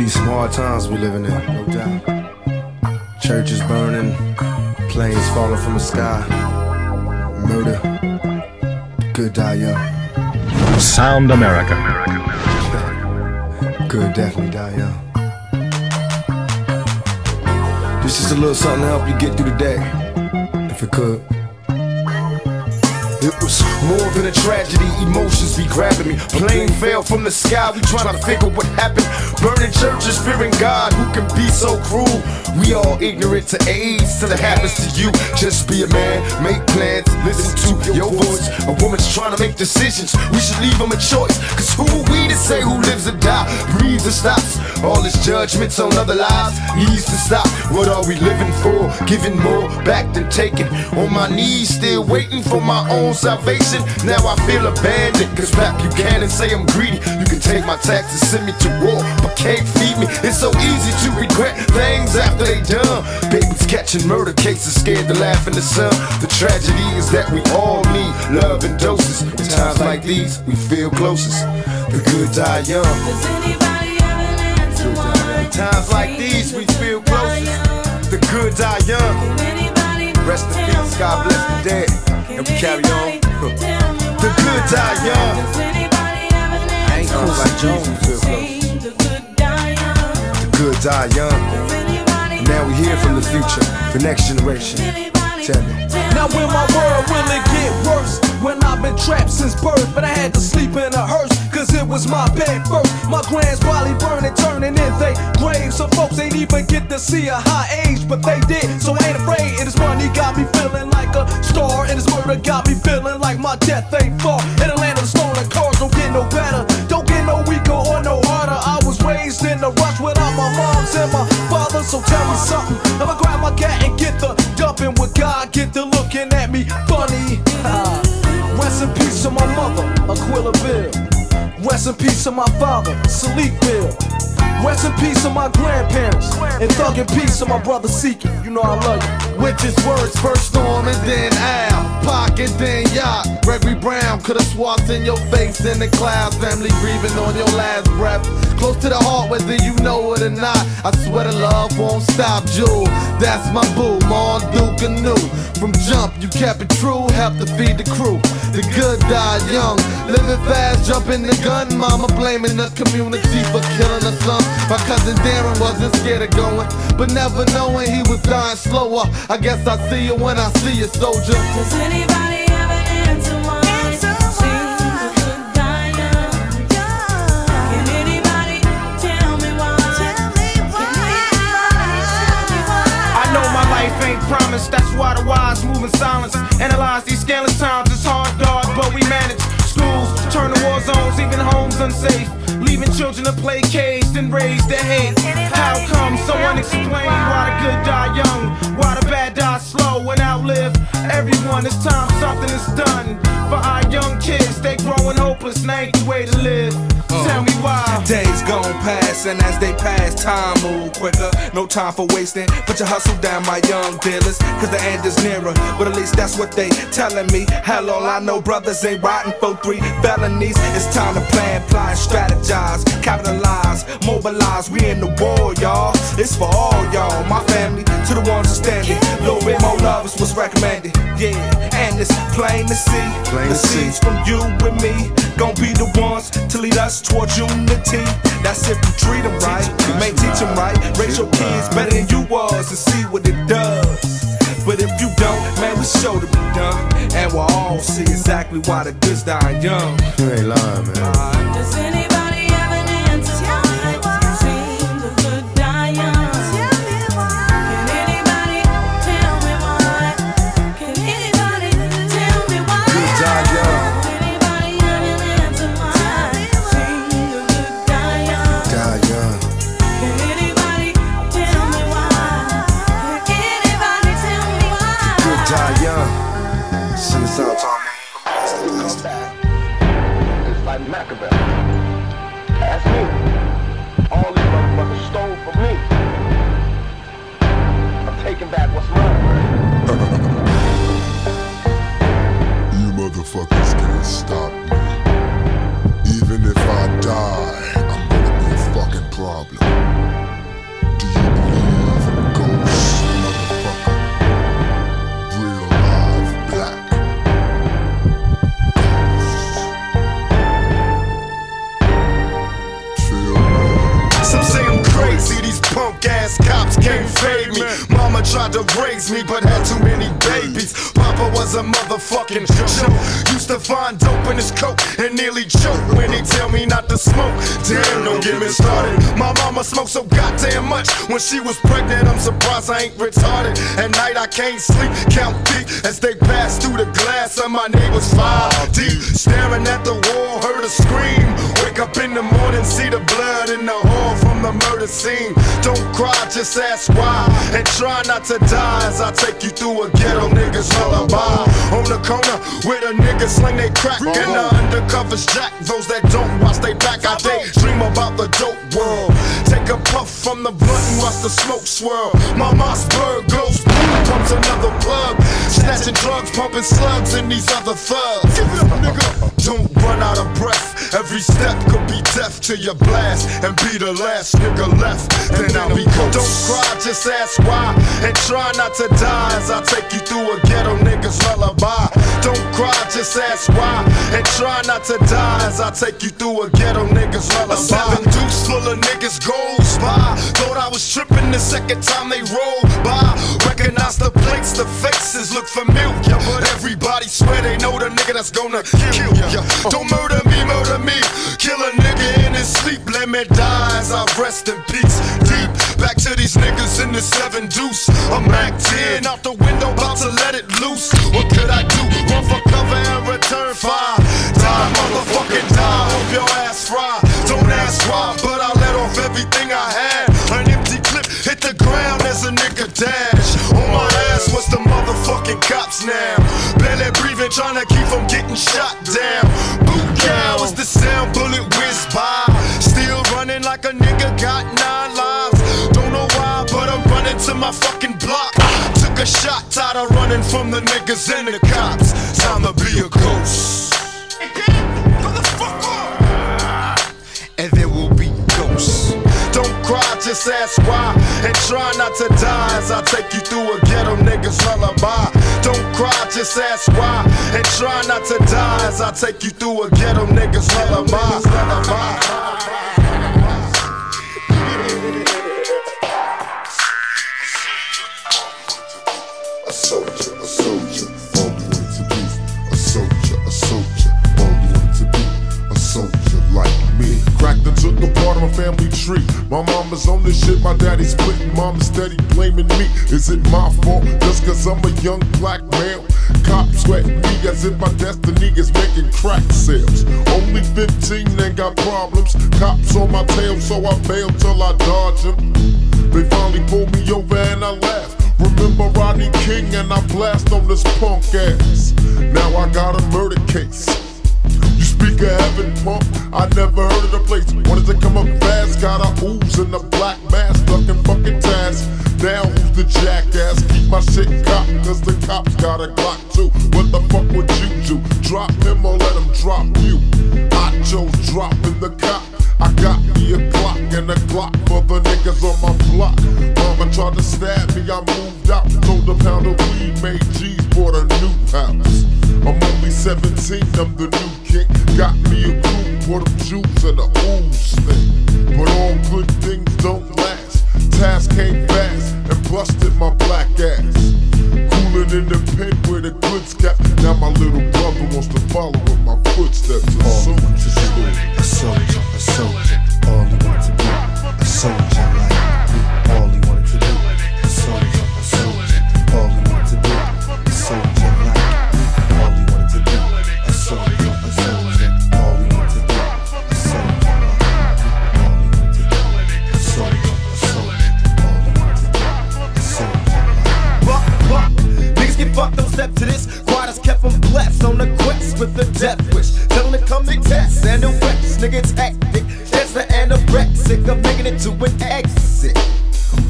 These hard times we living in, no doubt. Churches burning, planes falling from the sky, murder. Good die young. Sound America. Good definitely die young. This is a little something to help you get through the day, if it could. It was more than a tragedy, emotions be grabbing me. Plane fell from the sky, we trying to figure what happened. Burning churches, fearing God, who can be so cruel? We all ignorant to AIDS till it happens to you. Just be a man, make plans, listen to your voice. A woman's trying to make decisions, we should leave them a choice. Cause who are we to say who lives or die, breathes or stops? All this judgments on other lives needs to stop. What are we living for? Giving more back than taking. On my knees, still waiting for my own salvation. Now I feel abandoned. Cause rap you can and say I'm greedy. You can take my taxes, send me to war, but can't feed me. It's so easy to regret things after they done. Babies catching murder cases, scared to laugh in the sun. The tragedy is that we all need love and doses. In times like these, we feel closest. The good die young. Does anybody have an answer why? In times like these, we feel closest. The good die young. Rest in peace, God bless the why? dead. And we carry on. anybody tell me The good die young. Does anybody have an I ain't cool like why? Jones, feel close. The good die young. The good die young. And now we hear from the future, the next generation. Tell me. Now when my world will it get worse? When I've been trapped since birth, but I had to sleep in a hearse, cause it was my bed first. My grands probably burning, turning in they graves. Some folks ain't even get to see a high age, but they did. So I ain't afraid. And this money got me feeling like a star. And this murder got me feeling like my death ain't far. In the land of the stolen cars, don't get no better. Don't get no weaker or no harder. I was raised in the rush without my moms and my father. So tell me something. I'ma grab my cat and get the with God. Get to looking at me funny. Rest in peace to my mother, Aquila Bill. Rest in peace to my father, Salik Bill. Rest in peace to my grandparents. And thug in peace to my brother Seeking. You know I love you. Which is worse, first Storm and then Al, Pocket then Yacht. Gregory Brown could've swapped in your face in the clouds. Family grieving on your last breath. Close to the heart, whether you know it or not. I swear the love won't stop, Jewel. That's my boo, Mon Duke and New. From jump, you kept it true, helped to feed the crew. The good die young, living fast, jumping the gun. Mama blaming the community for killing her son. My cousin Darren wasn't scared of going, but never knowing he was dying slower. I guess I see you when I see you, soldier. Does anybody have an answer why? Seems the good die young. Can anybody tell me why? Can anybody tell me why? I know my life ain't promised, that's why the wise move in silence. Analyze these scandalous times, it's hard, dog, but we manage. Turn to war zones, even homes unsafe. Leaving children to play caged and raise their hate. How come so unexplained? Why the good die young? Why the bad die slow and outlive everyone? It's time something is done for our young kids. They growing hopeless, and ain't the way to live. Uh-huh. Tell me why. Days gone past, and as they pass, time move quicker. No time for wasting. Put your hustle down, my young dealers, cause the end is nearer. But at least that's what they telling me. Hell, all I know, brothers ain't riding for three felonies. It's time to plan, plan, strategize, capitalize, mobilize. We in the war, y'all. It's for all y'all, my family, to the ones who standing. Little bit more love is what's recommended. Yeah, and it's plain to see. Plain the to see. seeds from you and me gon' be the ones to lead us towards unity. That's if you treat them right, you may teach them right, raise your kids better than you was and see what it does. But if you don't, man, we show to be done, and we'll all see exactly why the goods die young. You ain't lying, man. Does anybody die, I'm fucking problem. Do you believe in ghosts, motherfucker? Real live black ghosts. Some say I'm crazy, these punk ass cops can't fade me. My Tried to raise me, but had too many babies. Papa was a motherfucking joke. Used to find dope in his coat and nearly choke when he tell me not to smoke. Damn, don't get me started. My mama smoked so goddamn much when she was pregnant. I'm surprised I ain't retarded. At night I can't sleep, count deep as they pass through the glass of my neighbor's five deep. Staring at the wall, heard a scream. Wake up in the morning, see the blood in the hall from the murder scene. Don't cry, just ask why. And try not to die as I take you through a ghetto nigga's lullaby. On the corner where the niggas sling they crack and the undercovers jack. Those that don't watch they back, I daydream about the dope world. Take a puff from the blunt and watch the smoke swirl. My Mossberg goes boom, comes another plug. Snatching drugs, pumping slugs, and these other thugs. Give it up, nigga. Don't run out of breath. Every step could be death to your blast and be the last nigga left. Then I'll be ghost. Don't cry, just ask why. And try not to die as I take you through a ghetto nigga's lullaby. Don't cry, just ask why. And try not to die as I take you through a ghetto nigga's lullaby. A seven deuce full of niggas goes by. Thought I was tripping the second time they rolled by. Recognize the plates, the faces look familiar. But everybody swear they know the nigga that's gonna kill ya. Don't murder me, murder me. Kill a nigga in his sleep, let me die as I rest in peace. Deep back to these niggas in the seven deuce. I'm Mac 10 out the window, about to let it loose. What could I do? Run for cover and return fire. Die, motherfucking die. Hope your ass fry. Don't ask why, but I let off everything I had. An empty clip hit the ground as a nigga dash. On my motherfucking cops now. Barely breathing, trying to keep from getting shot down. Boot cow is the sound, bullet whiz by. Still running like a nigga got nine lives. Don't know why, but I'm running to my fucking block. Took a shot, tired of running from the niggas and the cops. Time to be a ghost. And just ask why. And try not to die as I take you through a ghetto nigga's lullaby. Don't cry, just ask why. And try not to die as I take you through a ghetto nigga's lullaby. A Cracked and took apart my family tree. My mama's on this shit, my daddy's splitting. Mama steady blaming me. Is it my fault just cause I'm a young black male? Cops sweating me as if my destiny is making crack sales. Only 15 and got problems. Cops on my tail, so I bail till I dodge them. They finally pulled me over and I laughed. Remember Rodney King and I blast on this punk ass. Now I got a murder case. Heaven, punk. I never heard of the place. Wanted to come up fast, got a Uzi in the black mask, ducking fucking task. Now who's the jackass? Keep my shit cocked, cause the cops got a Glock too. What the fuck would you do? Drop him or let him drop you? I chose dropping the cop. I got me a Glock and a Glock for the niggas on my block. Mama tried to stab me, I moved out. Sold a pound of weed, made G's, bought a new house. I'm only 17, I'm the new king. Got me a crew, put them Jews and a ooze thing. But all good things don't last. Task came fast and busted my black ass. Cooling in the pen where the goods kept. Now my little brother wants to follow in my footsteps. A soldier, A soldier, a soldier, all he wanted to be. A soldier Kept them blessed on the quest with the death wish. Tell them to come and test and the rest. Nigga, it's hectic. It's the anorexic. I'm making it to an exit.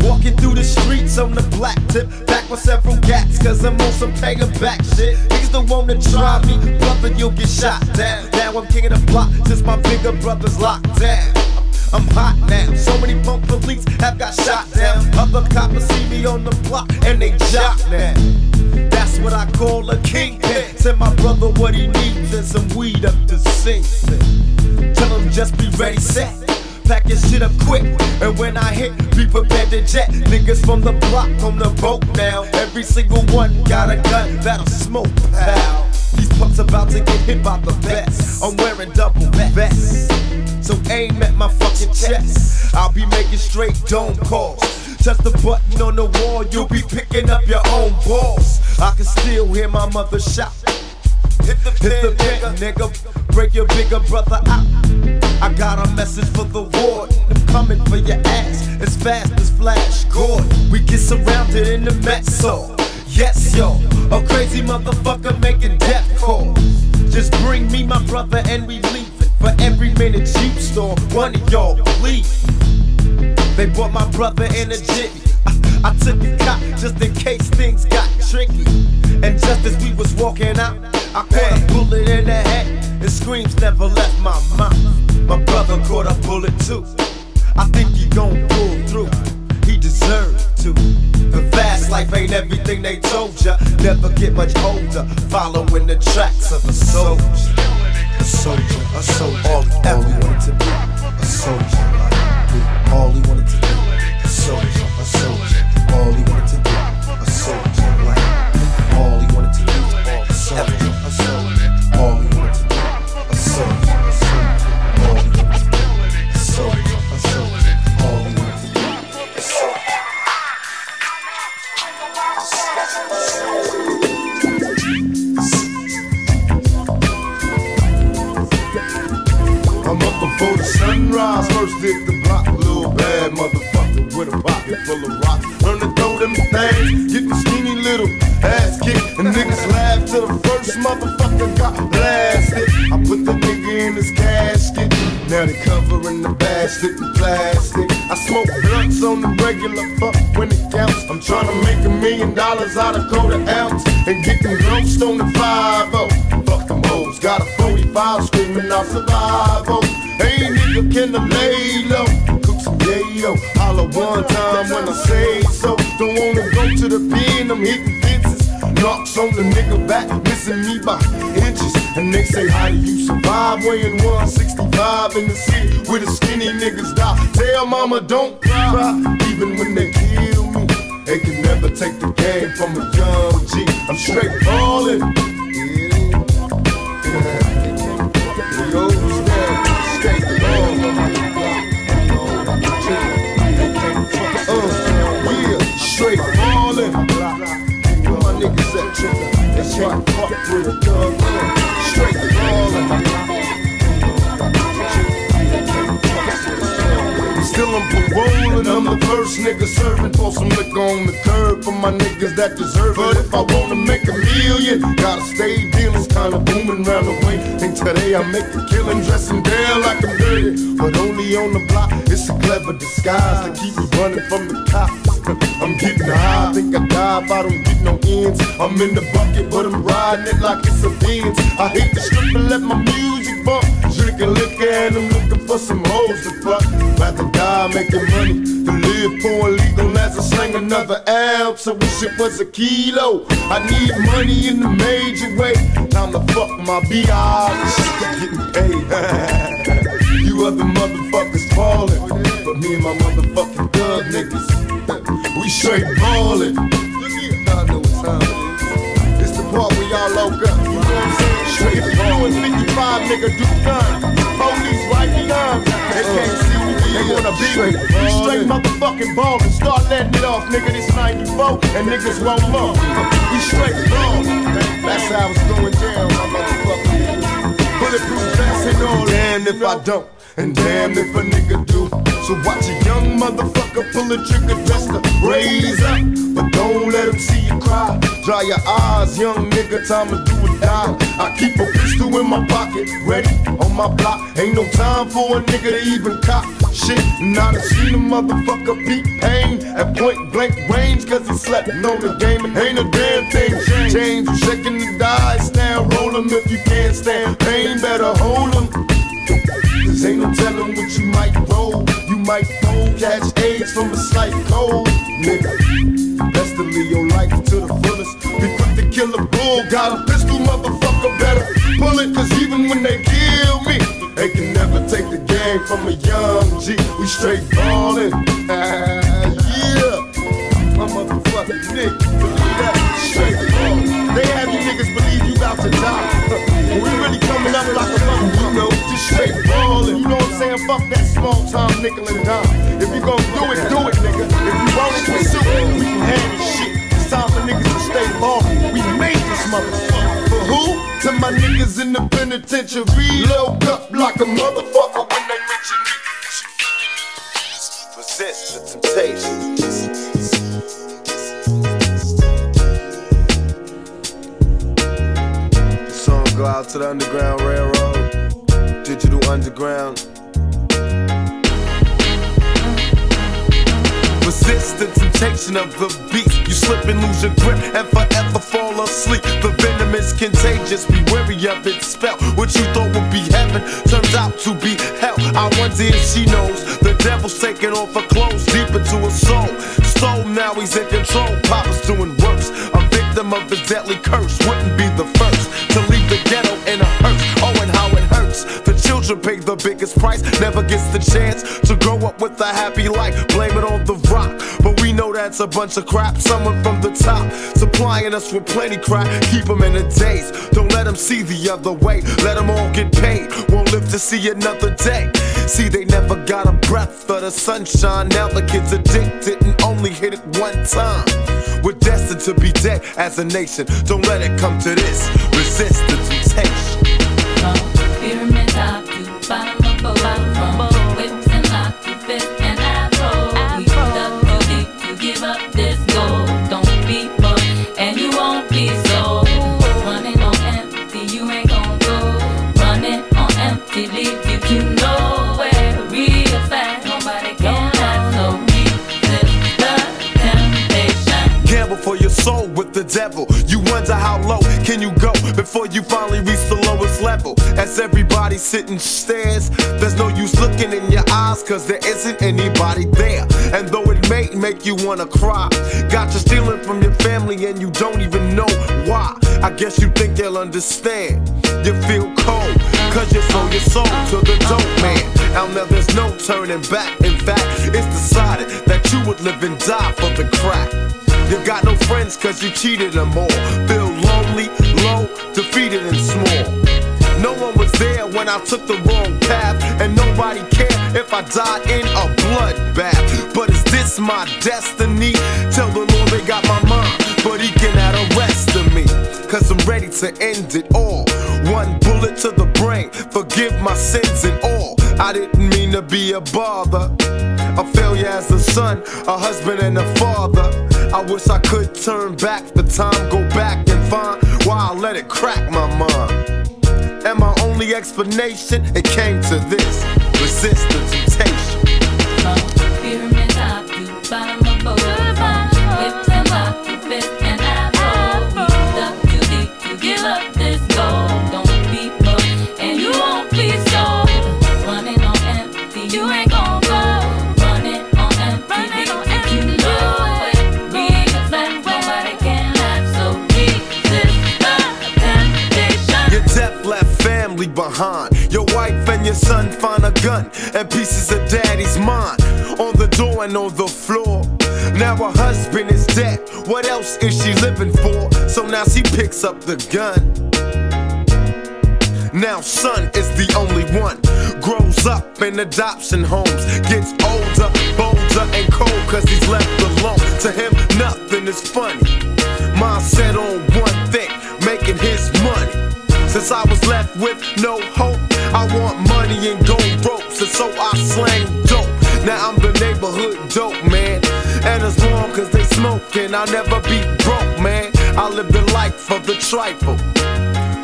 Walking through the streets on the black tip, back with several gats, cause I'm on some paying back shit. Niggas don't wanna try me, brother, you'll get shot down. Now I'm king of the block, since my bigger brother's locked down. I'm hot now. So many punk police have got shot down. Other coppers see me on the block and they jock now. That's what I call a kingpin. Send my brother what he needs and some weed up to sing. Tell him just be ready, set. pack your shit up quick. And when I hit, be prepared to jet. Niggas from the block on the boat now. Every single one got a gun that'll smoke, pal. These punks about to get hit by the best. I'm wearing double vests. So aim at my fucking chest. I'll be making straight dome calls. Just the button on the wall, you'll be picking up your own balls. I can still hear my mother shout. Hit the pen, nigga. Break your bigger brother out. I got a message for the warden. I'm coming for your ass as fast as Flash Gordon. We get surrounded in the Metso. Yes, yo. A crazy motherfucker making death calls. Just bring me my brother and we leave it. For every minute you store, one of y'all bleed. They brought my brother in a jitty. I, I took a cop just in case things got tricky. And just as we was walking out, I caught a bullet in the head, and screams never left my mouth. My brother caught a bullet too. I think he gon' pull through. He deserved to. The fast life ain't everything they told ya. Never get much older, following the tracks of a soldier. A soldier, a soldier, all, all he wanted to be. A soldier all he wanted to do, A soldier, a soldier, all he wanted to be. A soldier all he wanted to. A a soldier, pocket full of rocks. Learn to throw them things, getting skinny little ass kicked. And niggas laugh till the first motherfucker got blasted. I put the nigga in his casket. Now they covering the basket in plastic. I smoke blunts on the regular fuck when it counts. I'm trying to make a million dollars out of quarter ounce and getting roast on the 5 Fuck them hoes, got a 45 screaming out survival. Ain't nigga can lay low. Some holla one time when I say so. Don't wanna go to the pen, I'm hitting fences. Knocks on the nigga back, missing me by inches. And they say, How do you survive? Weighing 165 in the city where the skinny niggas die. Tell mama, don't cry, even when they kill me. They can never take the game from a young G. I'm straight ballin'. Still I'm parole and I'm the first nigga serving. Pour some liquor on the curb for my niggas that deserve it. But if I wanna make a million, gotta stay dealing. Kinda booming round the way. And today I make a killing, dressing down like I'm dirty. But only on the block, it's a clever disguise to keep me running from the cops. I'm getting high, think I if I don't get no ends. I'm in the bucket, but I'm riding it like it's a Benz. I hate the strip and let my music bump. Drinking liquor and I'm looking for some hoes to fuck. Rather die making money than live poor legal as I slang another ounce. I wish it was a kilo. I need money in a major way. Time to fuck my BI. Getting paid. you other motherfuckers falling. But me and my motherfucking thug niggas, straight ballin'. Y'all know what time it is. It's the part where y'all loke up. You know what I'm saying? Straight ballin'. 55 nigga do none. Police right behind me. They can't see me. They wanna be me. We straight motherfucking ballin'. Start letting it off, nigga. This 94 and niggas won't love. We straight ballin'. That's how it's going down, my motherfucker. Bulletproof vest and all. Damn if I don't, and damn if a nigga do. So watch a young motherfucker pull a trigger just to raise up. But don't let him see you cry. Dry your eyes, young nigga, time to do or die. I keep a pistol in my pocket, ready on my block. Ain't no time for a nigga to even cop shit. I done seen a motherfucker beat pain at point blank range, cause he slept on the game and ain't a damn thing changed. You shaking the dice now, roll 'em if you can't stand pain, better hold 'em. Cause ain't no telling what you might roll. You might fold, catch AIDS from a slight cold, nigga. Best to live your life to the fullest. Be quick to kill a bull, got a pistol, motherfucker, better pull it. Cause even when they kill me, they can never take the game from a young G. We straight ballin'. yeah. My motherfucking nigga. Believe that? Straight ballin'. They have you niggas believe you about to die. We really coming up like a mother, you know, just straight saying? Fuck that small time nickel and dime. If you gon' do it, do it, nigga. If you want it, pursue it. We can this shit. It's time for niggas to stay ballin'. We made this motherfucker. For who? To my niggas in the penitentiary. Load up like a motherfucker when they mention me. Resist the temptation. Go out to the Underground Railroad, Digital Underground. Resist the temptation of the beast. You slip and lose your grip and forever fall asleep. The venom is contagious. Be wary of its spell. What you thought would be heaven turns out to be hell. I wonder if she knows the devil's taking off her clothes deep into her soul. Stole now he's in control. Papa's doing worse. A victim of his deadly curse wouldn't be the first to leave the ghetto in a hearse. Children pay the biggest price. Never gets the chance to grow up with a happy life. Blame it on the rock. But we know that's a bunch of crap. Someone from the top supplying us with plenty crap. Keep them in a daze. Don't let them see the other way. Let them all get paid. Won't live to see another day. See, they never got a breath of the sunshine. Now the kids addicted and only hit it one time. We're destined to be dead as a nation. Don't let it come to this. Resist the temptation. Pyramid for your soul with the devil. You wonder how low can you go before you finally reach the lowest level. As everybody sitting stares, there's no use looking in your eyes, cause there isn't anybody there. And though it may make you wanna cry, got you stealing from your family and you don't even know why. I guess you think they'll understand. You feel cold, cause you sold your soul to the dope man. Now, now there's no turning back. In fact, it's decided that you would live and die for the crack. You got no friends cause you cheated them all. Feel lonely, low, defeated and small. I took the wrong path, and nobody cared if I died in a bloodbath. But is this my destiny? Tell the Lord they got my mind, but he can add a rest of me. Cause I'm ready to end it all. One bullet to the brain, forgive my sins and all. I didn't mean to be a bother. A failure as a son, a husband, and a father. I wish I could turn back the time, go back and find why I let it crack my mind. And my only explanation, it came to this resist the temptation. Gun and pieces of daddy's mind on the door and on the floor. Now her husband is dead. What else is she living for? So now she picks up the gun. Now son is the only one. Grows up in adoption homes. Gets older, bolder, and cold cause he's left alone. To him, nothing is funny. Mind set on one thing, making his money. Since I was left with no hope, I want money and gold ropes, and so I slang dope. Now I'm the neighborhood dope man, and as long as they smoking, I'll never be broke, man. I live the life of the trifle,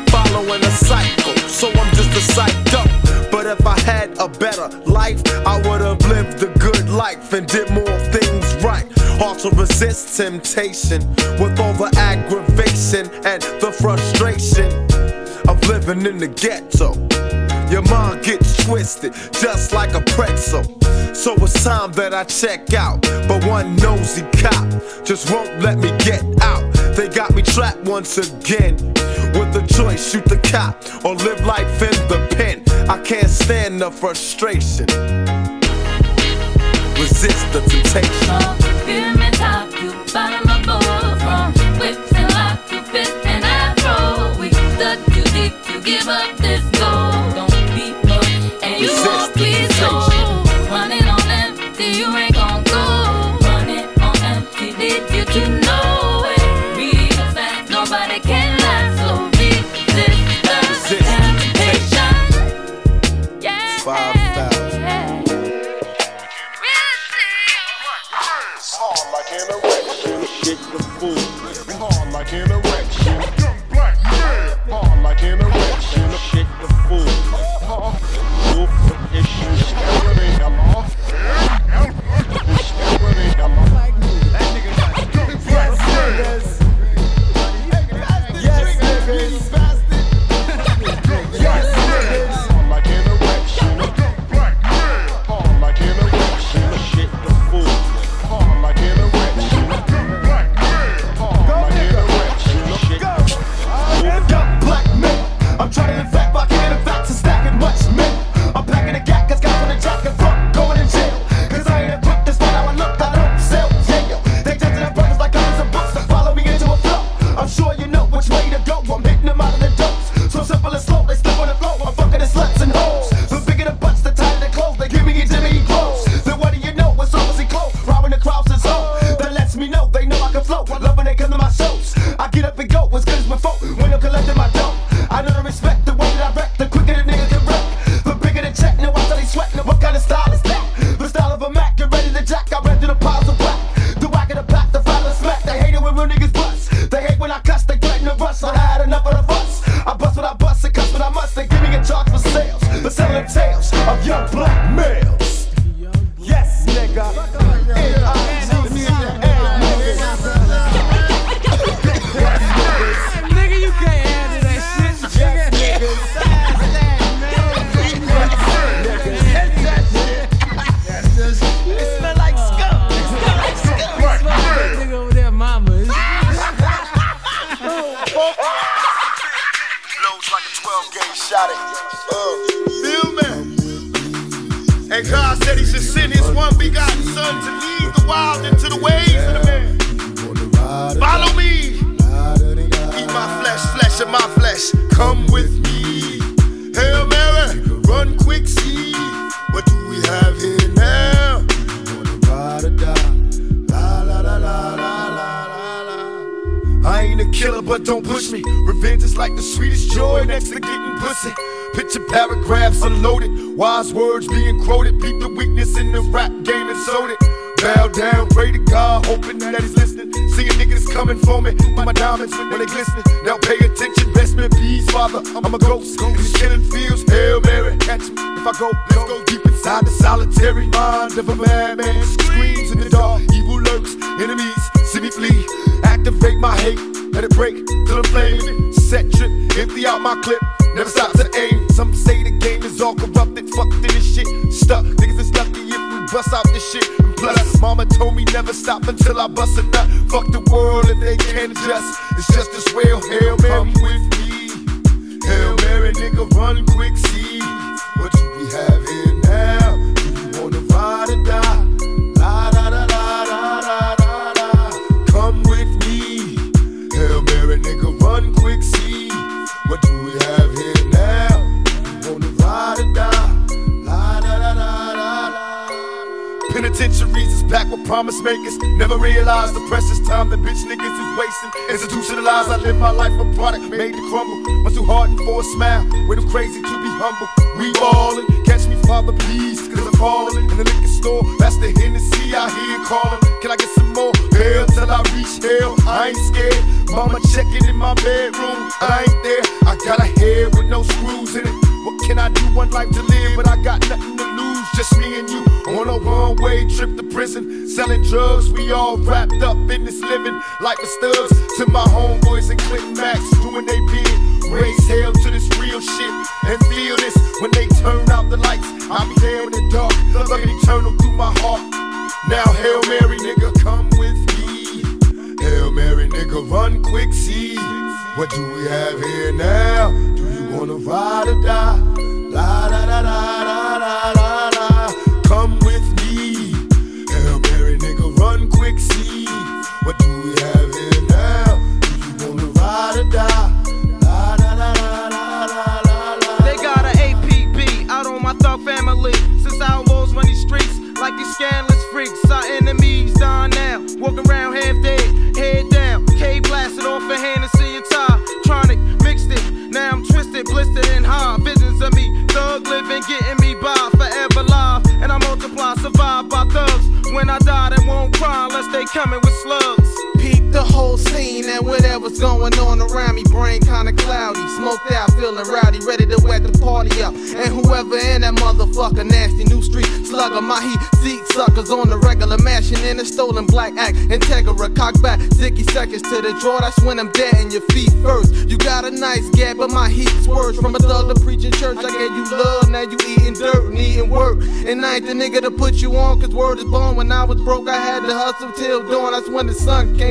following a cycle, so I'm just a psycho. But if I had a better life, I would have lived a good life and did more things right. Hard to resist temptation with all the aggravation and the frustration of living in the ghetto. Your mind gets twisted just like a pretzel. So it's time that I check out. But one nosy cop just won't let me get out. They got me trapped once again. With the choice, shoot the cop or live life in the pen. I can't stand the frustration. Resist the temptation. Pyramid top and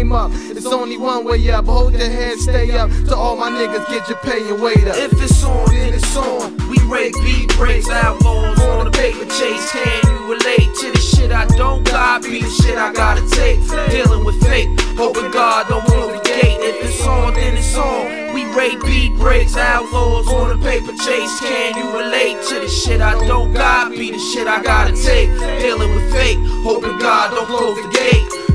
came up. It's only one way up. Hold your head, stay up. To all my niggas, get your pay and wait up. If it's on, then it's on. We rake beat breaks, outlaws on the paper chase. Can you relate to the shit I don't got? Be the shit I gotta take. Dealing with fate, hoping God don't close the gate. If it's on, then it's on. We rake beat breaks, outlaws on the paper chase. Can you relate to the shit I don't got? Be the shit I gotta take. Dealing with fate, hoping God don't close the gate.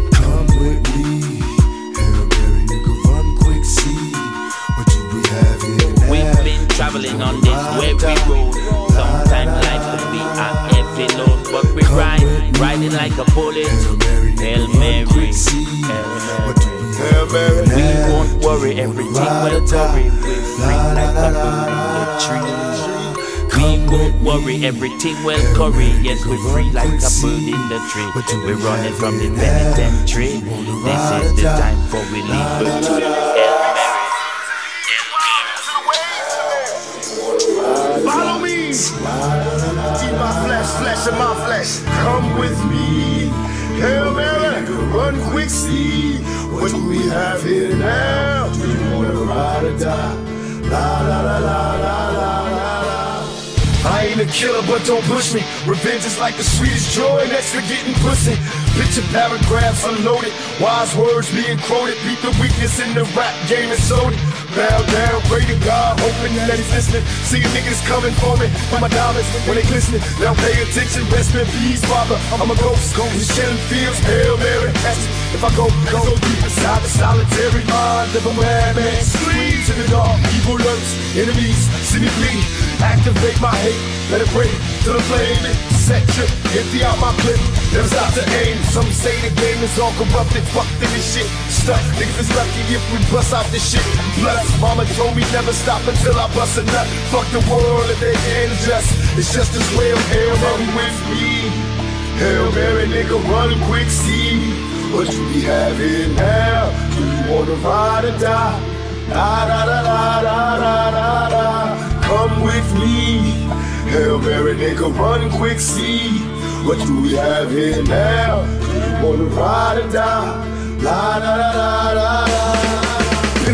Traveling on this weary road. Sometimes life can be a heavy load, but we ride, riding like a bullet. Hail Mary, Hail nigga, Mary, run quick, see. What do we have Mary, We won't worry, everything will worry. We're free like a bird in the tree. We won't worry, everything will curry. Yes, we're free like a bird in the tree. We're running from the penitentiary. This is the time for we Me. See my flesh, flesh of my flesh. Come with me. Hail Mary, run quick, see. What we have here now? Do you wanna ride or die? La la la la la la la la. A killer, but don't push me. Revenge is like the sweetest joy next to getting pussy. Picture paragraphs unloaded, wise words being quoted. Beat the weakness in the rap game and sold it. Bow down, pray to God, hoping that he's listening. See niggas coming for me, for my diamonds when they glistening. Now pay attention, rest in peace, Father. I'm a ghost, to killing fields, Hail Mary. If I go, go deep inside the solitary mind of a madman, scream to the dark, evil lurks, enemies, see me bleed. Activate my hate, let it break to the flame. Set trip, empty out my clip, never stop to aim. Some say the game is all corrupted, fucked in this shit. Stuck, niggas is lucky if we bust out this shit. Plus, mama told me never stop until I bust a nut. Fuck the world if they can't adjust. It's just as well, hell Mary with me. Hail Mary, nigga, run quick, see. What you be having now? Do you wanna ride or die? Da da da da da da da. Come with me. Hail Mary, nigga, run quick, see. What do we have here now? Wanna ride or die? La da da da da da.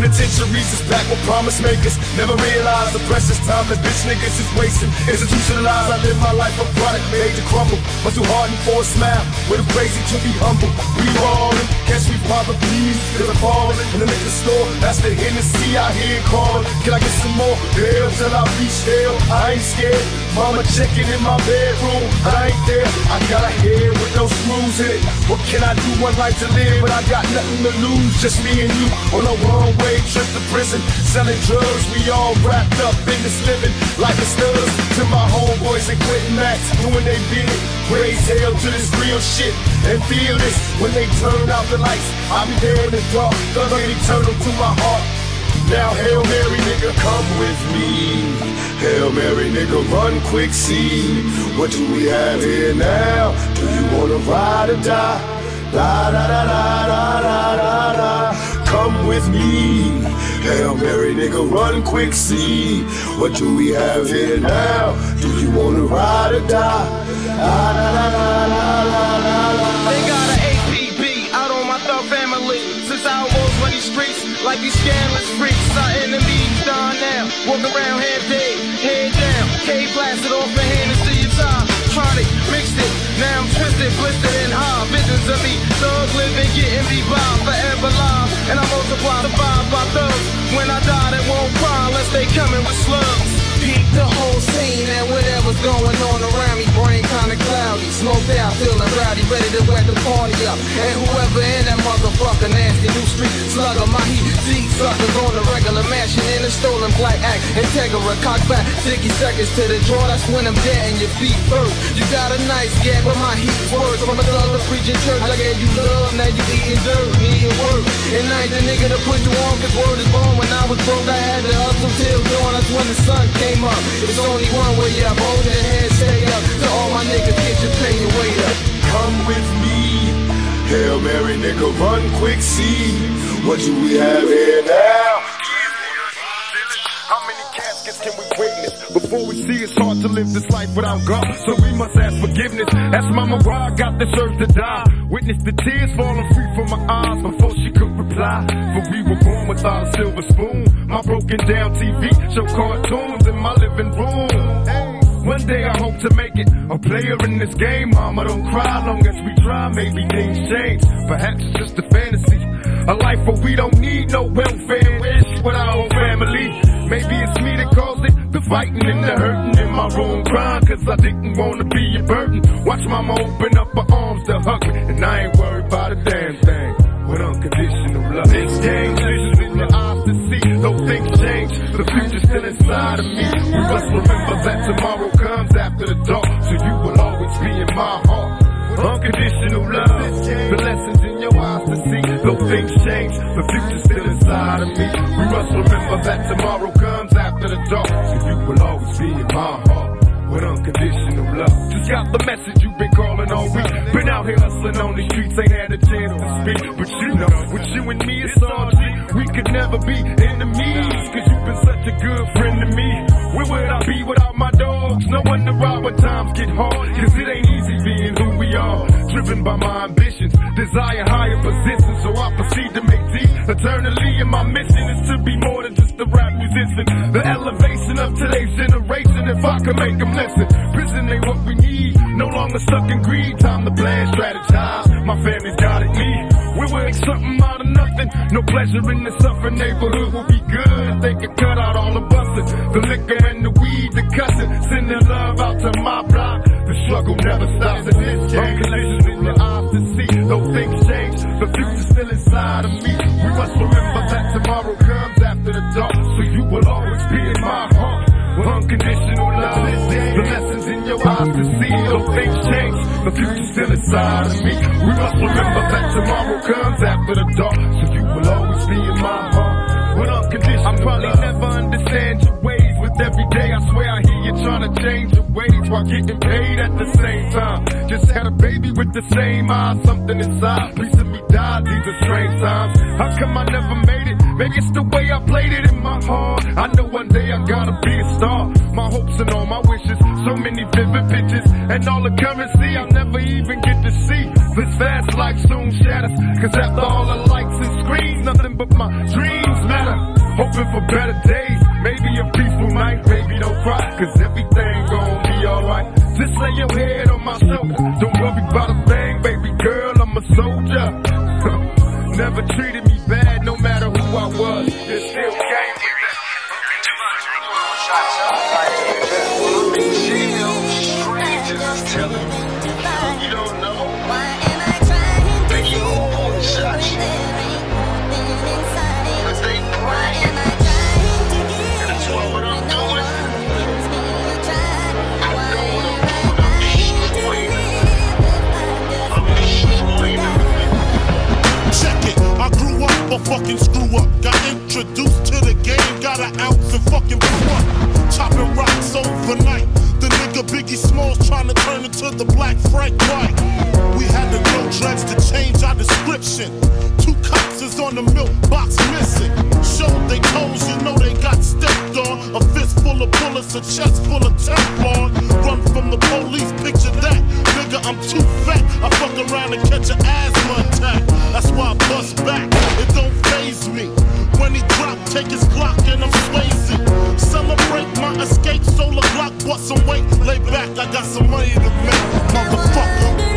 Penitentiaries is back with promise makers. Never realize the precious time that bitch niggas is wasting. Institutionalized, I live my life a product made to crumble. But too hardened for a smile. With a crazy to be humble. We ballin', catch me pop a please. Cause I'm falling in the liquor store. That's the Hennessy I hear calling. Can I get some more? Hell till I reach hell. I ain't scared. Mama checking in my bedroom. I ain't there. I got a head with no screws in it. What can I do? One life to live, but I got nothing to lose. Just me and you on a one way trip to prison. Selling drugs, we all wrapped up in this living like it's studs. To my homeboys and Clinton Max, doing they bid. Raise hell to this real shit and feel this when they turn out the lights. I'll be there in the dark, thug eternal to my heart. Now, Hail Mary, nigga, come with me. Hail Mary, nigga, run quick, see. What do we have here now? Do you wanna ride or die? La da da da da da da da. Come with me. Hail Mary, nigga, run quick, see. What do we have here now? Do you wanna ride or die? La da da da da da da. They got an APB out on my thug family. Since I was run these streets like these scandalous freaks. Our enemies done now. Walk around half dead, head down. K blasted off and handed to your top. Tried it, mixed it, now I'm twisted, blistered, and high. Visions of me, thug living, getting me by, forever live. And I multiply, survived by thugs. When I die, they won't cry unless they coming with slugs. Peep the whole scene and whatever's going on around me. Brain kinda cloudy, smoked out, feeling rowdy, ready to wet the party up. And whoever in that motherfucker nasty new street slugger, my heat, Z suckers on the regular mashing in a stolen black act. Integra, cock back, 60 seconds to the draw. That's when I'm dead and your feet first. You got a nice gap, but my heat's worse. From a thug to preaching church, I gave you love, now you eating dirt, needing work. And I ain't the nigga to put you on, cause word is born. When I was broke, I had to hustle till dawn. That's when the sun came up. It's only one way up, hold your head, stay up. To all my niggas, get your pay your weight up. Come with me. Hail Mary, nigga, run quick, see. What do we have here now? Before we see it's hard to live this life without God, so we must ask forgiveness. Ask Mama why I got the urge to die. Witness the tears falling free from my eyes before she could reply. For we were born without a silver spoon. My broken down TV show cartoons in my living room. One day I hope to make it a player in this game. Mama, don't cry long as we try. Maybe things change. Perhaps it's just a fantasy. A life where we don't need no welfare. Wish with our own family. Maybe it's me that caused it. The fighting and the hurting in my room crying. Cause I didn't wanna be a burden. Watch mama open up her arms to hug me. And I ain't worried about a damn thing. With unconditional love. This game visions in your eyes to see. Though things change, the future's still inside of me. We must remember that tomorrow Unconditional love. The lessons in your eyes to see. Though things change, the future's still inside of me. We must remember that tomorrow comes after the dark. So you will always be in my heart. With unconditional love. Just got the message you've been calling all week. Been out here hustling on the streets, ain't had a chance to speak. But you know, with you and me, it's all G. We could never be enemies. Cause you've been such a good friend to me. Where would I be without my dogs? No wonder why when times get hard. Cause it ain't easy being who we are. Driven by my ambitions, desire higher positions. So I proceed to make deep eternally. And my mission is to be more than just a rap musician. The elevation of today's generation, if I can make them listen. Prison ain't what we need. No longer stuck in greed. Time to plan, strategize. My family's got it me. We make something out of nothing. No pleasure in the suffering neighborhood will be good. If they could cut out all the busting. The liquor and the weed, the cussing. Send their love out to my block. The struggle never stops in this game. Unconditional in your eyes to see. Though things change, the future's still inside of me. We must remember that tomorrow comes after the dark. So you will always be in my heart. With unconditional love. The lessons in your eyes to see. Though things change, the future's still inside of me. We must remember that tomorrow comes after the dark. So you will always be in my heart. With unconditional I probably never understand your ways. With every day, trying to change your ways while getting paid at the same time. Just had a baby with the same eyes. Something inside. Piece of me died. These are strange times. How come I never made it? Maybe it's the way I played it in my heart. I know one day I gotta be a star. My hopes and all my wishes. So many vivid pictures. And all the currency I'll never even get to see. This fast life soon shatters. Cause after all the lights and screens, nothing but my dreams matter. Hoping for better days. Maybe a peaceful night. Baby, don't cry. Cause everything gon' be alright. Just lay your head on my shoulder. Don't worry about a thing, baby girl. I'm a soldier. Never treated a fucking screw up. Got introduced to the game, got an ounce and fucking blew. Chopping rocks overnight. The nigga Biggie Smalls trying to turn into the black Frank White. We had to grow dreads to change our description. Two cops is on the milk box missing. Showed they toes, you know they got stepped on. A fist full of bullets, a chest full of Teflon. Run from the police, picture that. Nigga, I'm too fat. I fuck around and catch an asthma attack. That's why I bust back. It don't phase me. When he drop, take his clock and I'm swayzy. Celebrate my escape, solar clock, bust some weight. Lay back, I got some money to make, motherfucker.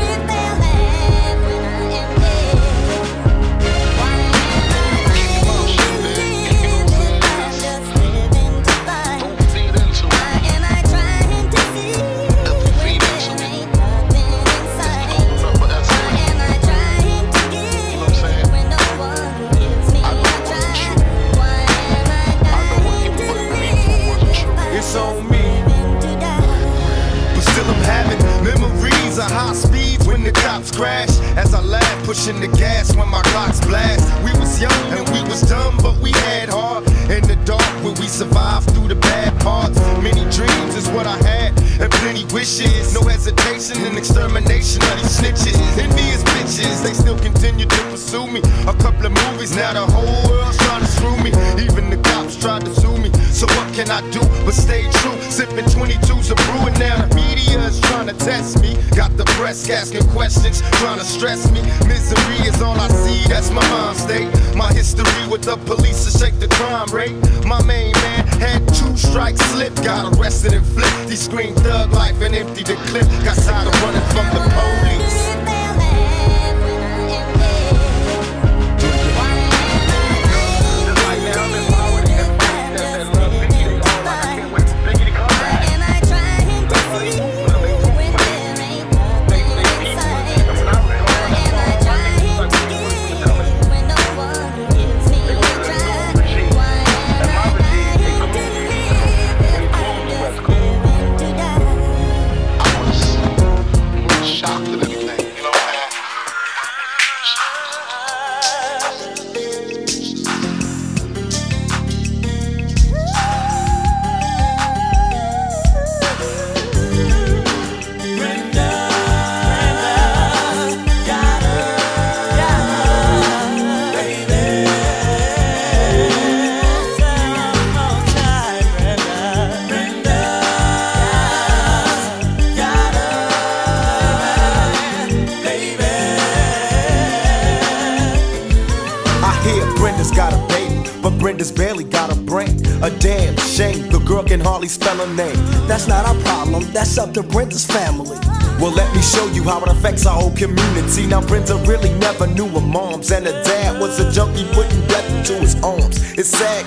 When the cops crash. As I laugh, pushing the gas when my clocks blast. We was young and we was dumb, but we had heart. In the dark where we survived through the bad parts. Many dreams is what I had, and plenty wishes. No hesitation and extermination of these snitches. Envious bitches, they still continue to pursue me. A couple of movies, now the whole world's trying to screw me. Even the cops tried to sue me. So what can I do but stay true? Sipping 22s of brewing now. The media is trying to test me. Got the press asking questions, trying to stress me. Misery is all I see, that's my mind state. My history with the police to shake the crime rate. My main man had two strikes slip, got arrested and flipped. He screamed thug life and emptied the clip. Got tired of running from the police.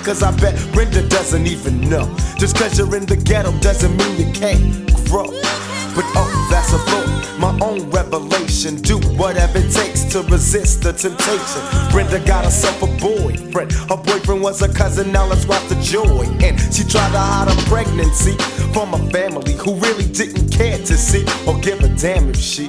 Cause I bet Brenda doesn't even know. Just cause you're in the ghetto doesn't mean you can't grow. But oh, that's a thought, my own revelation. Do whatever it takes to resist the temptation. Brenda got herself a boyfriend. Her boyfriend was a cousin, now let's watch the joy. And she tried to hide her pregnancy from a family who really didn't care to see or give a damn if she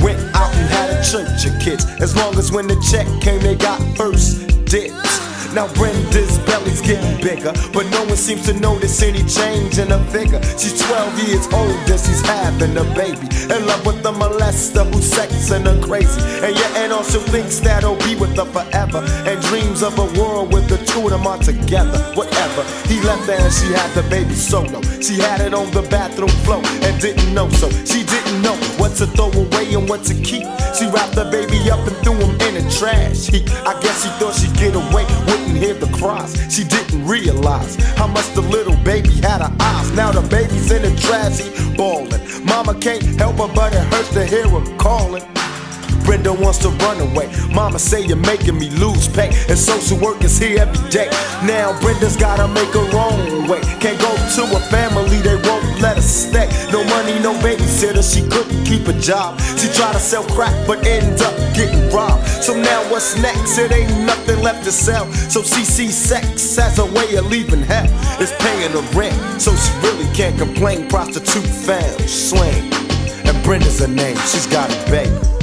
went out and had a church of kids. As long as when the check came, they got first dibs. Now Brenda's belly's getting bigger, but no one seems to notice any change in her figure. She's 12 years old and she's having a baby. In love with the molester who's sexing her crazy. And your aunt also thinks that he'll be with her forever. And dreams of a world with the two of them are together. Whatever. He left her and she had the baby solo. She had it on the bathroom floor and didn't know so. She didn't know what to throw away and what to keep. She wrapped the baby up and threw him in the trash heap. I guess she thought she'd get away, wouldn't hear the cries. She didn't realize how much the little baby had her eyes. Now the baby's in the trash heap, bawling. Mama can't help her, but it hurts to hear her calling. Brenda wants to run away. Mama say you're making me lose pay. And social work is here every day. Now Brenda's gotta make her own way. Can't go to a family, they won't let her stay. No money, no babysitter, she couldn't keep a job. She tried to sell crack, but ended up getting robbed. So now what's next? It ain't nothing left to sell. So CC sex as a way of leaving hell. It's paying the rent, so she really can't complain. Prostitute found, slang. And Brenda's her name, she's got a baby.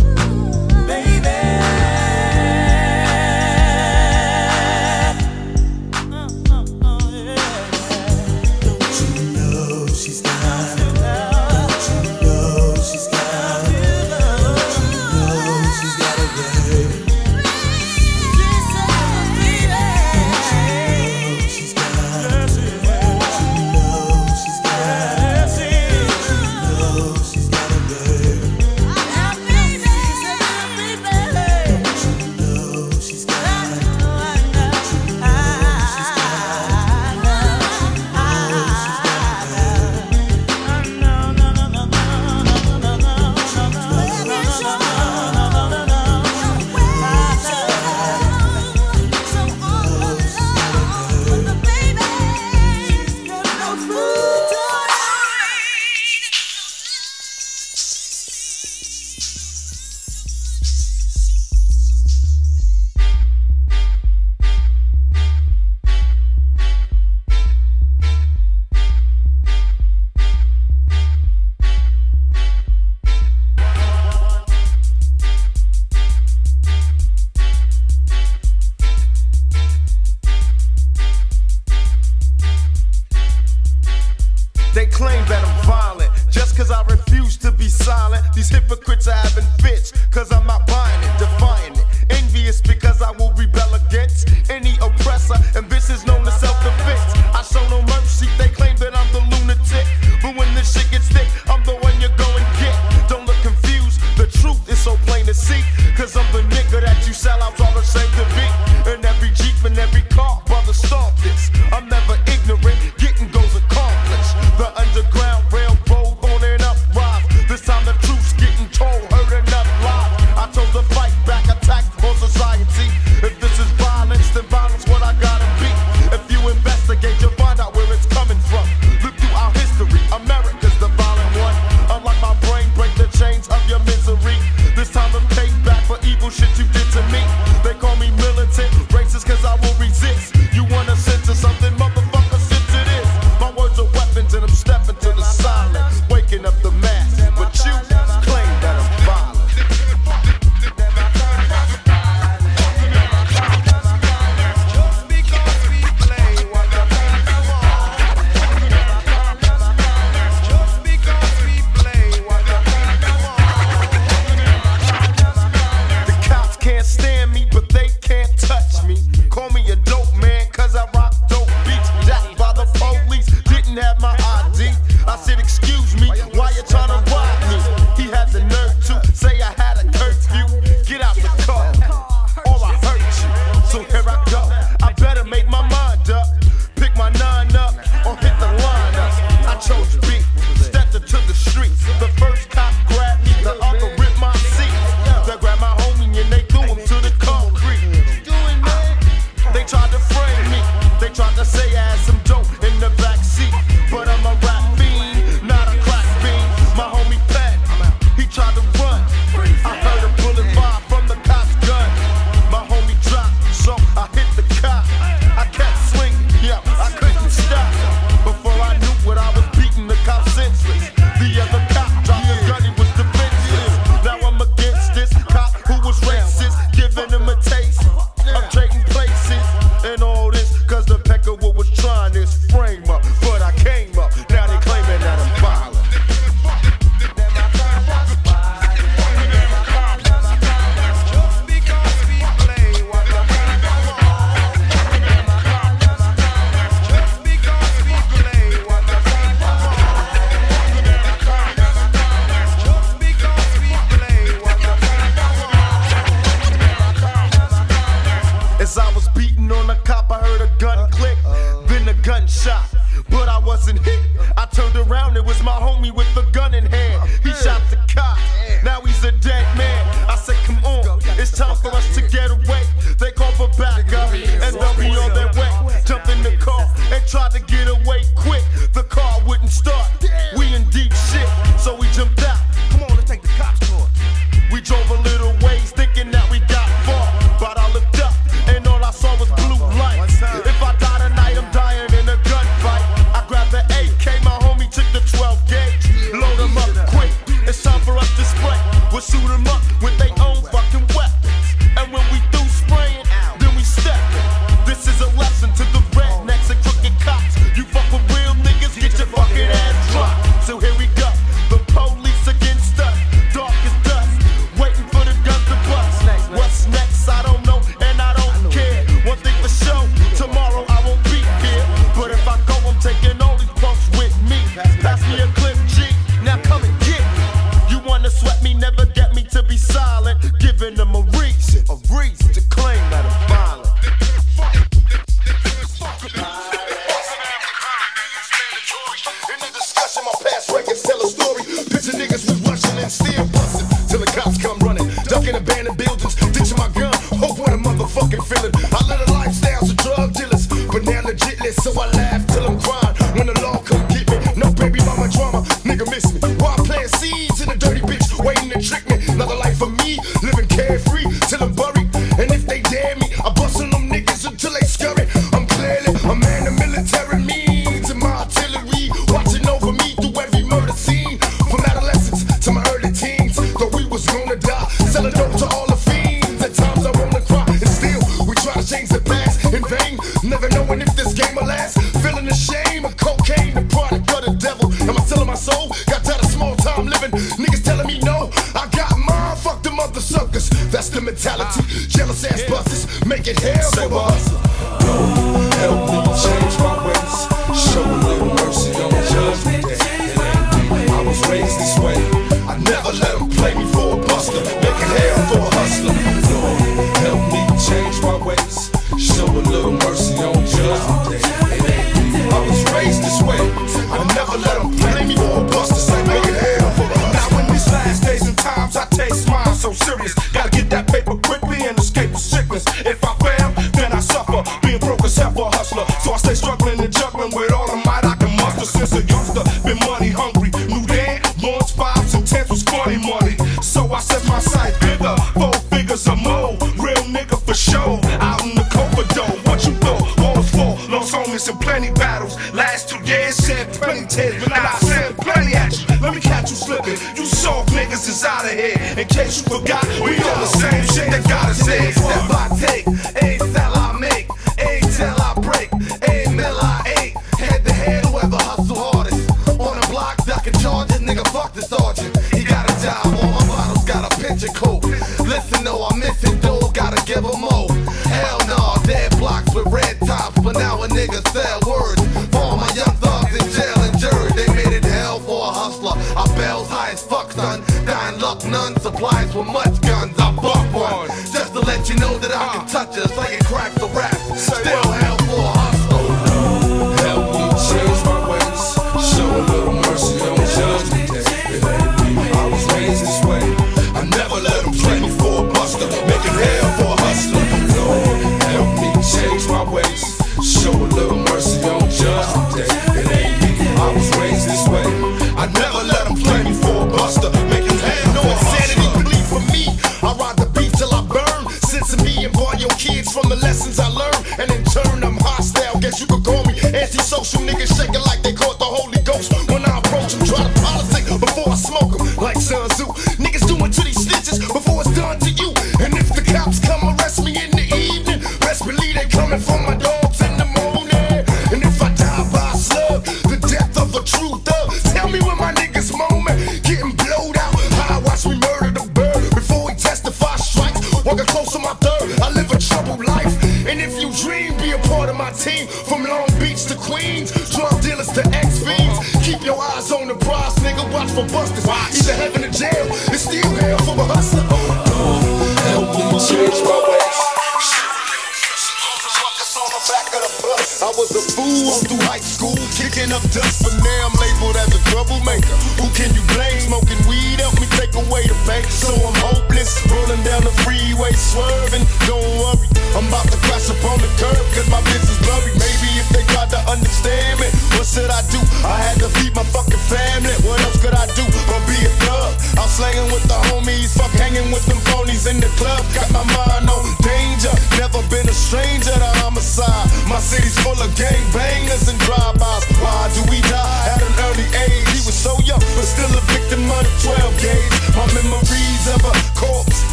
much guns I bump one. Just to let you know that I can touch us like it cracks the rap. Still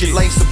shit. Lace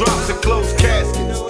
And closed caskets.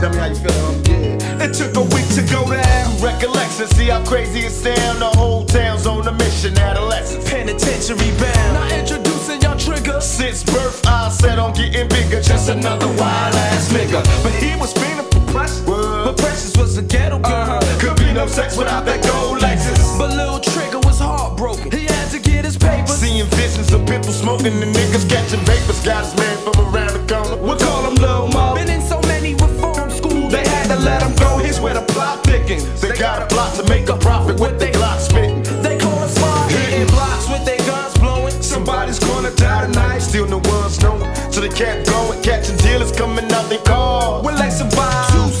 Tell me how you feeling, yeah. It took a week to go down. Recollection, see how crazy it sound. The whole town's on a mission, adolescence. Penitentiary bound. Now introducing your trigger. Since birth, I set on getting bigger. Just another wild ass nigga. But he was feeling for. But Precious was a ghetto girl. Uh-huh. Could be no sex without that gold Lexus. But little Trigger was heartbroken. He had to get his papers. Seeing visions of people smoking and niggas catching vapors. Got his man from around the corner. We call him Lil Mo. Been in so many reform schools, they had to let him go. Here's where the plot thickens. They got a plot to make a profit with they Glock spitting. They correspond, hitting blocks with their guns blowing. Somebody's gonna die tonight. Still no one's knowing. So they kept going, catching dealers coming out they cars. Will they survive?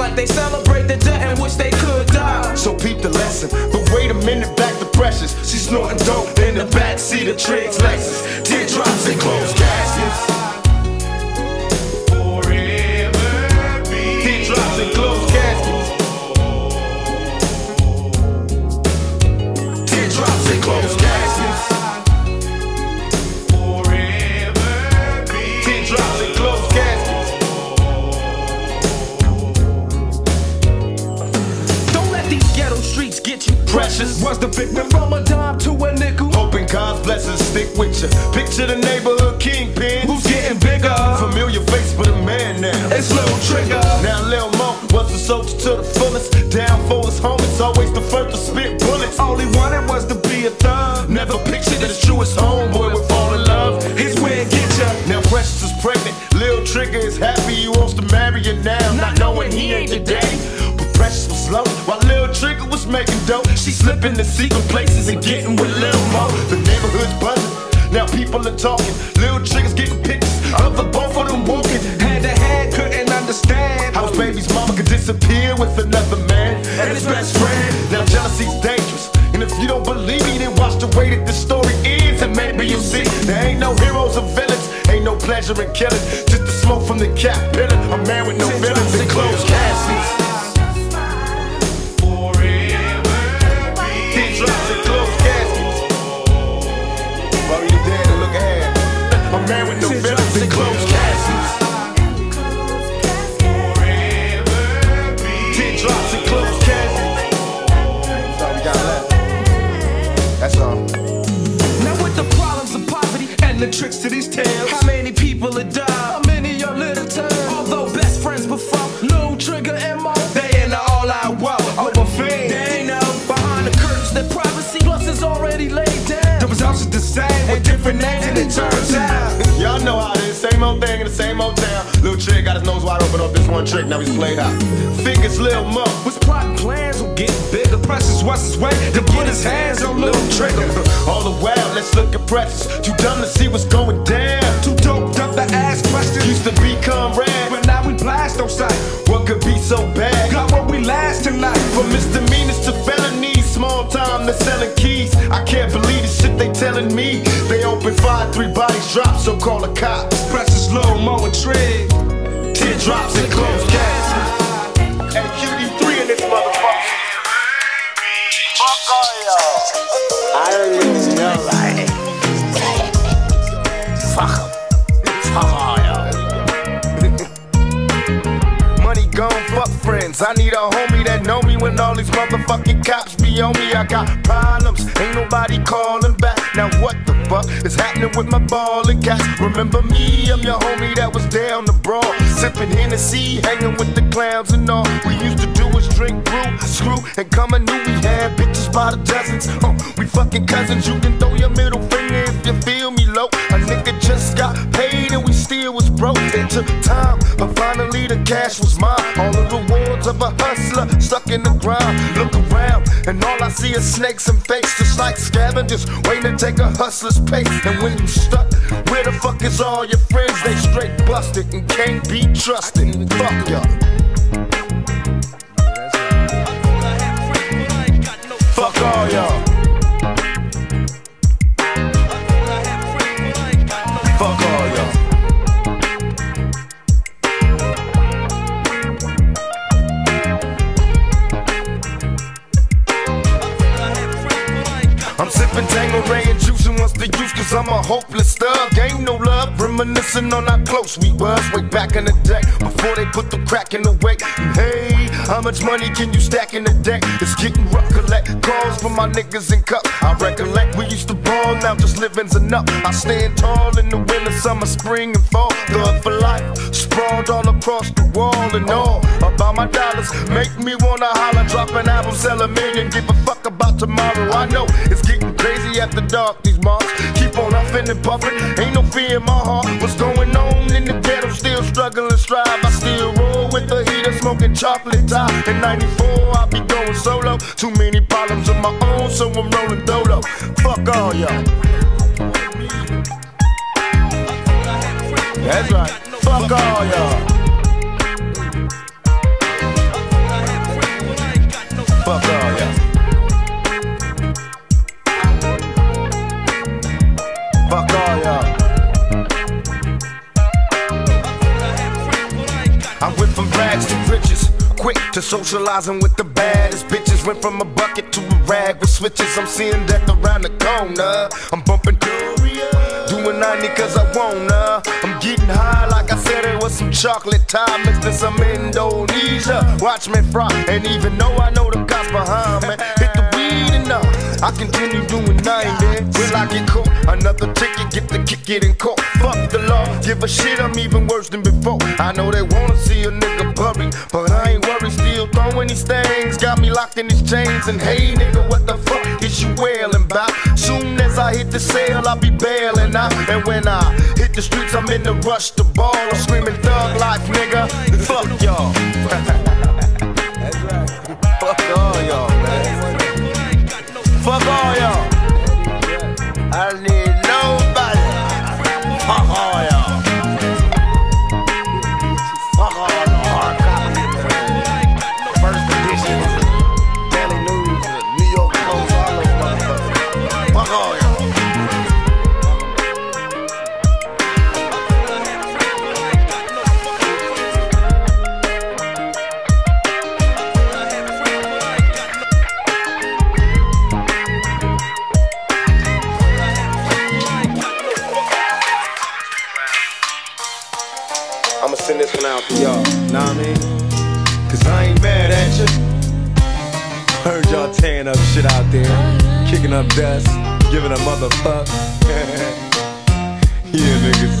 Like they celebrate the death and wish they could die. So peep the lesson. But wait a minute, back the precious. She's snorting dope in the backseat of Triggs Lexus. Teardrops and closed caskets. Precious. Was the victim from a dime to a nickel? Hoping God's blessings stick with you. Picture the neighborhood kingpin. Who's getting bigger? Familiar face, but a man now. It's Lil Trigger. Now Lil Mo was a soldier to the fullest. Down for his homies, always the first to spit bullets. All he wanted was to be a thug. Never pictured his truest homeboy would fall in love. His way get ya. Now Precious is pregnant. Lil Trigger is happy he wants to marry her now, not knowing he ain't. But Precious was slow while Lil Trigger was making dope. She slipping to secret places and getting with Lil Mo. The neighborhood's buzzing. Now people are talking. Lil Trigger's getting pictures of the both of them walking. Hand to hand, couldn't understand. How his baby's mama could disappear with another man and his best friend. Now jealousy's dangerous. And if you don't believe me, then watch the way that this story ends. And maybe you'll see there ain't no heroes or villains. Ain't no pleasure in killing. Just the smoke from the caterpillar. A man with no feelings and closed caskets. This one trick, now he's played out. Figures Lil Mo was plotting plans on getting bigger. Precious was his way to put his hands on Lil Trigger. All the while, let's look at Precious. Too dumb to see what's going down. Too doped up to ask questions. Used to be comrade, but now we blast on sight. What could be so bad? Got what we last tonight. From misdemeanors to felonies, small time to selling keys. I can't believe the shit they telling me. They open fire, three bodies drop, so call the cops. Precious Lil Mo and Trig. Teardrops and closed casts. And QD3 in this motherfucker. Fuck all y'all. I don't even know, like. Fuck 'em. Fuck all y'all. Money gone, fuck friends. I need a homie that know me when all these motherfucking cops be on me. I got problems, ain't nobody calling back. Now what the fuck is happening with my ballin' cats? Remember me, I'm your homie that was down the brawl, sipping Hennessy, hanging with the clowns and all. We used to do is drink brew, screw, and come and knew we had bitches by the dozens. Uh, we fucking cousins. You can throw your middle finger if you feel me low. A nigga just got paid and we still was broke. It took time, but finally the cash was mine. All the rewards of a hustler stuck in the ground. Look around, and all I see is snakes and fakes, just like scavengers waiting to take a hustler's pace. And when you stuck, where the fuck is all your friends? They straight busted and can't be trusted. Fuck y'all. Fuck all y'all. Sipping Tanqueray and juicing what's the use cause I'm a hopeless thug. Ain't no love, reminiscing on how close we was Way back in the day, before they put the crack in the way. Hey, how much money can you stack in a day? It's getting rough, collect calls from my niggas in cup. I recollect we used to ball, now just living's enough. I stand tall in the winter, summer, spring and fall. Thug for life, sprawled all across the wall and all. About my dollars, make me wanna holler Drop an album, sell a million, give a fuck about tomorrow I know it's getting crazy after dark, these marks Keep on huffing and puffing, ain't no fear in my heart. What's going on in the ghetto, still struggling, strive. I still roll with the heater, smoking chocolate top. In 94, I be going solo. Too many problems of my own, so I'm rolling dolo. Fuck all y'all. That's right, fuck all y'all quick to socializing with the baddest bitches. Went from a bucket to a rag with switches. I'm seeing death around the corner. I'm bumping Doria, doing 90 cause I wanna. I'm getting high like I said it was some chocolate Thai mixed in some Indonesia. Watch me fry, and even though I know the cops behind me, hit the weed enough. I continue doing 90. Will I get caught? Another ticket, get the kick in court. Fuck the law, give a shit, I'm even worse than before. I know they wanna see a nigga buried, but I ain't worried, still throwing these things. Got me locked in these chains, and hey nigga, what the fuck is you wailing about? Soon as I hit the sale, I'll be bailing out. And when I hit the streets, I'm in the rush to ball. I'm screaming thug life, nigga. Fuck y'all. Fuck all y'all. I I mean? Cause I ain't mad at you. Heard y'all tearing up shit out there, kicking up dust, giving a motherfuck. yeah, niggas.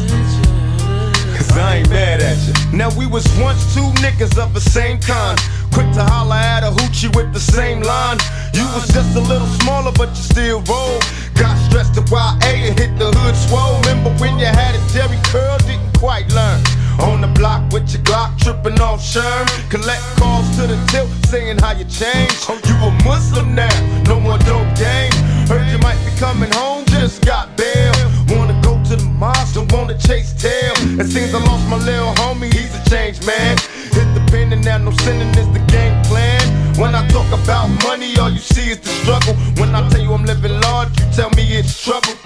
Cause I ain't mad at you. Now we was once two niggas of the same kind. Quick to holler at a hoochie with the same line. You was just a little smaller, but you still roll. Got stressed to YA and hit the hood swole. Remember when you had a Jheri curl, didn't quite learn. On the block with your Glock, tripping off Sherm. Collect calls to the tilt, saying how you changed. Oh, you a Muslim now, no more dope game. Heard you might be coming home, just got bail. Wanna go to the mosque, don't wanna chase tail. It seems I lost my little homie, he's a changed man. Hit the pen and now no sinning is the game plan. When I talk about money, all you see is the struggle. When I tell you I'm living large, you tell me it's trouble.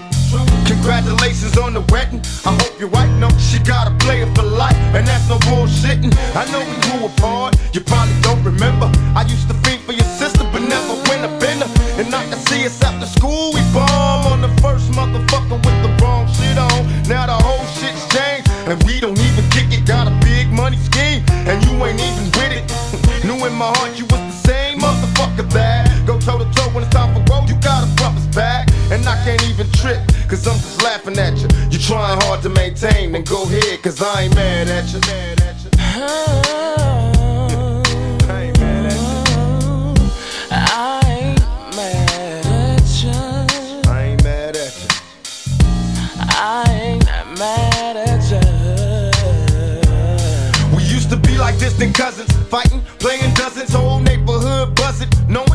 Congratulations on the wedding. I hope your wife knows she got a player for life, and that's no bullshitting. I know we grew apart, you probably don't remember. I used to think for your sister, but never went a bender. And I can see us after school, we bomb on the first motherfucker with the wrong shit on. Now the whole shit's changed, and we don't even kick it. Got a big money scheme, and you ain't even with it. Knew in my heart you toe to toe when it's time for road. You gotta bump us back, and I can't even trip, cause I'm just laughing at you. You trying hard to maintain, then go ahead, cause I ain't mad at you. Mad at you. I ain't mad at you. I ain't mad at you. I ain't mad at you. I ain't mad at you. We used to be like distant cousins, fighting, playing dozens, whole neighborhood buzzing, knowing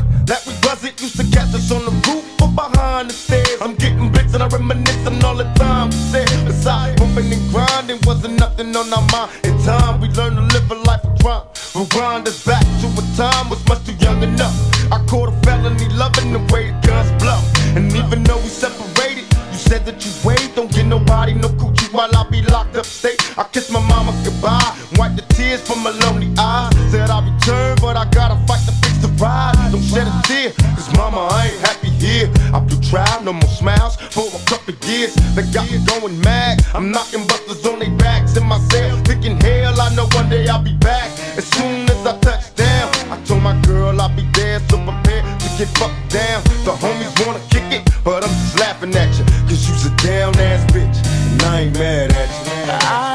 Used to catch us on the roof or behind the stairs. I'm getting blitzed and I reminisce on all the time said. Besides bumping and grinding, wasn't nothing on our mind. In time, we learned to live a life of crime. Rewind us back to a time was much too young enough. I caught a felony loving the way the guns blow. And even though we separated, you said that you wait, don't get nobody no coochie while I be locked up state. I kiss my mama goodbye, wipe the tears from my lonely eyes. Said I'll return, but I gotta fight to fix the ride. Mama, I ain't happy here. I do trial, no more smiles for a couple years. They got me going mad. I'm knocking busters on their backs in my cell, thinking hell, I know one day I'll be back. As soon as I touch down, I told my girl I'll be there, so prepare to get fucked down. The homies wanna kick it, but I'm just laughing at you, cause you's a down ass bitch, and I ain't mad at you. I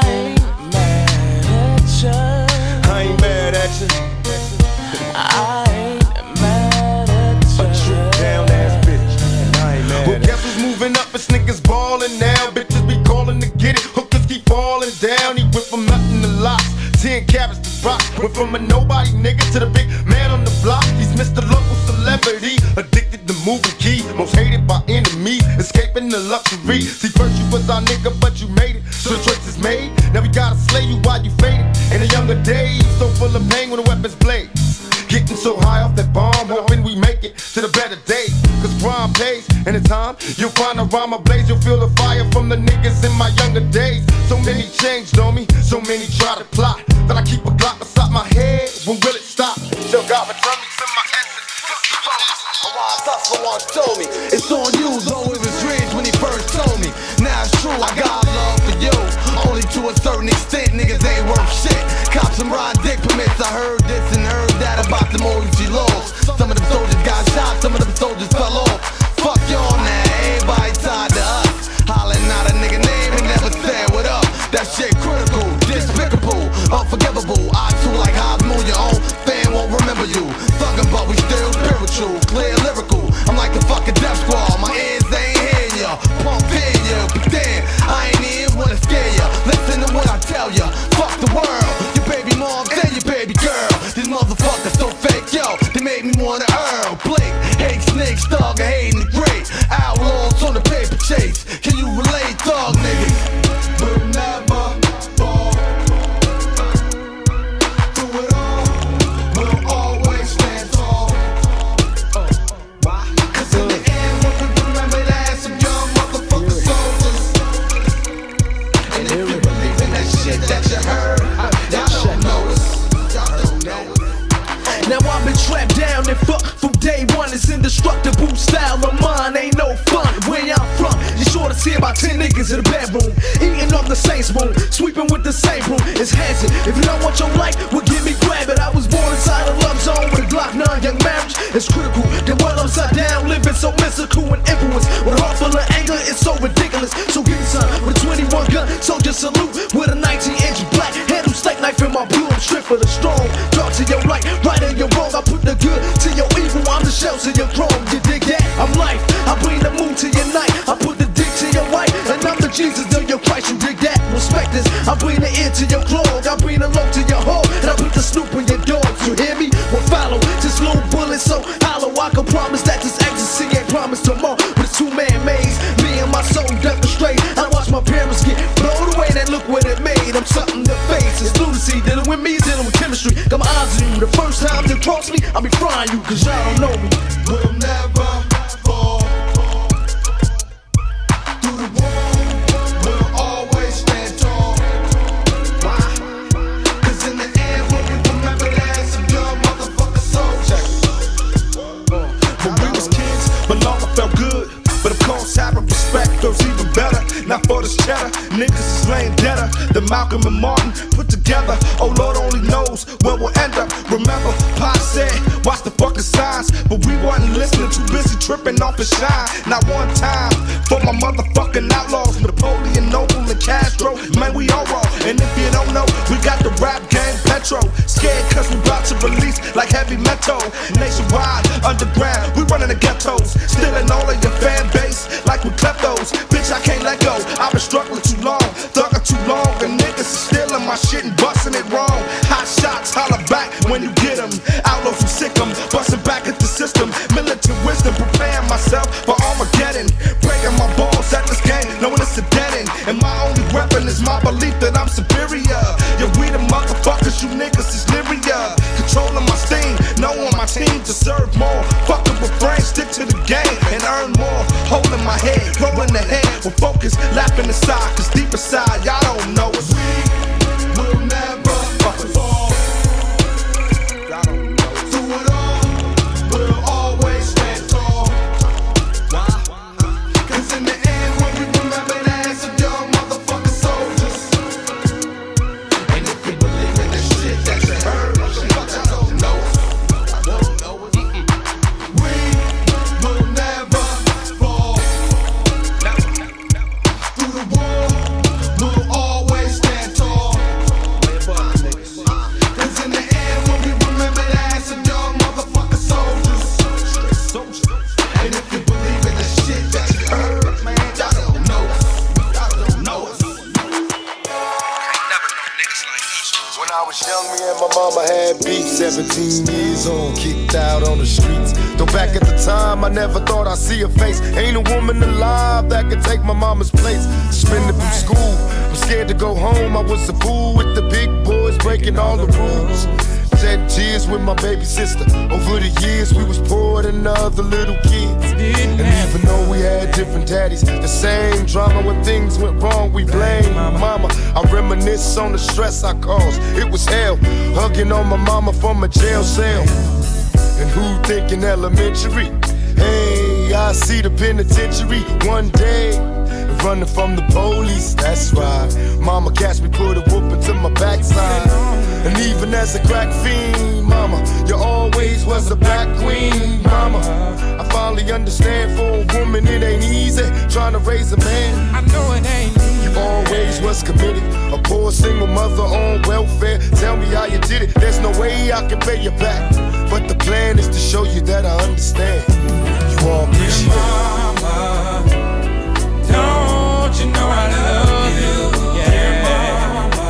It's niggas ballin' now. Bitches be calling to get it. Hookers keep falling down. He went from nothing to lots. Ten carats to rock. Went from a nobody nigga to the big man on the block. He's Mr. Local Celebrity. Addicted to moving key. Most hated by enemies. Escaping the luxury. See, first you was our nigga, but you and time, you'll find a rhyme ablaze. You'll feel the fire from the niggas in my younger days. So many changed on me, so many try to plot. That I keep a Glock beside my head, when will it stop? Still got my drummies in my essence. A wise hustler once told me, it's on you, though it was Suspended from school, I'm scared to go home. I was a fool with the big boys breaking all the rules. Shed tears with my baby sister. Over the years, we was poor than other little kids. And even though we had different daddies, the same drama when things went wrong, we blame mama. I reminisce on the stress I caused. It was hell, hugging on my mama from a jail cell. And who thinking elementary? Hey, I see the penitentiary one day. Running from the police, that's right. Mama catch me, put a whooping to my backside. And even as a crack fiend, mama, you always was a black queen, mama. I finally understand for a woman it ain't easy trying to raise a man. I know it ain't. You always was committed, a poor single mother on welfare. Tell me how you did it. There's no way I can pay you back, but the plan is to show you that I understand. You all appreciate it. You know I love you? Yeah. mama.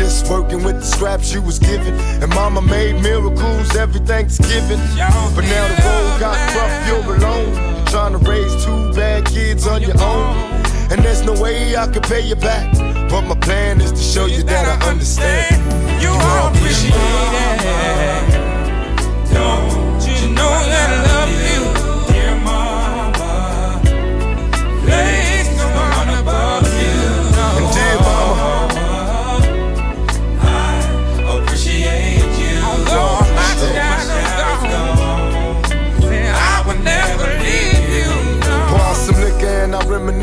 Just working with the scraps you was given. And mama made miracles every Thanksgiving. But now the road got rough, you're alone. Trying to raise two bad kids on your own. And there's no way I can pay you back. But my plan is to show you that I understand. You all appreciate it. Don't you know that love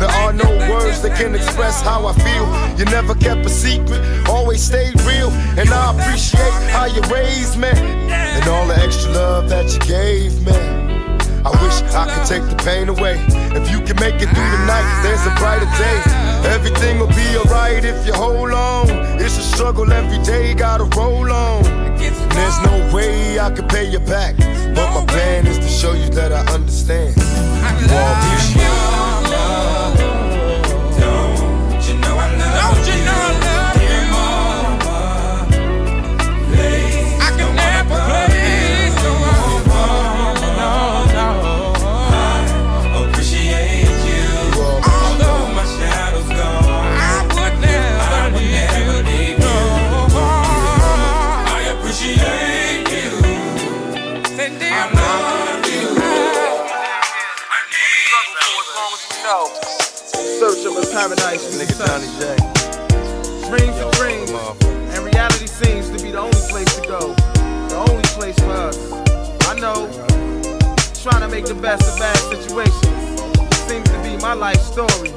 There are no words that can express how I feel. You never kept a secret, always stayed real. And I appreciate how you raised me and all the extra love that you gave me. I wish I could take the pain away. If you can make it through the night, there's a brighter day. Everything will be alright if you hold on. It's a struggle every day, gotta roll on. There's no way I can pay you back. But my plan is to show you that I understand. You all appreciate paradise for nigga Johnny J. Dreams are dreams, and reality seems to be the only place to go. The only place for us. I know, trying to make the best of bad situations seems to be my life story.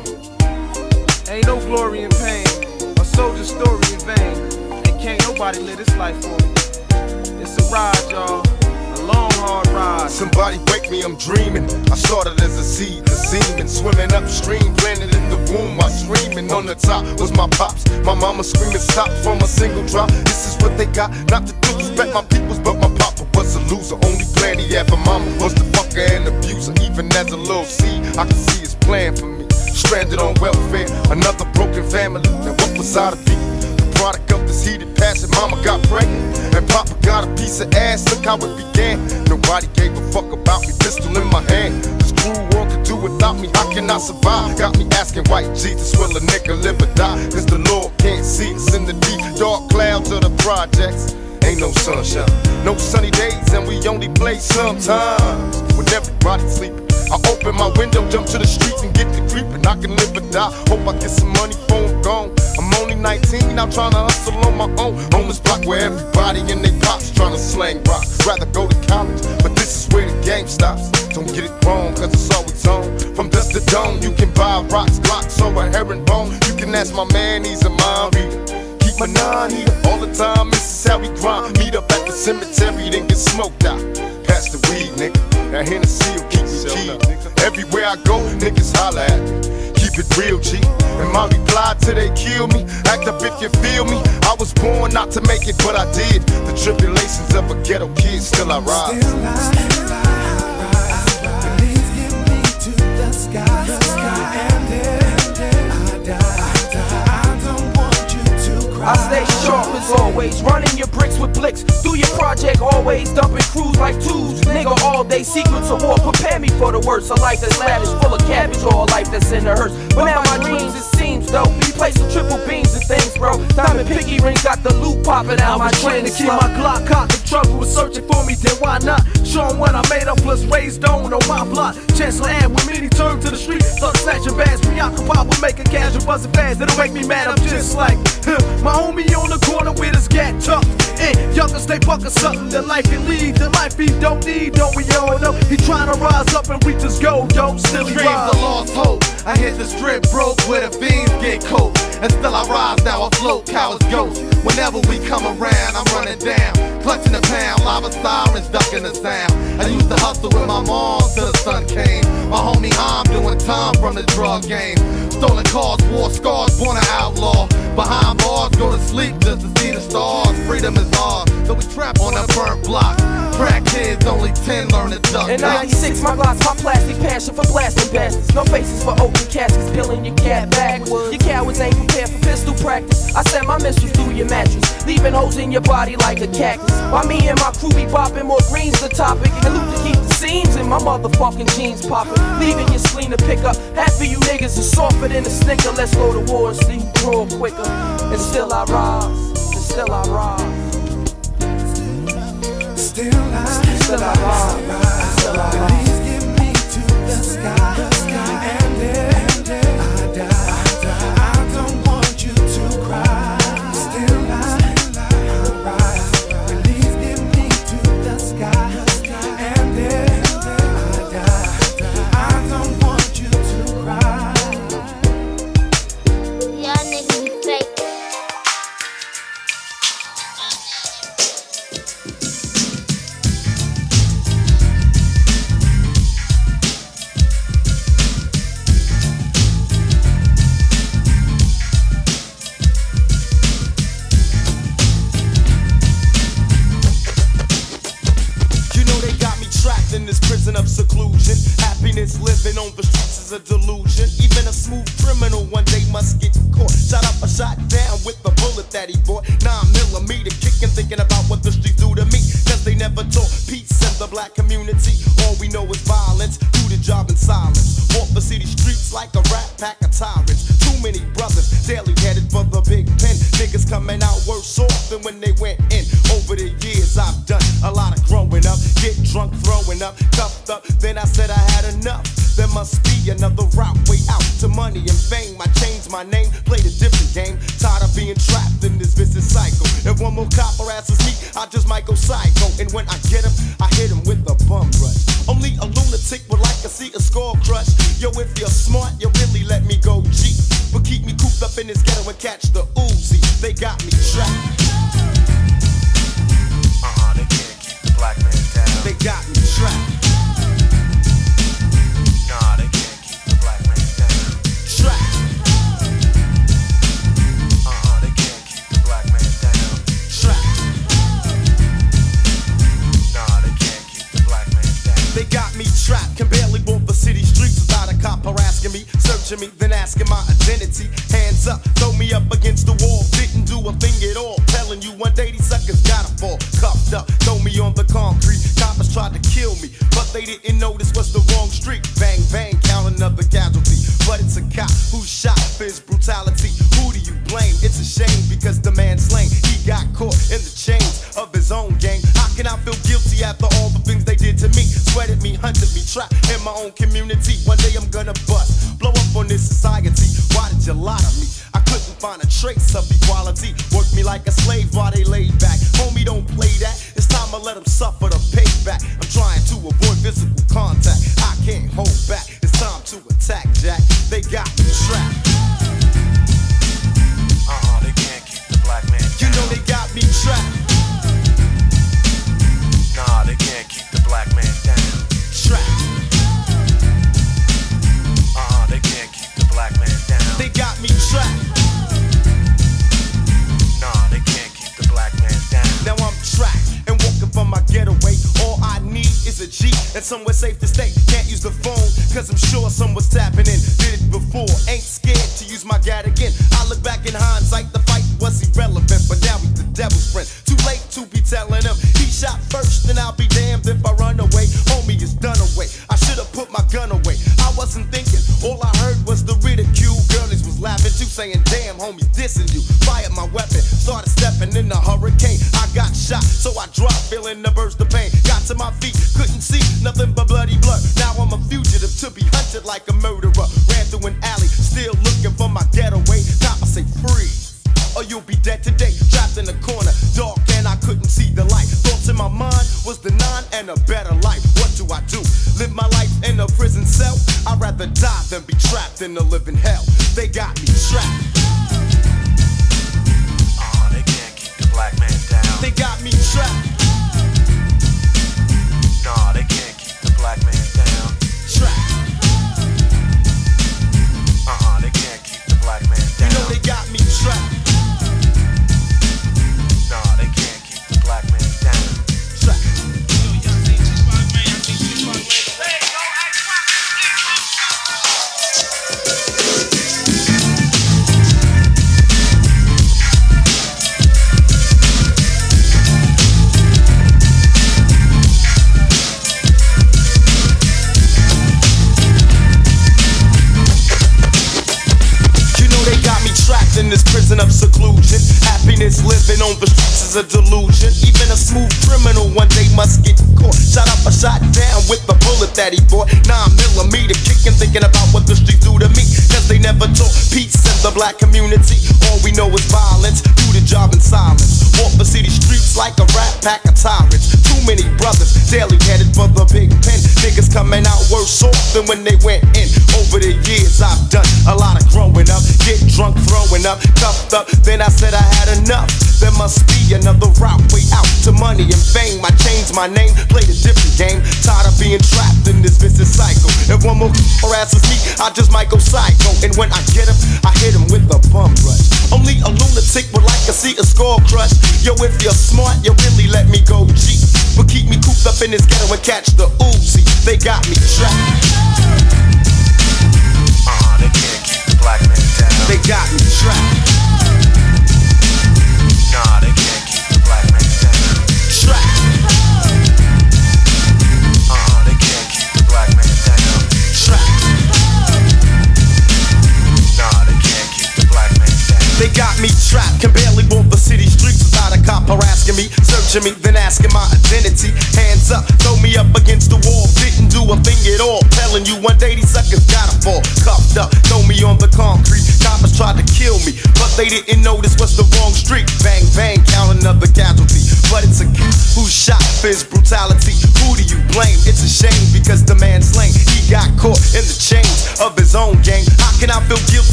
Ain't no glory in pain, a soldier's story in vain, and can't nobody live this life for me. It's a ride, y'all. Somebody wake me, I'm dreaming. I started as a seed, the semen swimming upstream, planted in the womb. I screaming on the top was my pops. My mama screaming stop from a single drop. This is what they got, not to disrespect my peoples, but my papa was a loser. Only plan he had for mama was the fucker and abuser. Even as a little seed, I could see his plan for me. Stranded on welfare, another broken family. Now what was I to be? The product of this heated passion. Mama got pregnant, and Papa got a piece of ass. Look how it began. Nobody gave a fuck about me. Pistol in my hand. This cruel world could do without me. How can I survive? Got me asking, white Jesus, will a nigga live or die? Cause the Lord can't see us in the deep dark clouds of the projects. Ain't no sunshine, no sunny days, and we only play sometimes when everybody's sleeping. I open my window, jump to the streets and get to creeping. I can live or die. Hope I get some money I'm gone. I'm only 19, I'm trying to hustle on my own. On this block where everybody in their pops trying to slang rock. Rather go to college, but this is where the game stops. Don't get it wrong, cause it's always on. From dust to dawn, you can buy rocks, blocks, or a herringbone. You can ask my man, he's a mind reader. Keep my nine heater all the time, this is how we grind. Meet up at the cemetery, then get smoked out. Pass the weed, nigga. That Hennessy will keep me keyed. Everywhere I go, niggas holla at me. Keep it real, G. And my reply till they kill me. Act up if you feel me. I was born not to make it, but I did. The tribulations of a ghetto kid, still I rise. Still I stay sharp as always, running your bricks with blicks. Do your project always, dumping crews like twos. Nigga, all day secrets of war. Prepare me for the worst. A life that's lavish, full of cabbage, or a life that's in the hearse. But now my dreams, it seems though, be placing triple beams and things, bro. Diamond piggy rings got the loot popping out. My train to keep my Glock cocked. The trouble was searching for me, then why not? Show 'em what I made up, plus raised on on my block. Chancellor Ant with me, he turned to the street. Start snatching bags, preoccupied with making cash and buzzing fast. It'll make me mad, I'm just like him. My homie on the corner with his gat tucked. And youngers stay bucking something that life can lead. The life he don't need, don't we all know? He trying to rise up and reach his goal, yo. Still he Dreams of lost hope. I hit the strip broke where the fiends get cold. And still I rise, now I float, cowards ghost. Whenever we come around, I'm running down. Clutching the pound, lava sirens ducking the sound. I used to hustle with my mom till the sun came. My homie Ham doing time from the drug game. Stolen cars, war scars, born an outlaw. Behind bars, go to sleep just to see the stars. Freedom is ours, so we trap on a burnt block. Crack kids, only 10 learn to duck. In 96, my glass, my plastic passion for blasting bastards. No faces for open caskets, peeling your cat backwards. Your cowards ain't prepared for pistol practice. I send my missiles through your mattress, leaving holes in your body like a cactus. While me and my crew be bopping more greens the topic, and to keep the seams in my motherfucking jeans popping. Leaving your spleen to pick up. Half of you niggas is softer than a snicker. Let's go to war and see who grow quicker. And still I rise, and still I rise. Still I, Still I rise, still I rise. Please get me to the sky, he bought. Nine millimeter kicking, thinking about what the streets do to me. Cause they never taught peace in the black community. All we know is violence. Do the job in silence. Walk the city streets like a rat pack of tyrants. Too many brothers daily headed for the big pen. Niggas coming out worse off than when they went in. Over the years, I've done a lot of growing up. Get drunk, throwing up, cuffed up. Then I said I had enough. Must be another route, way out to money and fame. I changed my name, played a different game. Tired of being trapped in this vicious cycle. If one more cop harasses me, I just might go psycho. And when I get him, I hit him with a bum rush. Only a lunatic would like to see a score crush. Yo, if you're smart, you really let me go G. But keep me cooped up in this ghetto and catch the Uzi. They got me trapped. Uh-uh, they can't keep the black man down. They got me harassing me, then asking my identity. Hands up, throw me up against the wall, didn't do a thing at all. Telling you one day these suckers gotta fall. Cuffed up, throw me on the concrete. Coppers tried to kill me, but they didn't know this was the wrong street. Bang, bang, count another casualty. But it's a cop who shot for his brutality. Who do you blame? It's a shame because the man slain, he got caught in the chains of his own gang. How can I feel guilty after all the things they did to me? Sweated me, hunted me, trapped in my own community. One day I'm gonna bust, blow up on this society. Why did you lie to me? I couldn't find a trace of equality. Worked me like a slave while they laid back. Homie, don't play that. It's time to let them suffer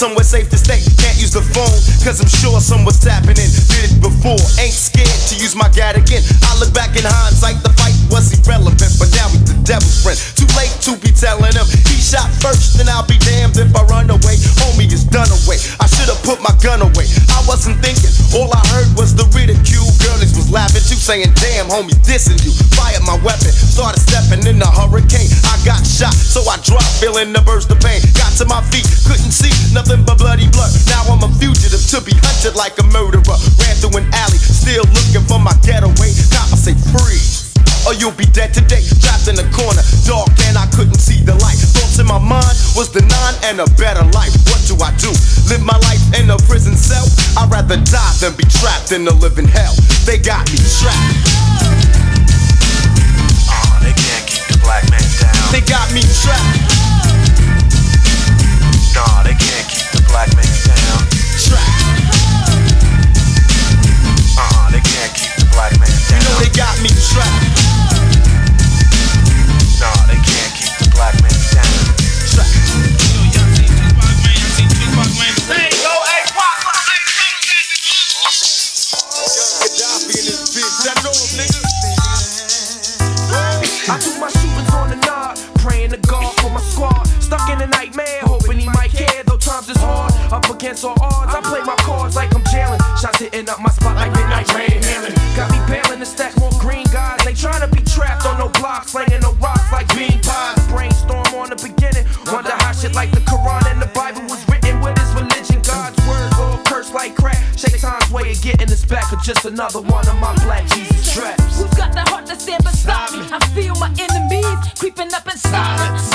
somewhere safe to stay. Can't use the phone, cause I'm sure someone's tapping. Did it before, ain't scared to use my gat again. I look back in hindsight, the fight was irrelevant, but now he's the devil's friend. Too late to be telling him he shot first, then I'll be damned if I run away. Homie is done away. I should've put my gun away. I wasn't thinking, all I heard was the ridicule. Girlies was laughing too, saying, damn, homie, dissing you. Fired my weapon, started stepping in the hurricane. I got shot, so I dropped, feeling the burst of pain. like a murderer. Ran through an alley, still looking for my getaway. Now I say freeze, or you'll be dead today. Trapped in the corner, dark, and I couldn't see the light. Thoughts in my mind was the nine and a better life. What do I do? Live my life in a prison cell? I'd rather die than be trapped in a living hell. They got me trapped. Ah, they can't keep the black man down. They got me trapped. Nah, they can't keep the black man down. Trapped. black man. You know they got me trapped. That's another one of my black Jesus traps. Who's got the heart to stand beside me? I feel my enemies creeping up inside. Silence.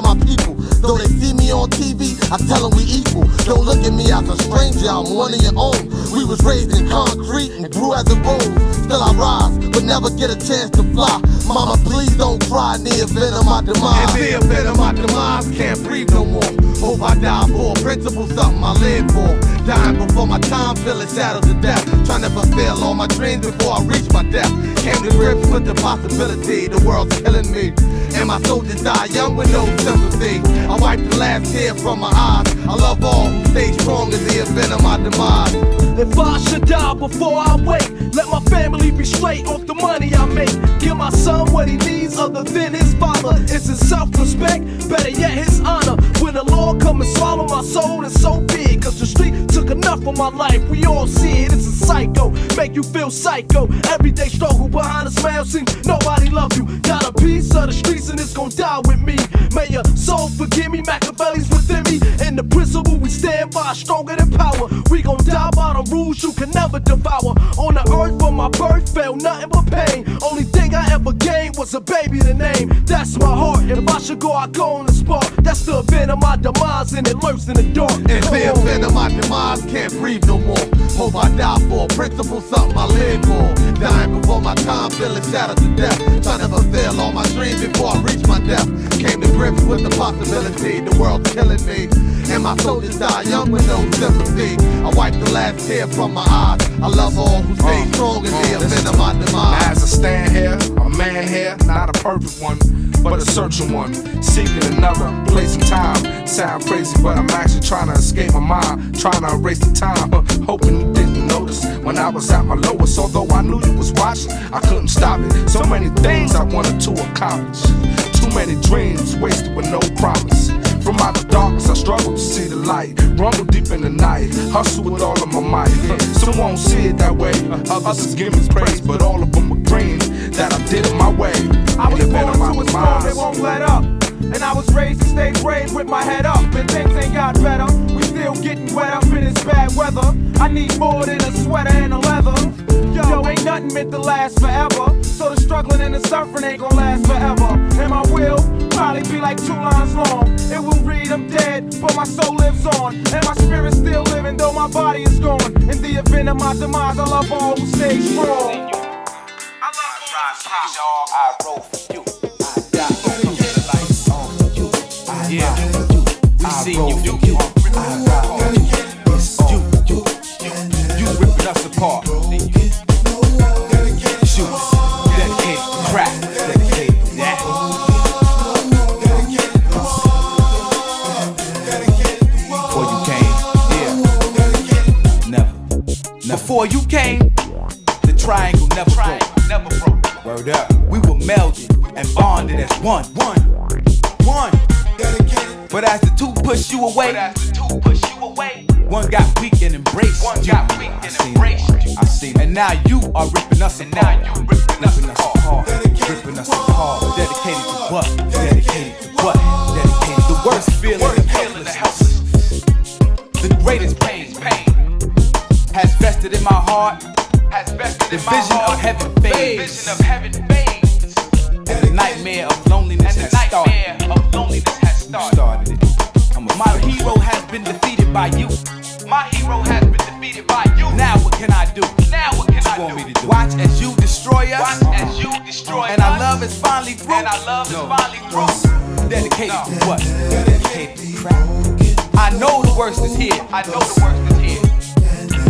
To better my people. Though they see me on TV, I tell them we equal. Don't look at me as a stranger, I'm one of your own. We was raised in concrete and grew as a rose. Still I rise, but never get a chance to fly. Mama, please don't cry in the event of my demise. In the event of my demise, can't breathe no more. Hope I die for a principle, something I live for. Dying before my time, feeling shadows of death. Trying to fulfill all my dreams before I reach my death. Came to grips with the possibility, the world's killing me. And my soldiers die young with no sympathy. I wipe the last tear from my eyes. I love all who stay strong in the event of my demise. If I should die before I wake, let my family be straight off the money I make. Give my son what he needs other than his father. It's his self-respect, better yet his honor. When the Lord come and swallow my soul, it's so big. Cause the street took enough of my life. We all see it, it's a psycho. Make you feel psycho. Everyday struggle behind a smile seems nobody love you. Got a piece of the streets and it's gon' die with me. May your soul forgive me, Machiavelli's within me. In the principle we stand by, stronger than power. We gon' die by the rules you can never devour. On the earth from my birth, felt nothing but pain. Only thing I ever gained was a baby to name. That's my heart. And if I should go, I go on the spot. That's the event of my demise, and it lurks in the dark. In the event of my demise, can't breathe no more. Hope I die for a principle, something I live for. Dying before my time, feeling shattered to death. Trying to fulfill all my dreams before I reach my death. Came to grips with the possibility, the world's killing me. And my soldiers die young with no sympathy. I wipe the last tear from my eyes. I love all who stay uh, strong uh, in the event of my demise. As I stand here, a man here, not a perfect one, but a searching one, seeking another place and time. Sound crazy, but I'm actually trying to escape my mind, trying to erase the time, huh, hoping you didn't notice when I was at my lowest. Although I knew you was watching, I couldn't stop it. So many things I wanted to accomplish, too many dreams wasted with no promise. From out the darkness, I struggle to see the light. Rumble deep in the night, hustle with all of my might. Some won't see it that way, others just give me praise, but all of them agreeing that I did it my way. I was In the event born of my to a storm, they won't let up. And I was raised to stay brave with my head up, and things ain't got better. We still getting wet up in this bad weather. I need more than a sweater and a leather. Yo, ain't nothing meant to last forever. So the struggling and the suffering ain't gonna last forever. And my will probably be like two lines long. It will read I'm dead, but my soul lives on. And my spirit's still living, though my body is gone. In the event of my demise, I love all who stay strong. I roll for you. I die for you. Lights on for you. I yeah. We see you. You. you. I ride for you. It's you. You. You ripping us apart. Shoot. Before you came, the triangle never broke. Never broke. Word up. We were melded and bonded as one. One. One. But as the two push you away, one got weak and embraced one you. Got weak and embraced you. I see. And now you are ripping us and apart. Now you ripping us apart. Ripping us apart. Dedicated to what? Dedicated to what? Dedicated the worst feeling of helplessness. The greatest pain, pain has vested in my heart. Has vested the in my vision heart. of heaven fades. Vision of heaven fades. And the nightmare of loneliness and the has nightmare started. of loneliness has started. started it. I'm a my hero has been defeated by you. My hero has been defeated by you. Now what can I do? Now what can I do? Me to do? Watch as you destroy us. Watch as you destroy and us. And our love is finally through. And our love no. is finally through. Dedicated no. to what? Dedicated to crap. I know the worst is here. I know the worst is here.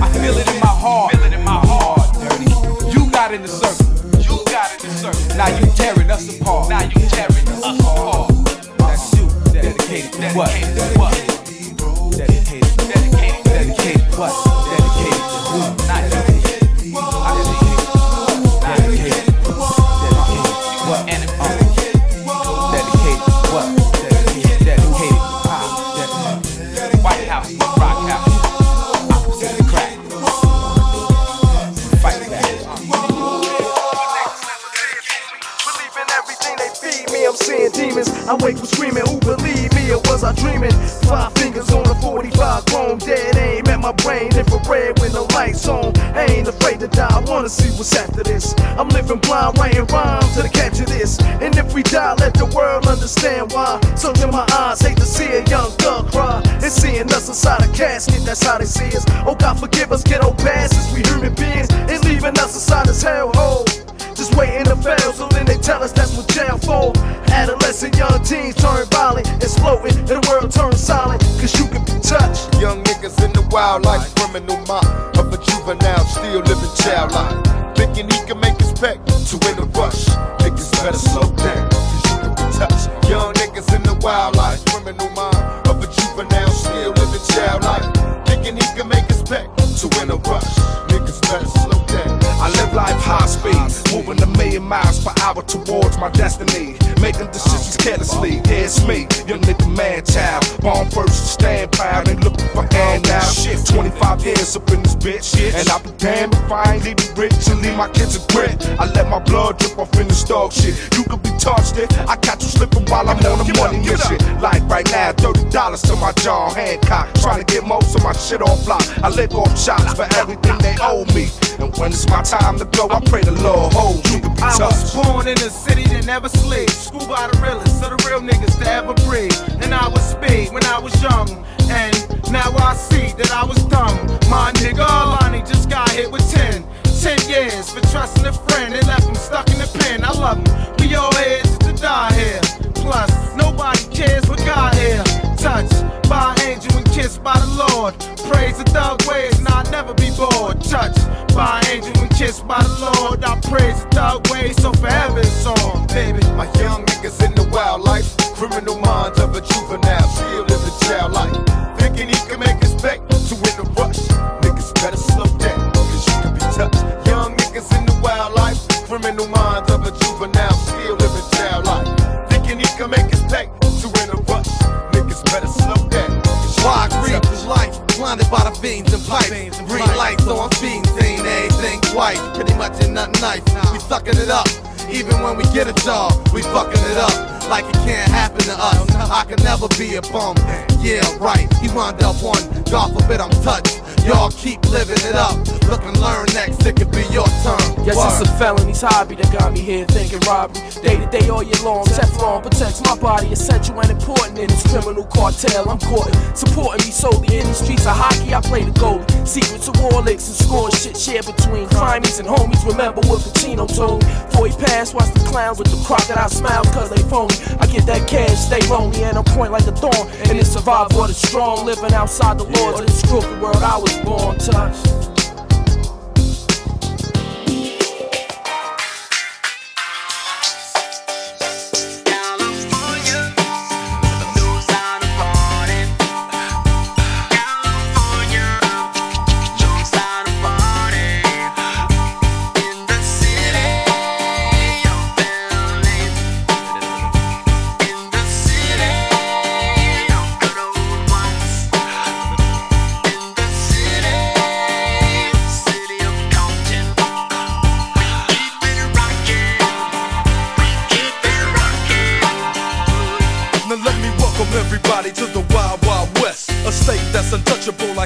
I feel it in my heart. Feel it in my heart. Dirty. You got in the circle. You got in the circle. Now you tearing us apart. Now you tearing us apart. That's you. Dedicated to what? What? Dedicated. Dedicated. Dedicated what? Dedicated to who? Not you. I wake up screaming, who believe me or was I dreaming? Five fingers on a 45 chrome, dead aim at my brain, infrared when the lights on. I ain't afraid to die, I wanna see what's after this. I'm living blind, writing rhymes to the catch of this. And if we die, let the world understand why. So in my eyes, hate to see a young thug cry. And seeing us inside a casket, that's how they see us. Oh God, forgive us, get old passes, we human beings. And leaving us inside this hellhole. Just waiting to fail, so then they tell us that's what jail for. Adolescent young teens turn violent, exploding, and the world turns silent, cause you can be touched. Young niggas in the wildlife, criminal mind of a juvenile, still living child life. Thinking he can make his peck hour towards my destiny. Making decisions carelessly, yeah, it's me, young nigga man child. Born first, stand proud, ain't looking for handouts. 25 years up in this bitch, and I'll be damned if I ain't leaving rich and leave my kids a grit. I let my blood drip off in this dog shit. You could be touched it, I catch you slipping while I'm on a money mission. Like right now, $30 to my John Hancock. Trying to get most of my shit off lock. I lick off shots for everything they owe me. And when it's my time to go, I pray the Lord hold you to be I was born in a city that never sleeps. School by the realest, so the real niggas to ever breathe. And I was speed when I was young. And now I see that I was dumb. My nigga Alani just got hit with 10. 10 years for trusting a friend and left him stuck in the pen. I love him. We all here to die here. Plus, nobody cares what God here. Touched by an angel and kissed by the Lord. Praise the thug ways and I'll never be bored. Touched by an angel and kissed by the Lord. I praise the thug ways so forever it's on, baby. My young niggas in the wildlife, criminal minds of a juvenile, still living child life. Thinking he can make his back to win the rush. And pipes. Green lights on fiends, ain't everything white. Pretty much in nothing nice. We sucking it up. Even when we get a job, we fucking it up. like it can't happen to us. I can never be a bum. Yeah, right. He wound up one. God forbid I'm touched. Y'all keep living it up. Look and learn next. It could be your turn. Yes, Word. it's a felony's hobby that got me here thinking robbery. Day to day, all year long. Teflon protects my body, essential and important in this criminal cartel. I'm caught supporting me solely in the streets of hockey. I play the goalie. Secrets of war licks and score shit shared between crimies and homies. Remember what Pacino told me. Before he passed, watch the clowns with the crocodile smiles cause they phony. I get that cash, stay lonely, and I'm point like a thorn. And it's survival of the strong, living outside the laws of this crooked world I was born touched.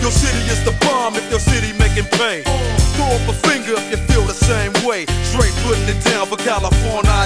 Your city is the bomb if your city making pain. Throw up a finger if you feel the same way. Straight putting it down for California,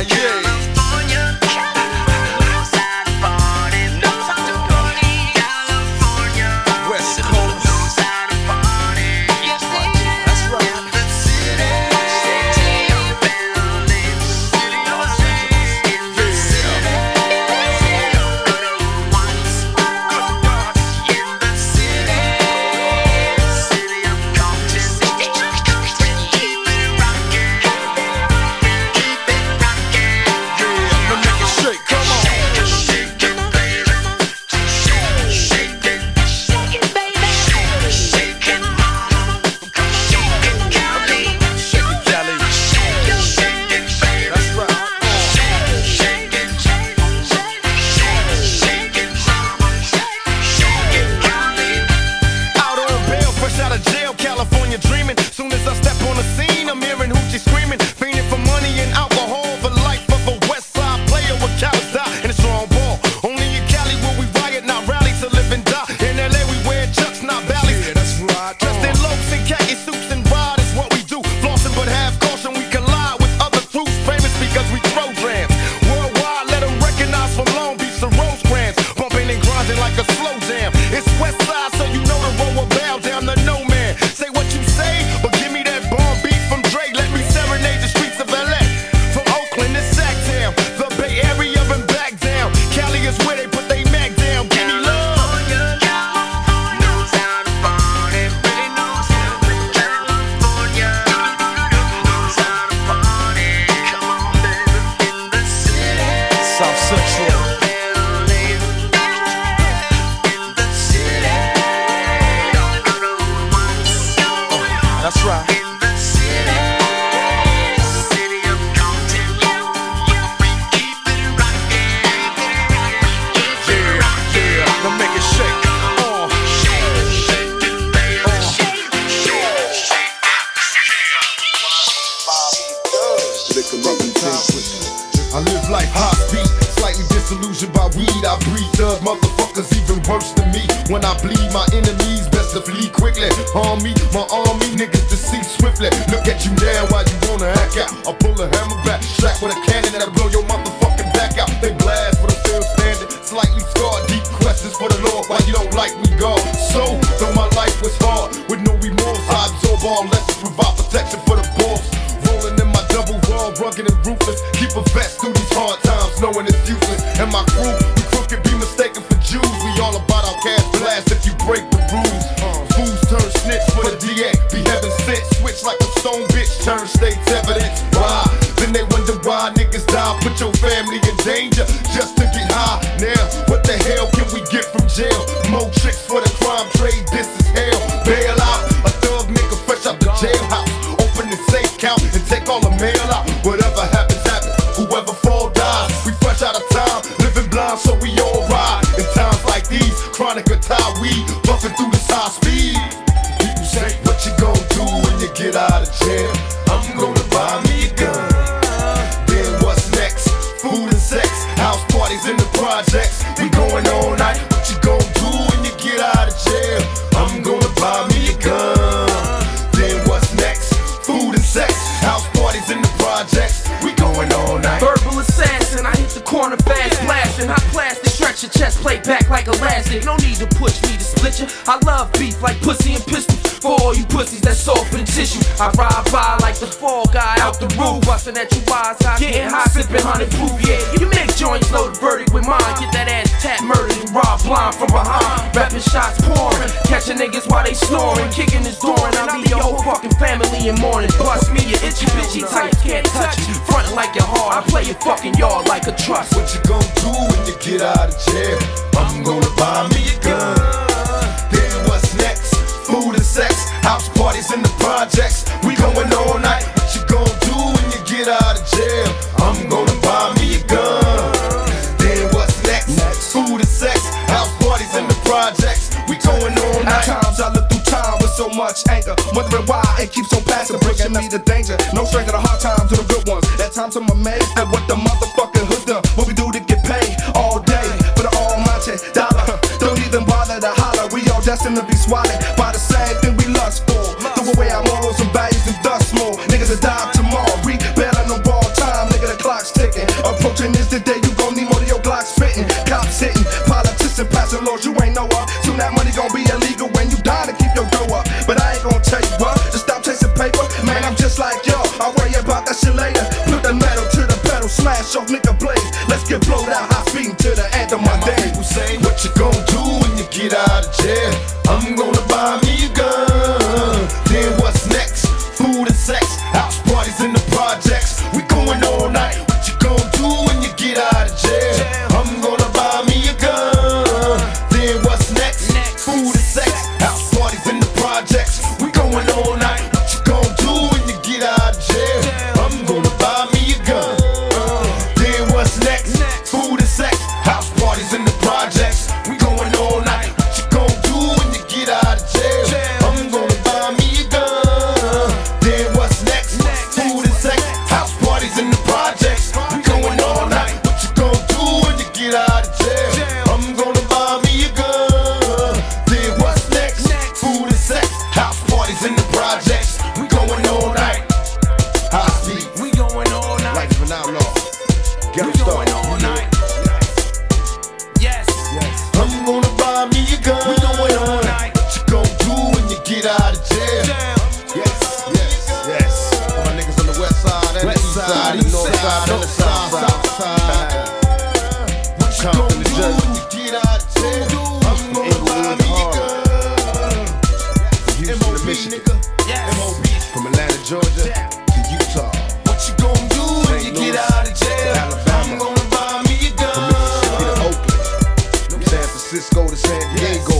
Michigan. Yes. From Atlanta, Georgia yeah. to Utah. What you gonna do when you Louis, get out of jail? I'm gonna buy me a gun. From Mississippi to Oakland. Nope. San Francisco to San Diego.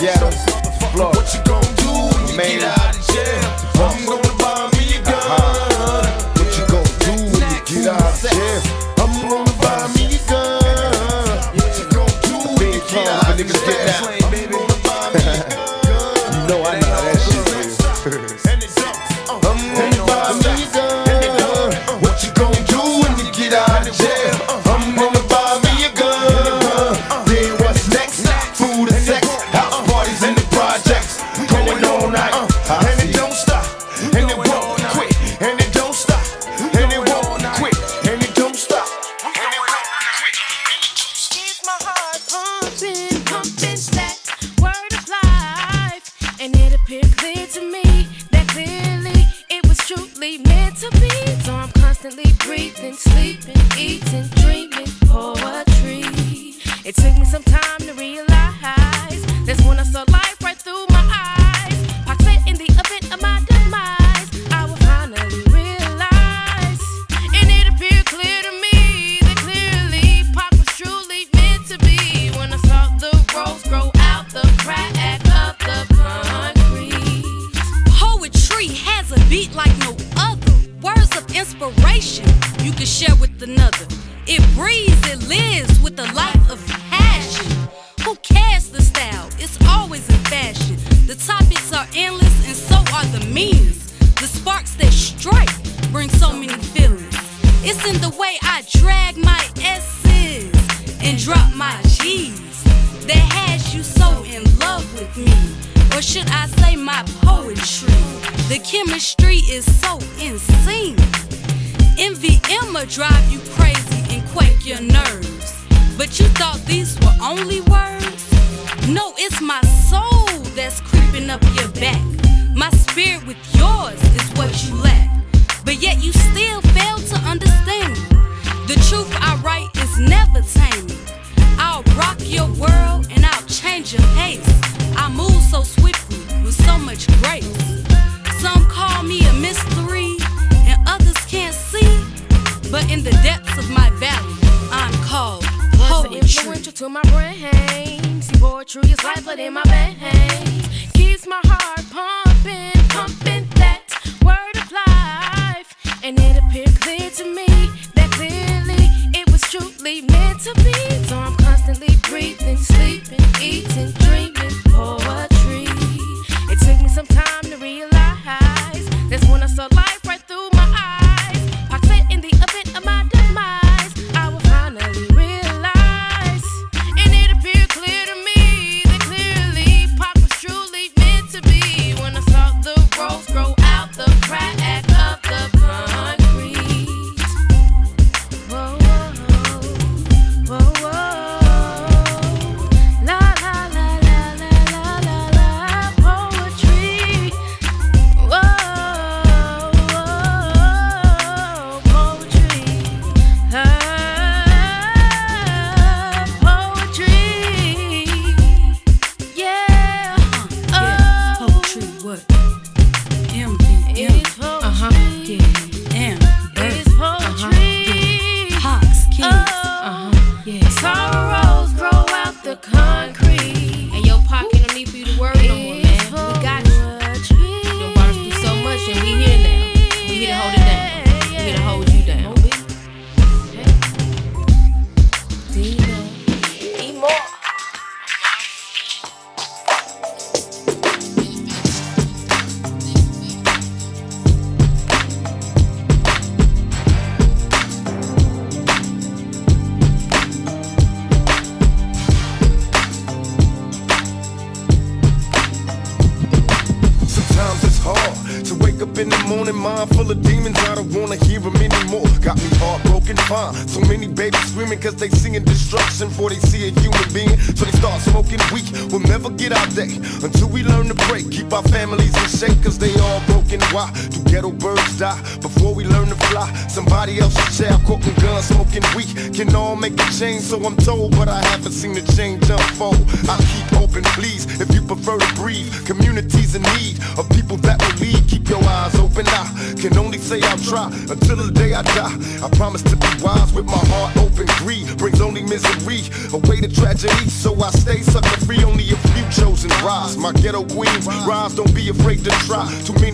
Yes. Seattle, Florida. What you gonna do when you get out?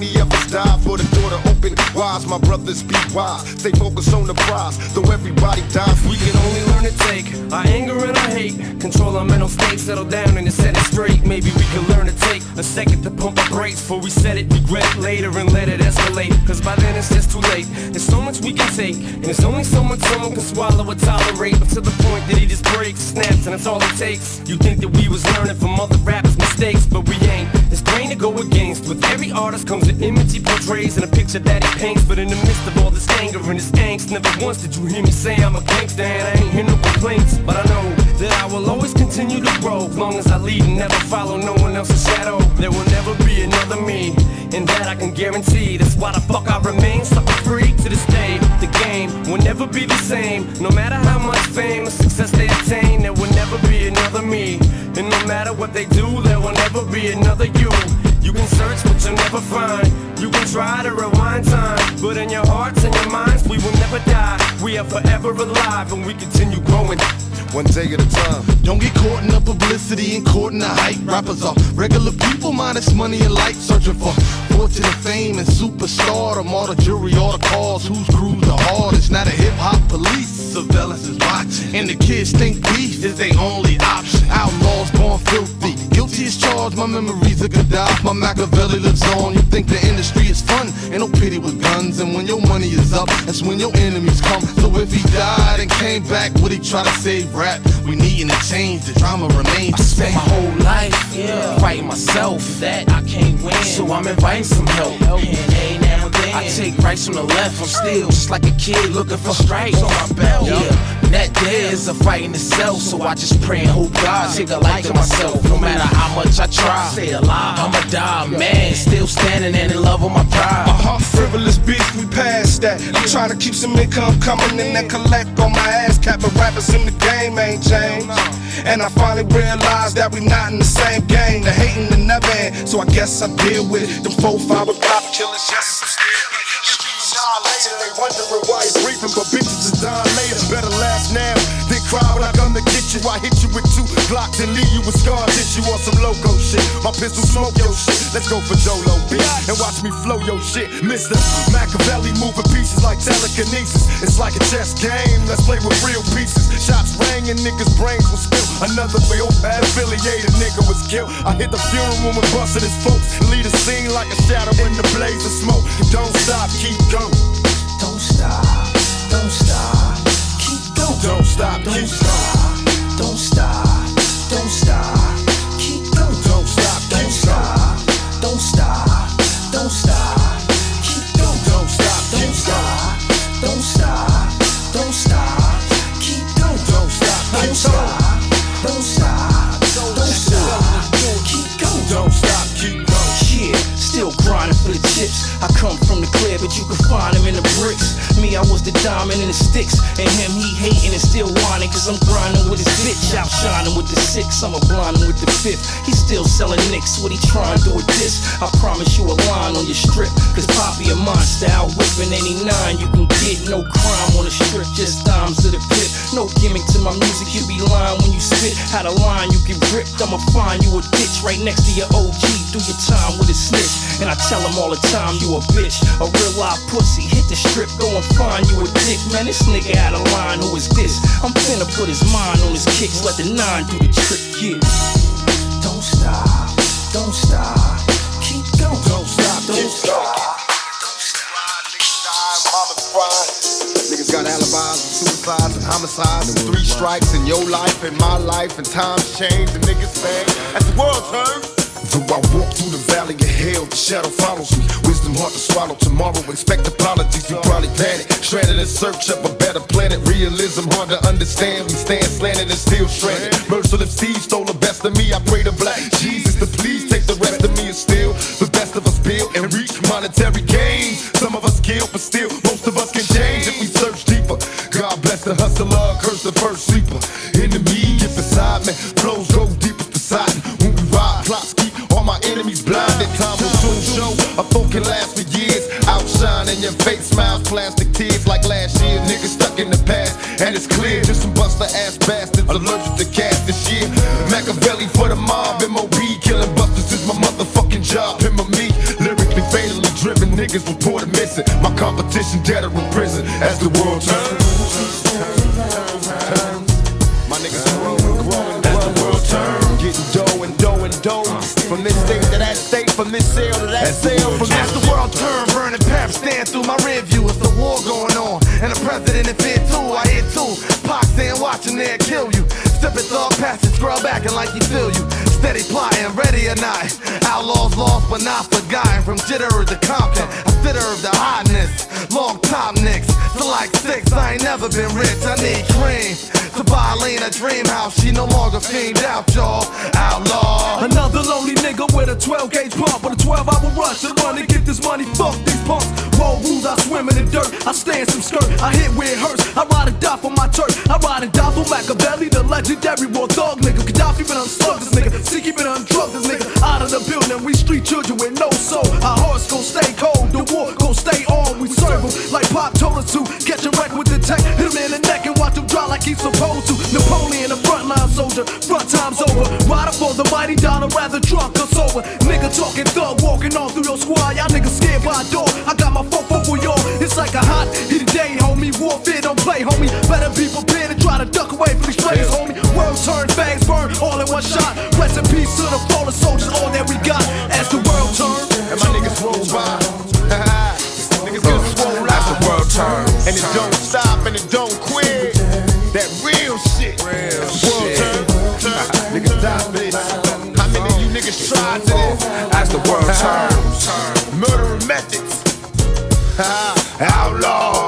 many of us die for the door to open wise. My brothers be wise, stay focused on the prize. Though everybody dies, we can only learn to take our anger and our hate, control our mental state, settle down and it's set it straight. Maybe we can learn to take a second to pump our brakes before we set it, regret it later and let it escalate. Cause by then it's just too late. There's so much we can take, and there's only so much someone can swallow or tolerate. But to the point that he just breaks, snaps, and it's all it takes. You think that we was learning from other rappers' mistakes, but we ain't. It's plain to go against. With every artist comes an image he portrays and a picture that he paints. But in the midst of all this anger and this angst, never once did you hear me say I'm a gangster and I ain't hear no complaints. But I know that I will always continue to grow. Long as I lead and never follow no one else's shadow, there will never be another me. And that I can guarantee. That's why the fuck I remain sucker free to this day. The game will never be the same. No matter how much fame or success they attain, there will never be another another me. And no matter what they do, there will never be another you. You can search, but you'll never find. You can try to rewind time, but in your hearts and your minds, we will never die. We are forever alive, and we continue growing one day at a time. Don't get caught in the publicity and caught in the hype. Rappers are regular people, minus money and life, searching for fortune and fame and superstardom. All the jury, all the cars, who's crews the hardest? Not a hip hop police, surveillance is watching. And the kids think beef is their only option. Outlaws born filthy, guilty as charged. My memories are Gaddafi, my Machiavelli lives on. You think the industry is fun? Ain't no pity with guns. And when your money is up, that's when your enemies come. So if he died and came back, would he try to save rap? We needin' to change, the drama remains the I spent same. my whole life Yeah. fighting myself that I can't win. So I'm inviting some help. And hey, now and then I take rights from the left. I'm still just like a kid looking for stripes on my belt. Yeah, that there is a fight in itself. So I just pray and hope God take a life to myself. No matter how much I try, stay alive. I'ma die, man. Still standing and in love with my pride. Uh-huh, frivolous beef, we passed that. I'm trying to keep some income coming in and collect on my ass. Capping rappers in the game ain't changed. And I finally realized that we not in the same game. The hating the never end, so I guess I deal with it. Them four, five, and pop killers, yes, I'm still later, they wondering why he's briefing, but bitches is dying later. Better laugh now cry when I come to get you. I hit you with two blocks and leave you with scar tissue on some loco shit. My pistol smoke your shit. Let's go for Dolo, bitch, and watch me flow your shit. Mr. Machiavelli moving pieces like telekinesis. It's like a chess game. Let's play with real pieces. Shots rang and niggas' brains will spill. Another oh, affiliated nigga was killed. I hit the funeral and busted his folks. Lead a scene like a shadow in the blaze of smoke. Don't stop, keep going. Don't stop, Don't stop, don't stop, don't stop, don't stop, keep going. Don't stop, don't stop, don't stop, don't stop, keep going. Don't stop, don't stop, don't stop, don't stop, keep going. Don't stop, don't stop, don't stop, don't stop, keep going. Don't stop, keep still grinding for the chips. I come from the clear, but you can find him in the bricks. Me, I was the diamond in the sticks. And him, he hating and still whining. Cause I'm grinding with his bitch. Outshining with the six. I'm a blinding with the fifth. He's still selling nicks. What he trying to do with this? I promise you a line on your strip. Cause Poppy a monster out whipping 89. You can get no crime on the strip. Just dimes to the pit. No gimmick to my music. You be lying when you spit. Had a line you get ripped. I'ma find you a ditch right next to your OG. Do your time with a snitch. And I tell him all the time you a bitch. A real live pussy. Hit the strip, go and find you a dick. Man, this nigga out of line. Who is this? I'm finna put his mind on his kicks. Let the nine do the trick, yeah. Don't stop, don't stop, keep going. Don't stop, don't stop. Mama's crying. Niggas got alibis and suicides and homicides and three strikes in your life and my life and times change and niggas say as the world turns. Though I walk through the valley of hell, the shadow follows me. Wisdom hard to swallow tomorrow. Expect apologies, you probably panic. Stranded in search of a better planet. Realism hard to understand. We stand slanted and still stranded. Merciless thieves stole the best of me. I pray to black Jesus to please take the rest of me and steal the best of us build and reach monetary gains. Some of us kill, but still most of us can change if we search deeper. God bless the hustler, curse the first sleeper. Enemy get beside me, flows go blinded. Time will soon show a folk can last for years. Outshine in your face, smiles, plastic tears like last year. Niggas stuck in the past, and it's clear. Just some buster ass bastards allergic to cash this year. Machiavelli for the mob, MOB killing busters is my motherfucking job. Him or me, lyrically fatally driven niggas reported missing. My competition dead or in prison as the world turns. From this sale to that sale. From As the world turn, burning pap stand through my rear view. It's a war going on, and the president in fear too. I hear too. Pac saying, watching there kill you. Sipping thought passage, scrub acting like you feel you. Steady plotting, ready or not. Outlaws lost but not forgotten. From jitter to Compton, I fitter of the hotness. Long top nicks, to like six. I ain't never been rich. I need cream to buy Lane a dream house. She no longer fiend out, y'all. Outlaw. Another lonely nigga with a 12 gauge pump with a 12 hour rush to run and get this money. Fuck these punks. Roll rules, I swim in the dirt. I stay in some skirt. I hit where it hurts. I ride and die for my turf. I ride and die for Machiavelli, the legendary war dog nigga. Gaddafi been unslugged this nigga. Siki been undrugged this nigga. Out of the building, we street children with no soul. Our hearts gon' stay cold. The war gon' stay on. We serve serve 'em like Pop told us to. Catch a wreck with the tech Hit him in the watch him dry like he's supposed to. Napoleon, a frontline soldier, front time's over. Rider for the mighty dollar, rather drunk or sober. Nigga talking thug, walking all through your squad. Y'all niggas scared by a door. I got my four for y'all. It's like a hot heated day, homie. Warfare don't play, homie. Better be prepared to try to duck away from these players, homie. World turn, fangs burn, all in one shot. Rest in peace to the fallen soldiers, all that we got. As the world turns, and my niggas roll by. niggas get swole as the world turn, and it don't stop. Many of you niggas tried to this? As the world turns. Murdering methods. Outlaw.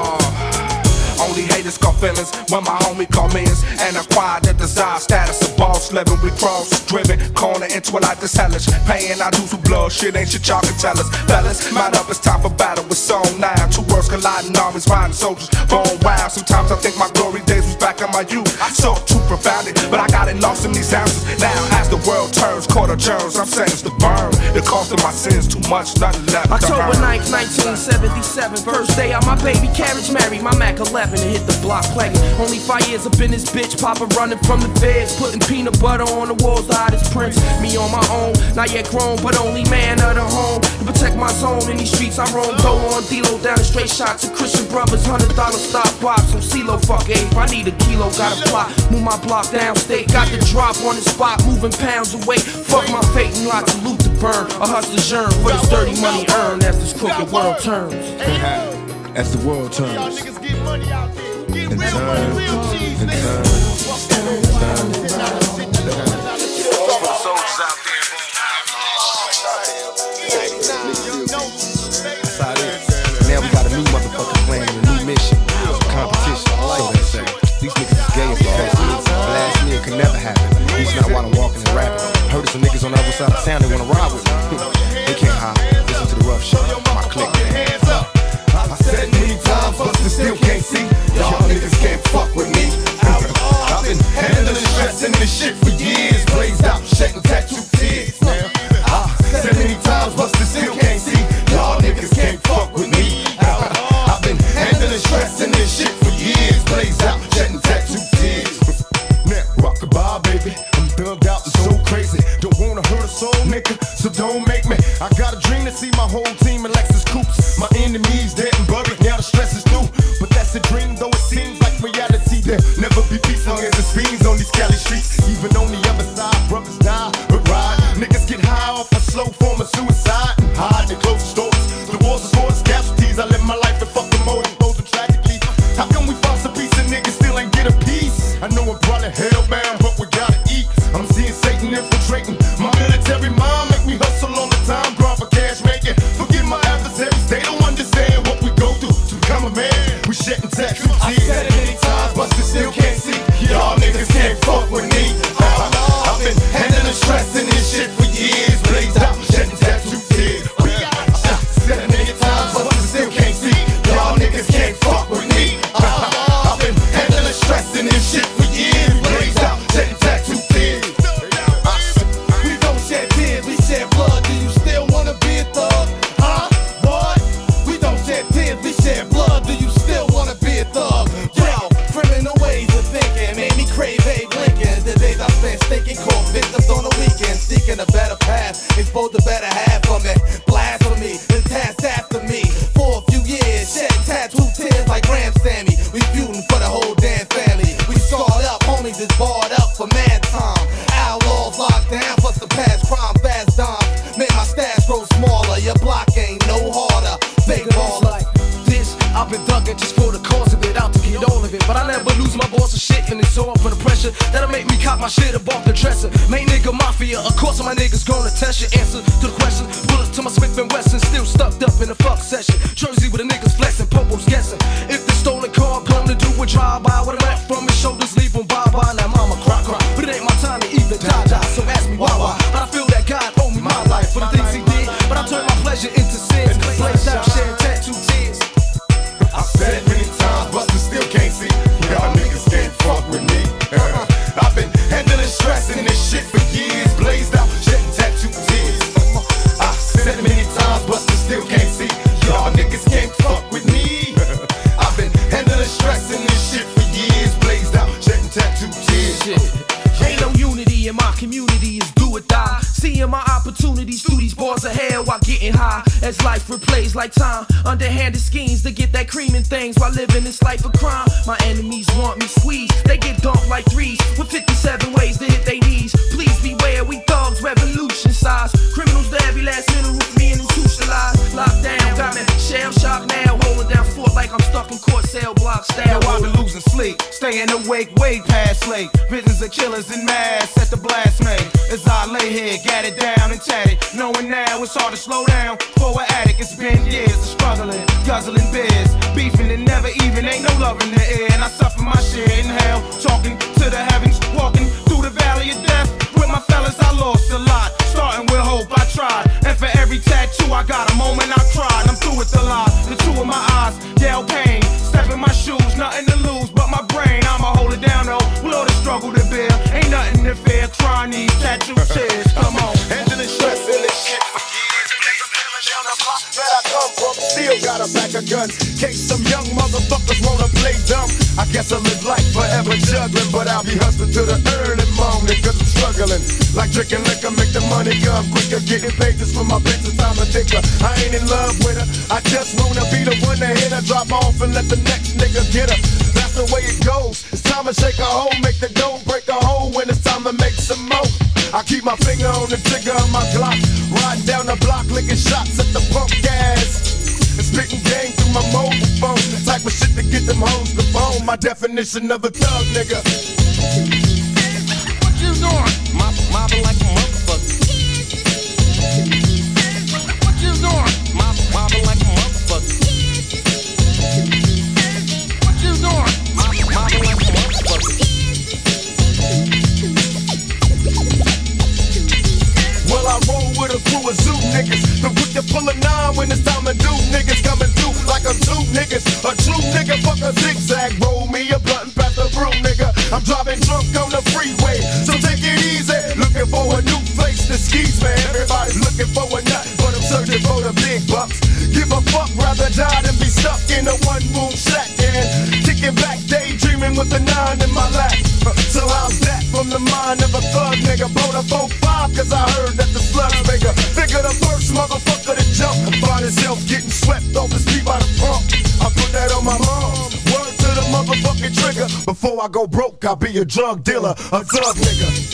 Only haters got feelings when my homie come in and acquire the desired status of boss living. We cross driven, corner into a life that's hellish. Paying our dues with blood, shit ain't shit y'all can tell us. Fellas, mount up, it's time for battle with song now. Two worlds colliding, armies riding soldiers, born wild. Sometimes I think my glory days was back in my youth. I saw it too profoundly, but I got it lost in these ounces. Now, as the world turns, quarter turns, I'm sentenced to burn. The cost of my sins too much, nothing left. October 9th, 1977. First day on my baby carriage married. My Mac 11 and hit the block plaguing. Only five years up in this bitch. Papa running from the feds. Putting peanut butter on the walls, the hottest prince. Me on my own, not yet grown, but only man of the home. To protect my zone in these streets, I roam. Go on, D-Lo down the straight shots of Christian brothers. Hundred dollar stop box. Some CeeLo, fuck A. If I need a kilo, got a plot. Move my block downstate. Got the drop on the spot, moving pounds away. Fuck my fate and lots of loot to burn. A hustler's yearn for this dirty money earned as this crooked world turns. As the world turns. And turns. And Now we got a new motherfucking plan, a new mission, some competition. So they say. These niggas is gay as fuck. Last meal can never happen. At least not while I'm walking and rapping. Heard of some niggas on the other side of town that wanna ride with me. they can't hide. Listen to the rough shit. My click, man. I said many times, but you still can't see. Y'all niggas can't fuck with me. I've been handling stress and this shit for years. Blazed out, shedding tattoo tears. I ah, said many times, but still can't see. Y'all niggas can't fuck with me. I've been handling stress and this shit for years. Blazed out, shedding tattoo tears. Now, rockabye, baby. I'm thugged out and so crazy. Don't wanna hurt a soul, nigga, so don't make streets. Even stolen car come to do a drive by, what I left from his shoulders, things while living this life of crime. Getting papers for my business. I'm a nigga. I ain't in love with her. I just wanna be the one to hit her, drop off and let the next nigga get her. That's the way it goes. It's time to shake a hole, make the dough, break a hole when it's time to make some more. I keep my finger on the trigger of my Glock, riding down the block, licking shots at the pump gas, and spitting game through my mobile phone. The type of shit to get them hoes to bone. My definition of a thug, nigga. I'll be a drug dealer, a drug nigga.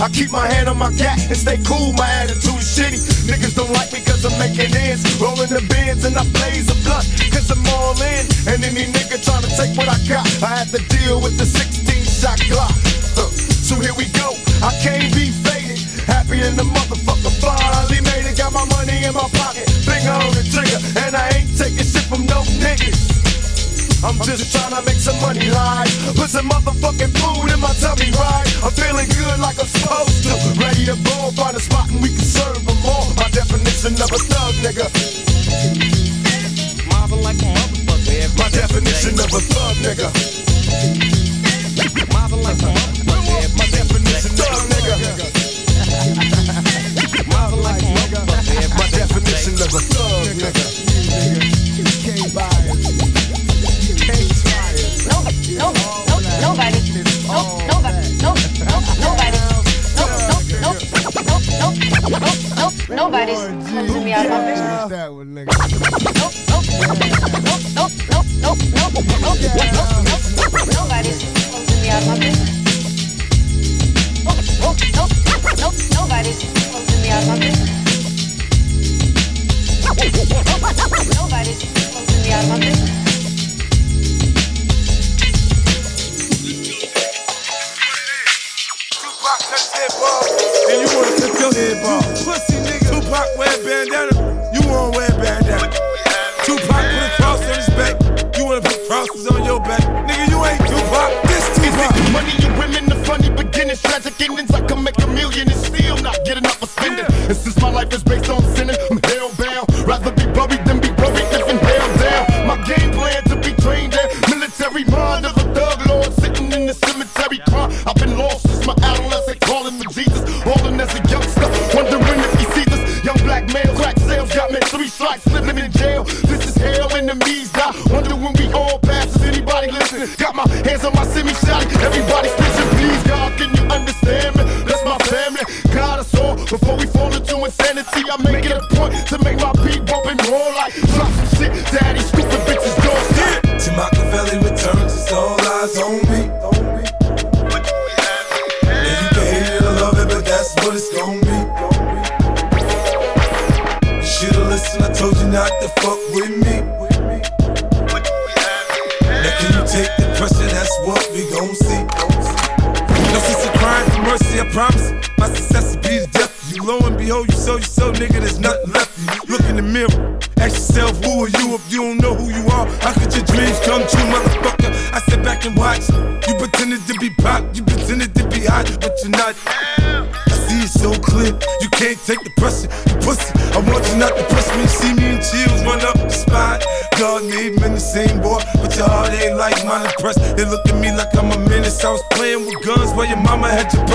I keep my hand on my cat and stay cool, my attitude shitty. Niggas don't like me cause I'm making ends, rolling the bins and I blaze nigga. Tupac, that's hip hop. And you wanna flip your head ball. Pussy nigga. Tupac wear bandana. You wanna wear bandana. Tupac put a cross on his back. You wanna put crosses on your back. Nigga, you ain't Tupac. This Tupac. Is money and women, the funny beginnings, tragic endings. I can make a million and still not get enough for spending. And since my life is based on sinning, Got my hands on my semi shot. Everybody had your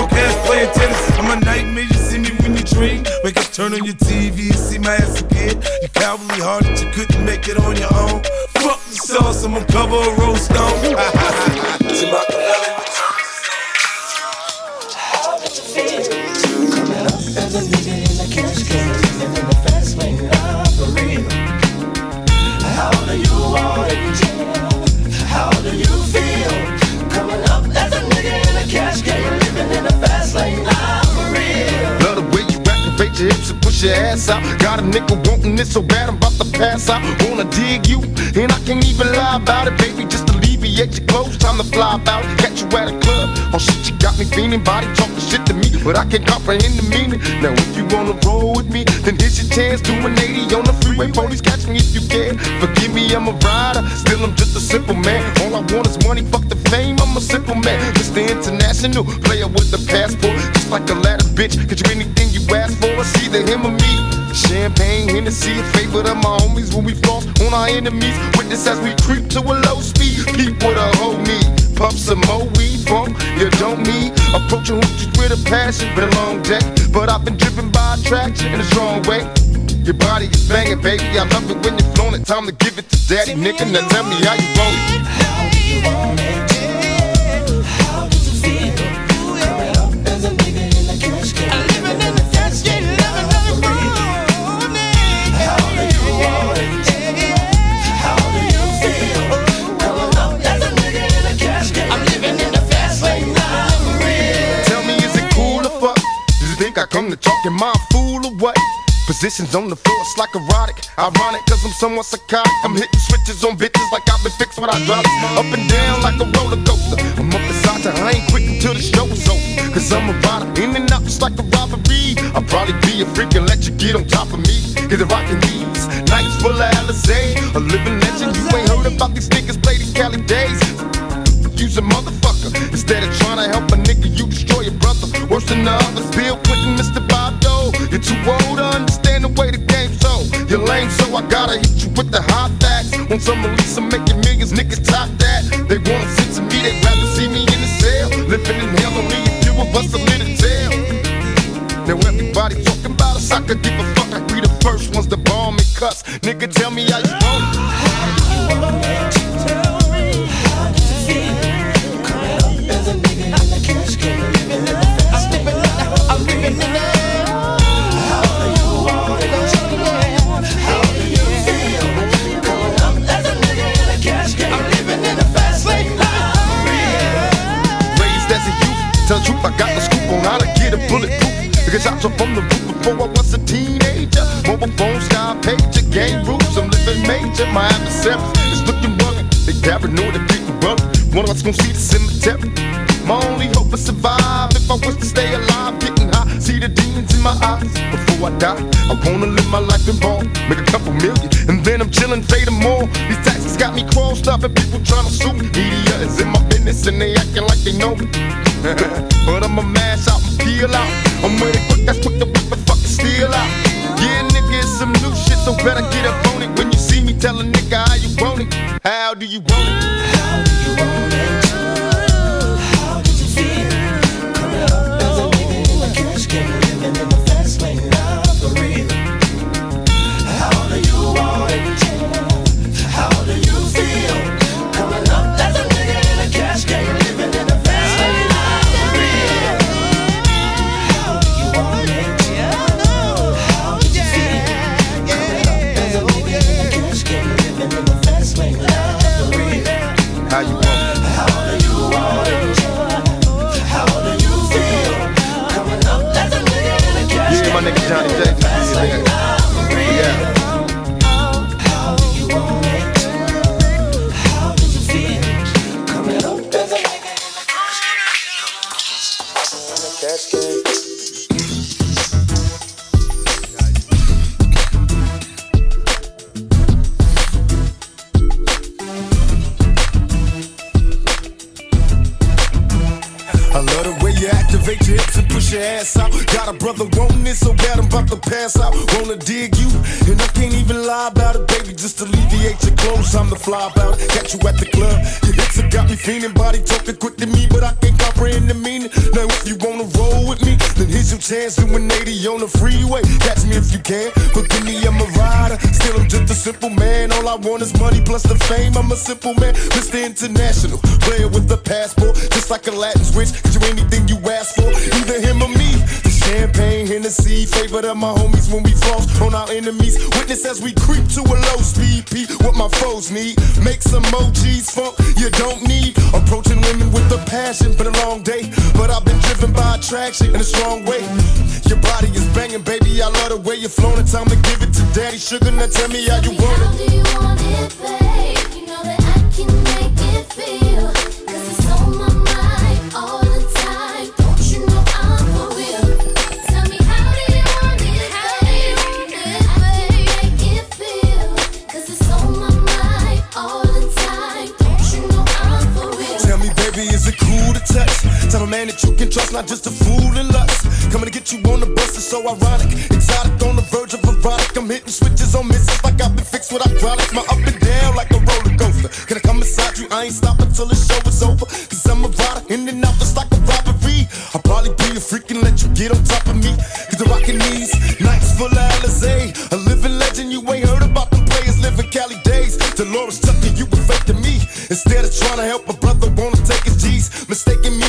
can't comprehend the meaning. Now if you wanna roll with me, then here's your chance. Do an 80 on the freeway, police catch me if you can. Forgive me, I'm a rider, still I'm just a simple man. All I want is money, fuck the fame. I'm a simple man, Mr. International player with the passport, just like a ladder, bitch. Get you anything you ask for, it's either him or me. Champagne, Hennessy, a favorite of my homies when we floss on our enemies. Witness as we creep to a low speed. Peep with a whole need. Pump some more weed, bump, you don't need. Approaching hoochies with a passion, been a long day. But I've been driven by attraction in a strong way. Your body is banging, baby. I love it when you're flown it. Time to give it to daddy, nigga. Now tell me how you want it. How you want it? Positions on the floor, it's like erotic. Ironic, cause I'm somewhat psychotic. I'm hitting switches on bitches like I've been fixed when I drop it. Up and down like a roller coaster. I'm up beside you, I ain't quick until the show's over. Cause I'm a rider, in and out just like a robbery. I'll probably be a freak and let you get on top of me. If I can these nights full of Alizé, a living legend. You ain't heard about these niggas play these Cali days. Use a motherfucker instead of trying to help a nigga. You destroy your brother. Worse than the others. Us see the cemetery. My only hope is survive. If I was to stay alive, getting high, see the demons in my eyes. Before I die, I wanna live my life in ball, make a couple million, and then I'm chillin', fading more. These taxes got me crossed up, and people tryna sue me. Media is in my business, and they acting like they know me. but I'ma mash out and peel out. I'm it quick, that's quick to whip and fucking steal out. Yeah, nigga, it's some new shit, so better get up on it. When you see me, tell a nigga how you want it. How do you want it? Plus the fame, I'm a simple man, Mr. International. Player with a passport, just like a Latin switch. Get you anything you ask for, either him or me. The champagne, Hennessy, favorite of my homies when we floss on our enemies. Witness as we creep to a low speed peak. What my foes need, make some emojis, funk you don't need. Approaching women with a passion, for a long day, but I've been driven by attraction in a strong way. Your body is banging, baby. I love the way you're flowing. Time to give it to daddy. Sugar, now tell me how you want it. How do you want it. not just a fool in lust. Coming to get you on the bus is so ironic. Exotic on the verge of erotic. I'm hitting switches on misses like I've been fixed with hydraulics. My up and down like a roller coaster. Can I come inside you? I ain't stopping till the show is over. Cause I'm a rider in and out just like a robbery. I'll probably be a freak let you get on top of me. Cause the rocking knees, nights full of Alizé. A living legend, you ain't heard about them players living Cali days. Delores Tucker, you were faking me. Instead of trying to help a brother, wanna take his G's. Mistaking me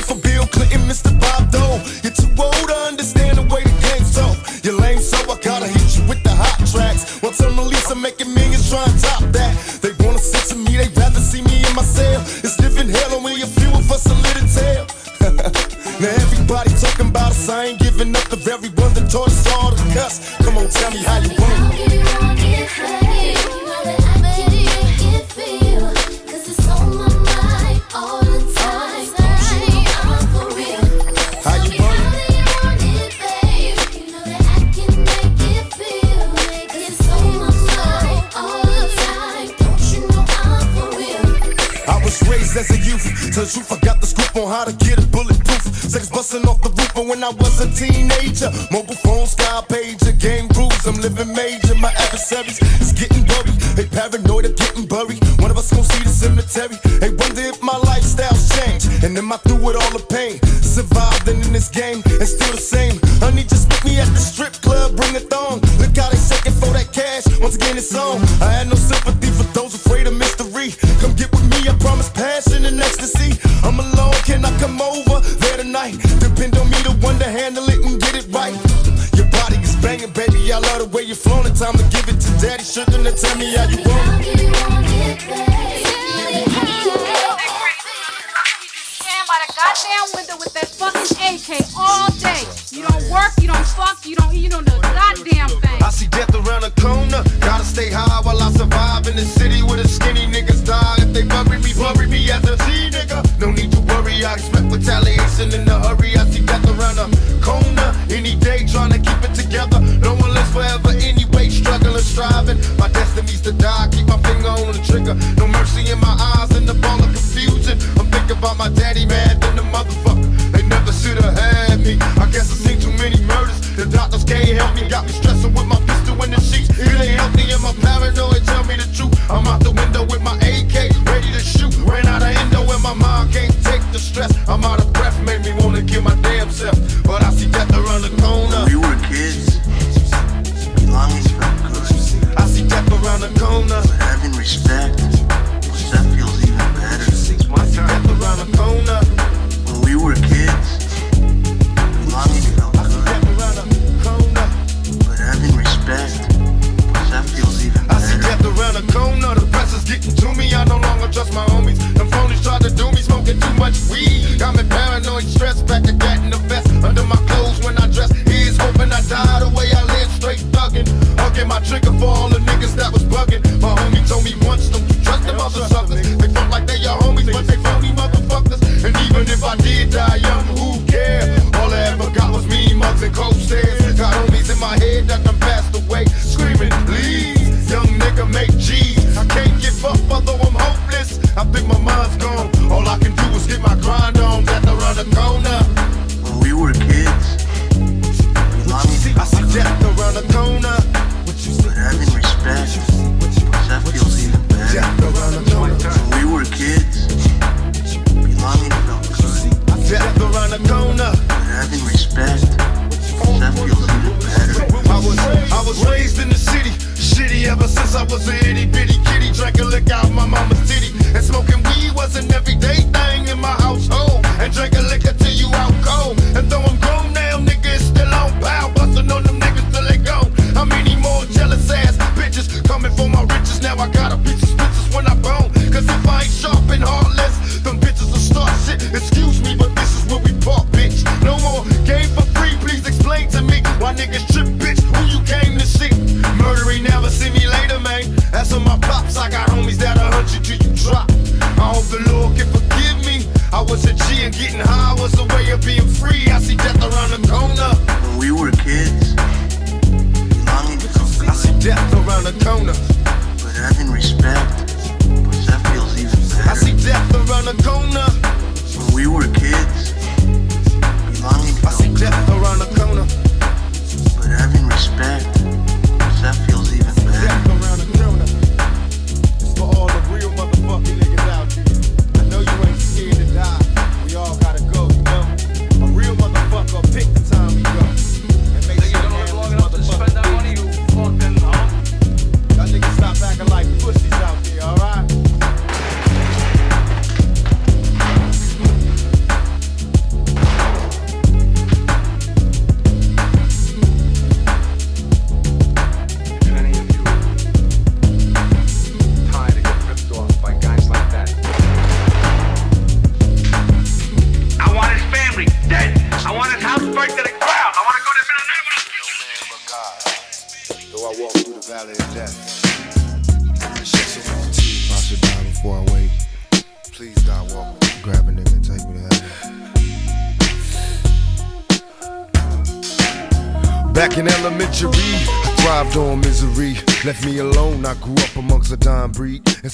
I was a teenager.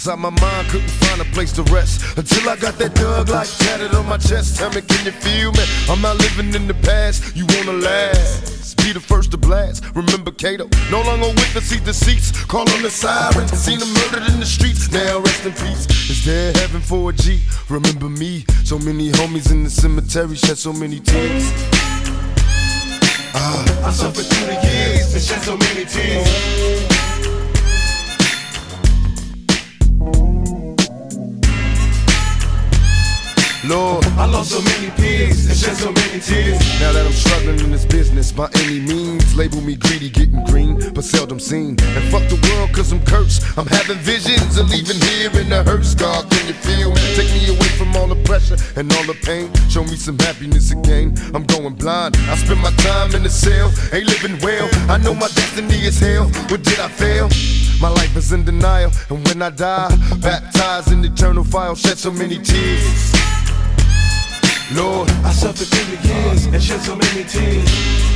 Inside my mind, couldn't find a place to rest until I got that dug like tatted on my chest. Tell me, can you feel me? I'm not living in the past. You wanna last? Be the first to blast. Remember Kato? No longer with us, see deceits. Call on the sirens. Seen them murdered in the streets. Now rest in peace. Is there heaven for a G? Remember me? So many homies in the cemetery shed so many tears. Ah, I suffered through the years and shed so many tears. Lord, I lost so many peers and shed so many tears. Now that I'm struggling in this business by any means, label me greedy, getting green, but seldom seen. And fuck the world, cause I'm cursed. I'm having visions of leaving here in the hearse. God, can you feel me? Take me away from all the pressure and all the pain. Show me some happiness again. I'm going blind. I spend my time in the cell, ain't living well. I know my destiny is hell. What did I fail? My life is in denial, and when I die, baptized in eternal fire, shed so many tears. Lord, I suffered through the years and shed so many tears.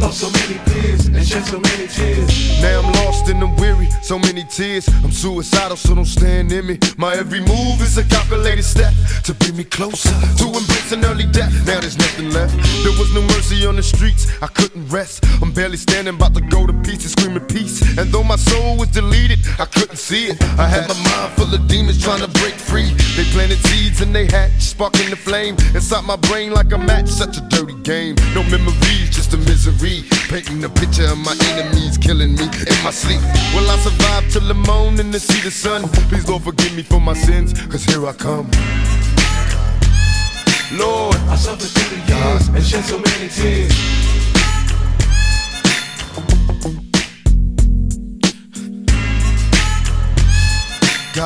Lost so many peers and shed so many tears. Now I'm lost and I'm weary, so many tears. I'm suicidal, so don't stand in me. My every move is a calculated step to bring me closer to embracing early death. Now there's nothing left. There was no mercy on the streets, I couldn't rest. I'm barely standing, about to go to pieces, screaming peace. And though my soul was deleted, I couldn't see it. I had my mind full of demons trying to break free. They planted seeds and they hatched, sparking the flame inside my brain like a match. Such a dirty game. No memories, just a misery. Painting a picture of my enemies killing me in my sleep. Will I survive till the morning to see the sun? Please, Lord, forgive me for my sins, cause here I come. Lord, I suffered through the years and shed so many tears.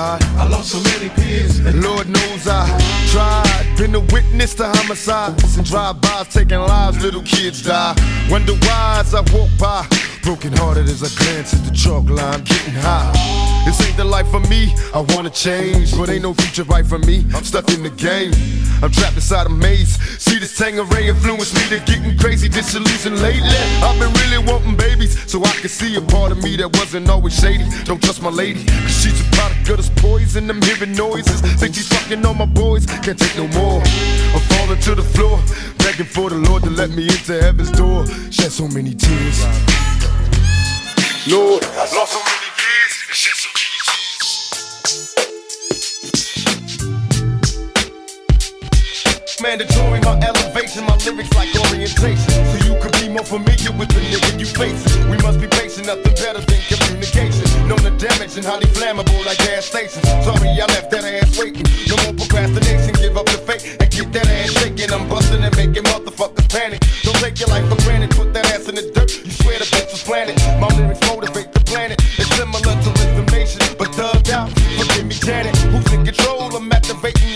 I lost so many peers. Lord knows I tried. Been a witness to homicides and drive-bys taking lives. Little kids die. Wonder why as I walk by. Broken hearted as I glance at the chalk line, getting high. This ain't the life for me. I wanna change, but ain't no future right for me. I'm stuck in the game. I'm trapped inside a maze. See this Tanqueray influence me to getting crazy, disillusioned lately. I've been really wanting babies, so I can see a part of me that wasn't always shady. Don't trust my lady, cause she's a product of this poison. I'm hearing noises. Think she's fucking on my boys. Can't take no more. I'm falling to the floor, begging for the Lord to let me into heaven's door. Shed so many tears. Lord, I lost so many years. Mandatory, my elevation, my lyrics like orientation. So you could be more familiar with the nigga you face. We must be patient, nothing better than communication. Know the damage and highly flammable like gas stations. Sorry, I left that ass waiting. No more procrastination, give up the fake and get that ass shaking. I'm busting and making motherfuckers panic. Don't take your life for granted, put that ass in the dirt. You swear the bitch was planted. My lyrics motivate the planet. It's similar to Rhythm Nation, but thugged out. Forgive me, Janet. Who's in control? I'm activating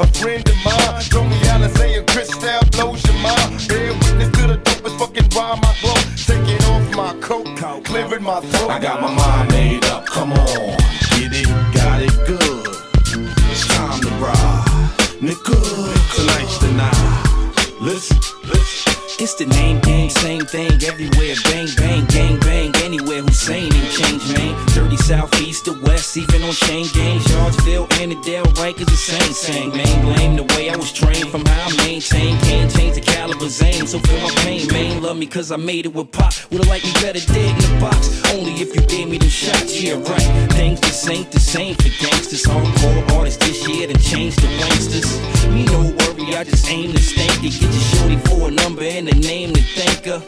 A friend of mine, Tony Allen saying Chris style blows your mind. Bear witness to the dopest fucking rhyme I blow. Taking off my coat, clearing my throat. I got my mind made up, come on. Get it, got it good. It's time to ride. Nigga, tonight's the night. Listen, listen. It's the name game, same thing everywhere. Bang, bang, gang, bang. Anywhere Hussein ain't change, man. 30 southeast to west, even on chain gangs. Yardville, Annandale, Rikers, the same, same. Man, blame the way I was trained from how I maintain. Can't change the caliber's aim, so feel my pain. Man, love me cause I made it with pop. Would've liked me better dead in the box. Only if you gave me them shots, yeah, right. Things just ain't the same for gangsters. Hardcore artists this year to change the gangsters. Me no worry, I just aim to stank it. Get your shorty for a number and a name to thank her.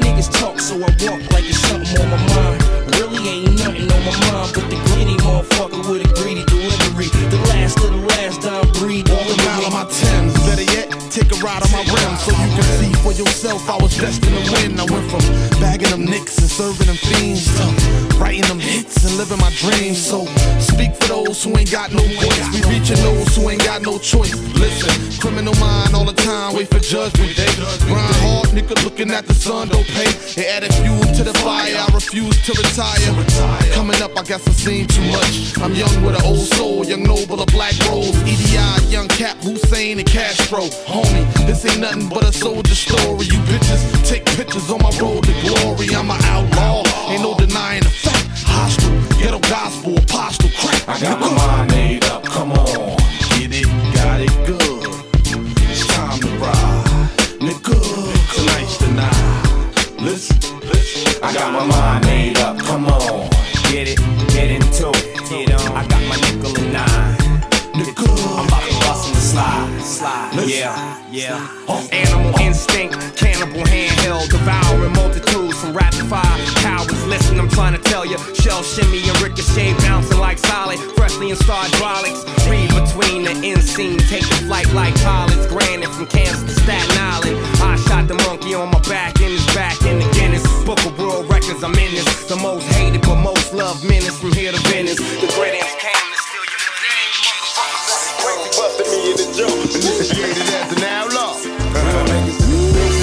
Niggas talk, so I walk like it's something on my mind. Really ain't nothing on my mind, but the greedy motherfucker with a greedy delivery. The last of the last time breed. Walk the mile on my Timbs, better yet, take a ride on my rims so you can see for yourself I was destined to win. I went from bagging them nicks and serving them fiends to writing them hits and living my dreams. So speak for those who ain't got no voice. We reaching those who ain't got no choice. Listen, criminal mind all the time, wait for judgment day. Grind hard, nigga looking at the sun, don't pay. It added fuel to the fire, I refuse to retire. Coming up, I guess I've seen too much. I'm young with an old soul, young noble, a black rose. EDI, young Cap, Hussein, and Kastro. This ain't nothing but a soldier story. You bitches take pictures on my road to glory. I'm an outlaw, ain't no denying the fact. Hostile, ghetto gospel, apostle, crack. I got my mind made up, come on. Get it, got it good. It's time to ride. Nigga, tonight's the night. Listen. I got my mind made up, come on. Get it, get into it. Get on. I got my nickel and nine. I'm about to bust in the slide. Slide. Yeah, yeah. Animal instinct, cannibal handheld, devouring multitudes from rapid fire. Cowards, listen, I'm trying to tell you. Shell shimmy and ricochet bouncing like solid, freshly installed hydraulics. Read between the end scene, taking flight like pilots. Granted from Kansas to Staten Island. I shot the monkey on my back in his back in the Guinness Book of World Records. I'm in this. The most hated but most loved menace from here to Venice. The gradients Initiated as an outlaw. Niggas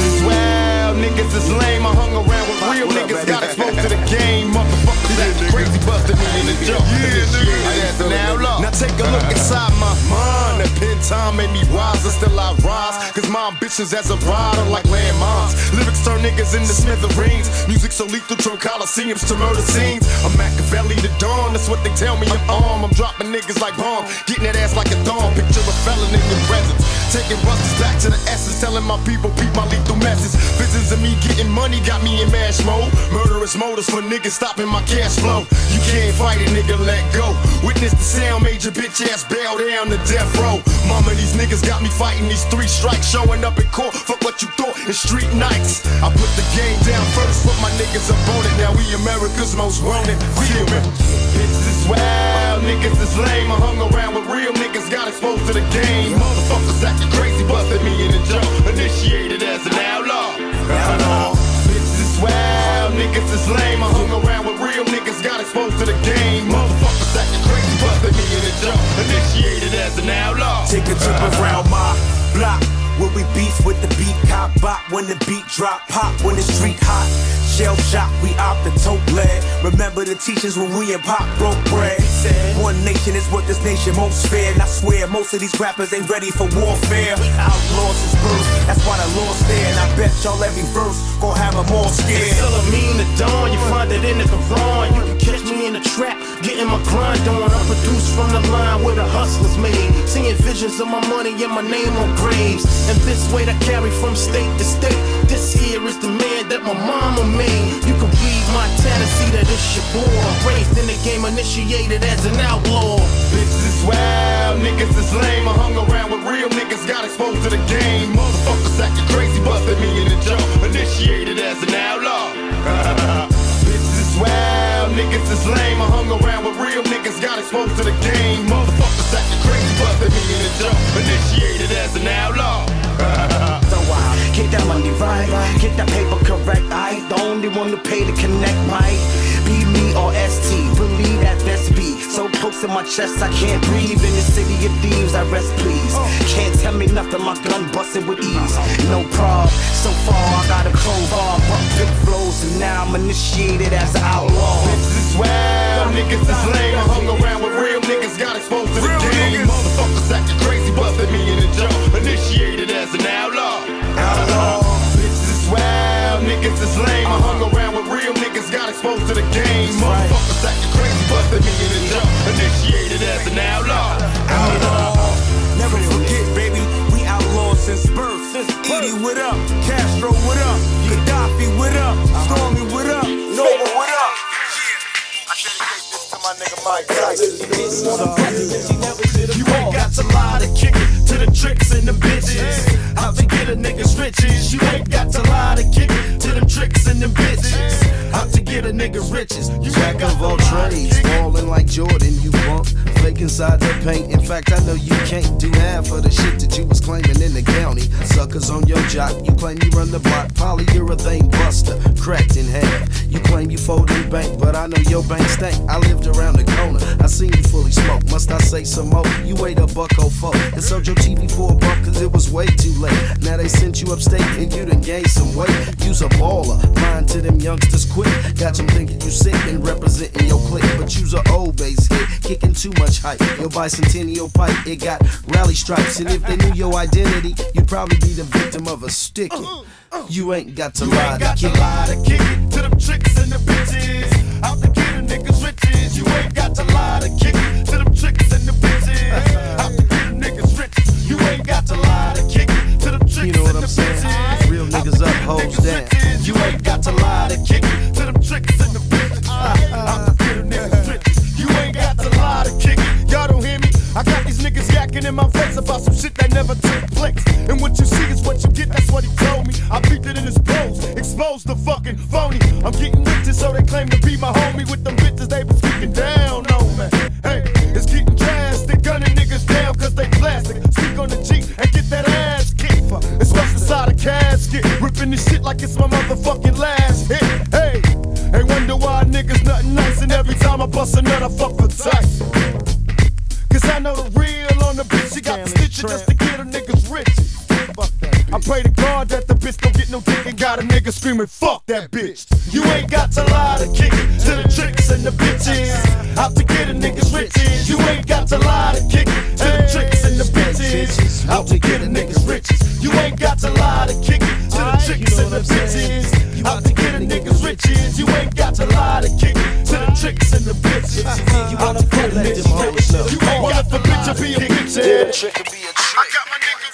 is wild, niggas is lame. I hung around with real niggas, got exposed to the game. Motherfuckers acting crazy, busted me in the joke. Initiated as an outlaw. Now take a look inside my mind. That pen time made me wiser, still I rise. Cause my ambitions as a rider like landmines. Lyrics turn niggas into smithereens. Music so lethal, turn coliseums to murder scenes. I'm Machiavelli the dawn, that's what they tell me I'm armed. I'm dropping niggas like bomb, getting that ass like a thorn. Picture a felon in your presence. Taking busters back to the essence, telling my people, beat my lethal message. Visions of me getting money got me in mash mode. Murderous motives for niggas stopping my cash flow. You can't fight it, nigga, let go. Witness the sound, made your bitch ass bow down to death row. Mama, these niggas got me fighting these three strikes, showing up in court. Fuck what you thought in street nights. I put the game down first, put my niggas up on it. Now we America's most wanted. Feel me? Bitches is wild, niggas is lame. I hung around with real niggas, got exposed to the game. Motherfuckers acting crazy, busted me in the jaw. Initiated as an outlaw. Bitches is wild, niggas is lame. I hung around with real niggas, got exposed to the game. Outlaw. Take a trip around my block. Where we beef with the beat, cop bop when the beat drop, pop when the street hot. Shell shock, we opt the tote lead. Remember the teachers when we and pop broke bread. One nation is what this nation most fear. And I swear most of these rappers ain't ready for warfare. Outlaws is birth, that's why the law's there. And I bet y'all every verse gon' have them all scared. Still a mean the dawn, you find it in the Quran. You can catch me in the trap, getting my grind on. I produce from the line where the hustlers made. Seeing visions of my money and my name on graves. And this weight I carry from state to state. This here is the man that my mama made. You can read my Tennessee that it's your boy. Raised in the game, initiated as an outlaw. Bitches is wild, niggas is lame. I hung around with real niggas, got exposed to the game. Motherfuckers acting crazy, busted me in the jaw. Initiated as an outlaw. Bitches is wild, niggas is lame. I hung around with real niggas, got exposed to the game. Motherfuckers acting crazy, busted me in the jaw. Initiated as an outlaw. So I get that money right, get that paper correct. I ain't the only one to pay to connect, might be me or ST. Believe that best be so close in my chest I can't breathe. In the city of thieves, I rest please. Can't tell me nothing, my gun busted with ease. No prob, so far I got a crowbar, but big flows and now I'm initiated as an outlaw. Bitches is wild, niggas is lame. I hung around with real niggas, got exposed to the game. Motherfuckers acting crazy, busted exposed to the game. Motherfuckers acting crazy, busted me in the jaw. Initiated as an outlaw. Outlaw. Never forget, baby, we outlaws since birth. Edie, what up? Kastro, what up? Kadafi, what up? Stormy, what up? Nova, what up? You ain't got to lie to kick it to the tricks and the bitches. Out to get a nigga's riches. You ain't got to lie to kick it to them tricks and them bitches. Out to get a nigga riches. You Jack of all trades, falling like Jordan, you bump. Fake inside the paint. In fact, I know you can't do half of the shit that you was claiming in the county. Suckers on your jock, you claim you run the block. Polyurethane buster, cracked in half. You claim you fold folding bank, but I know your bank stank. I lived around the corner, I seen you fully smoke. Must I say some more? You weighed a buck oh four and sold your TV for a buck cause it was way too late. Now they sent you upstate and you done gained some weight. You's a baller, lying to them youngsters quick. Got them thinking you sick and representing your clique. But you's a old base hit, kicking too much hype. Your bicentennial pipe, it got rally stripes. And if they knew your identity, you'd probably be the victim of a sticking. Uh, uh. You ain't got to You lie ain't to got to kick lie to kick it to them tricks and the bitches. Out get a nigga's riches. You ain't got to lie to kick it to them tricks and the bitches. Out to get nigga's riches. You ain't got to lie to kick it to them tricks You know what I'm saying? Real niggas up, hoes down. You ain't got to lie to kick it I got these niggas yakking in my face about some shit that never took place. And what you see is what you get, that's what he told me. I beat it in his pose, exposed the fucking phony. I'm getting riches, so they claim to be my homie. With them bitches, they been speaking down on me. Hey, it's getting drastic, gunning niggas down cause they plastic. Speak on the G and get that ass kicked. It's stuck inside a casket, ripping this shit like it's my motherfucking last hit. Hey, they wonder why niggas nothing nice, and every time I bust another fuck for tight. Cause I know the real on the bitch. She got the stitches just to get a niggas rich. I pray to God that the bitch don't get no dick and got a nigga screaming, fuck that bitch. You ain't got to lie to kick it to the tricks and the bitches. Out to get a niggas riches. You ain't got to lie to kick it to the tricks and the bitches. Out to get a niggas riches. You ain't got to lie to kick it to the tricks and the bitches. Out to get a niggas riches. You ain't got to lie to kick to the tricks and the bitches. Uh-huh. Out to get a niggas riches. You ain't got to bitch or be a bitch. Yeah. Trick could be a I got my nigga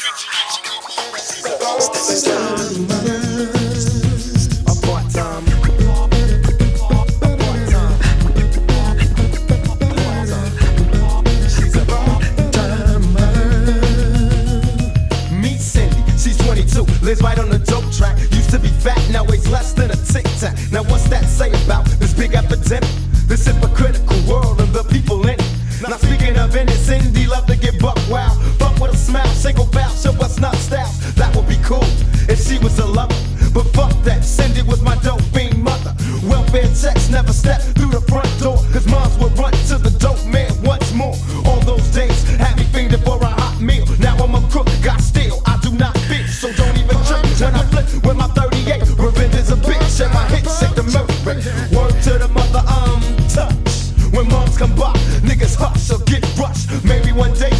Meet Cindy, she's 22, lives right on the dope track. To be fat, now weighs less than a tic tac. Now what's that say about this big epidemic? This hypocritical world and the people in it. Now speaking of in it, Cindy love to get buck wild. Fuck with a smile, single bow, show us not styles. That would be cool if she was a lover. But fuck that, Cindy was my dope fiend mother. Welfare checks never stepped through the front door. Cause moms would run to the dope man once more. All those days hush or get rushed. Maybe one day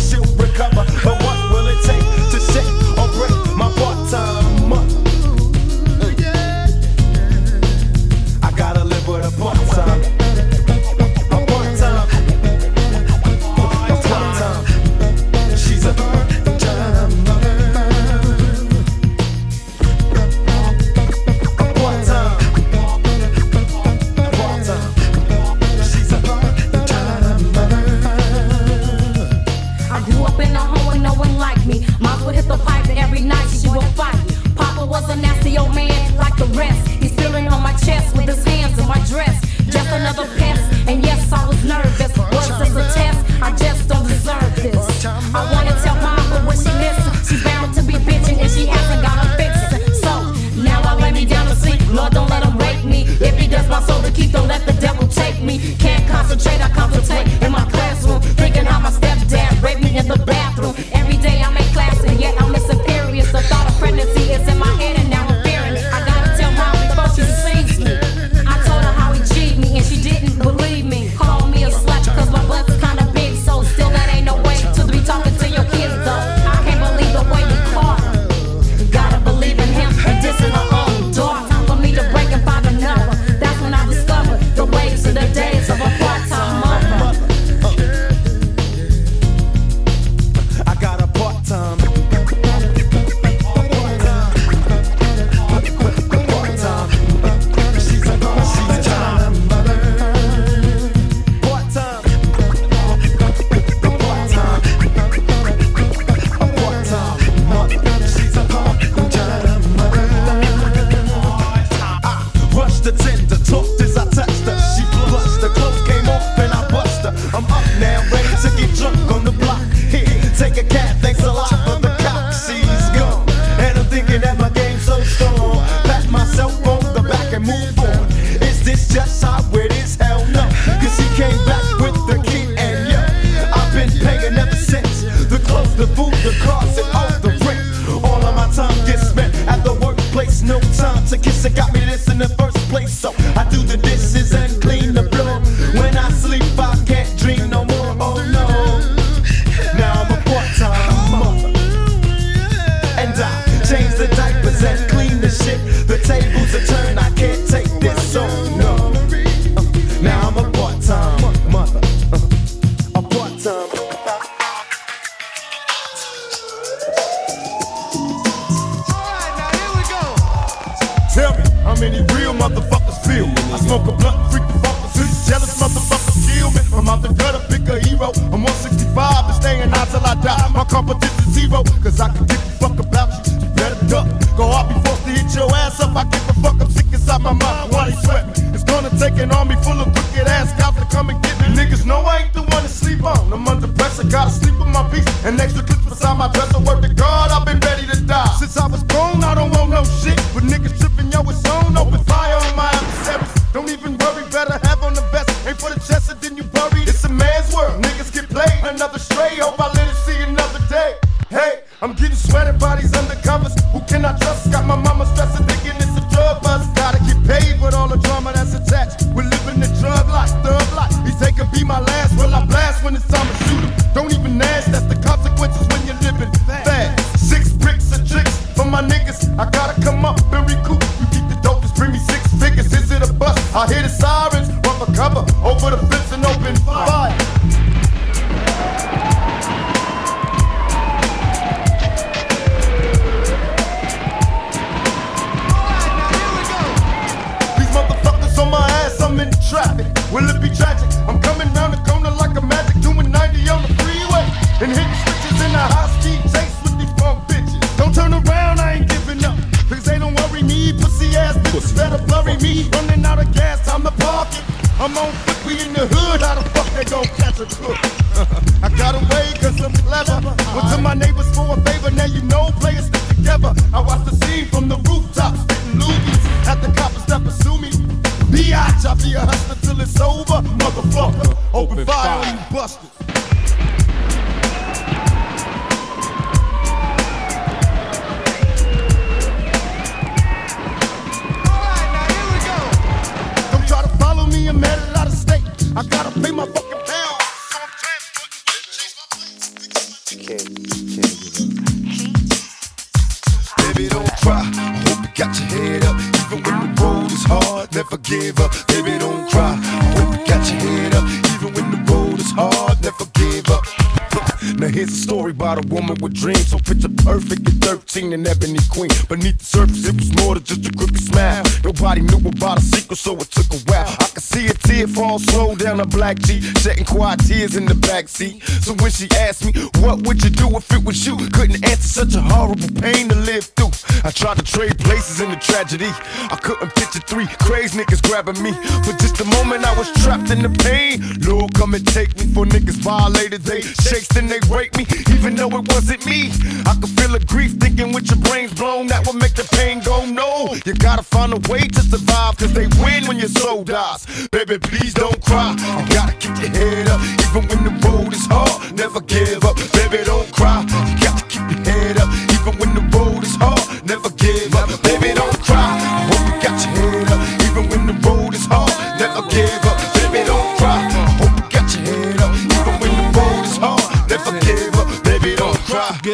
queen Beneath the surface. It was more than just a crooked smile. Nobody knew about a secret so it took a while. I could see a tear fall slow down a black G Shedding quiet tears in the backseat So when she asked me what would you do if it was you? Couldn't answer such a horrible pain to live through. I tried to trade places in the tragedy. I couldn't picture three crazy niggas grabbing me. For just a moment I was trapped in the pain Lord come and take me. For niggas violated They shakes then they break me even though it wasn't me. I could feel the grief thinking with your brains blown That would make the pain go no. You gotta find a way to survive Cause they win when your soul dies. Baby please don't cry. You gotta keep your head up. Even when the road is hard Never give up. Baby don't cry. You gotta keep your head up. Even when the road is hard Never give up. Baby don't cry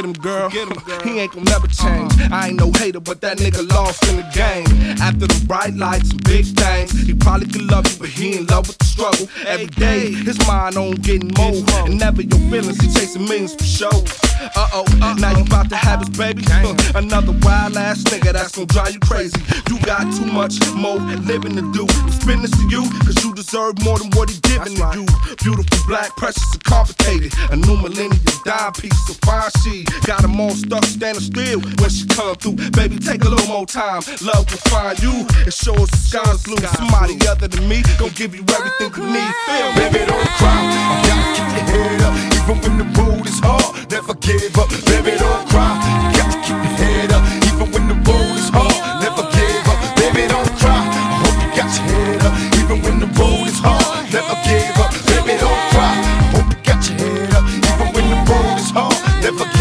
cry Get him, girl. He ain't gonna never change. I ain't no hater, but that nigga lost in the game. After the bright lights and big things, he probably could love you, but he in love with the struggle. Every day, his mind on getting more. And never your feelings, he chasing millions for show. Uh oh, now you about to have his baby. Another wild ass nigga that's gonna drive you crazy. You got too much more living to do. Spin this to you, cause you deserve more than what he giving to you. Beautiful, black, precious, and complicated. A new millennium dime piece of fine got them all stuck standing still when she come through. Baby, take a little more time. Love will find you and show us the sky's blue. Somebody other than me gon' give you everything you need. Feel me? Baby, don't cry. You gotta keep your head up. Even when the road is hard, never give up. Baby, don't cry. You gotta keep your head up. Even when the road is hard, never give up. Baby, don't cry. I hope you got your head up. Even when the road is hard, never give up. Baby, don't cry. I hope you got your head up. Even when the road is hard, never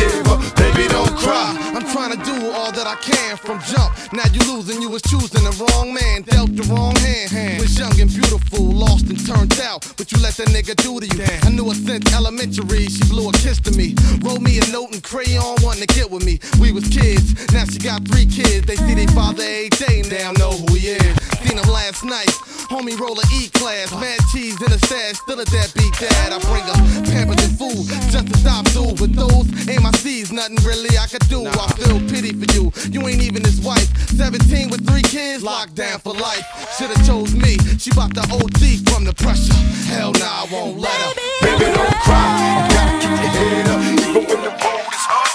Now you losing, you was choosing the wrong man, dealt the wrong hand. Was young and beautiful, lost and turned out, but you let that nigga do to you. I knew her since elementary, she blew a kiss to me. Wrote me a note and crayon, wanting to get with me. We was kids, now she got three kids. They see their father every day, now know who he is. Seen him last night, homie roll a E class, mad cheese in a stash, still a deadbeat dad. I bring her pampers and food, just to stop through. With those ain't my C's, nothing really I could do. I feel pity for you, you ain't even his wife. 17 with three kids, locked down for life. Shoulda chose me, she bout to OD from the pressure. Hell nah, I won't let her. Baby, don't cry, you gotta keep your head up, even when the road is hard.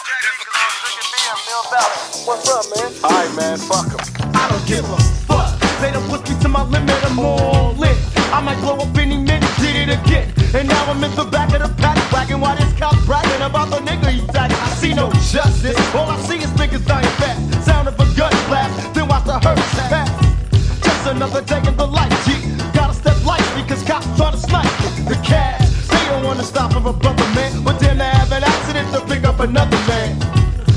What's up, man? Alright, man, fuck 'em. I don't give a fuck. They done put me to my limit, I'm all lit. I might blow up any minute, did it again. And now I'm in the back of the pack, bragging while this cop bragging about the nigga he tagged. I see no justice, all I see is niggas dying fast. Sound of a gun blast, then watch the hearse pass. Just another day in the life, G. Gotta step light because cops try to snipe the cash. They don't wanna stop for a brother, man. But then they have an accident to pick up another man.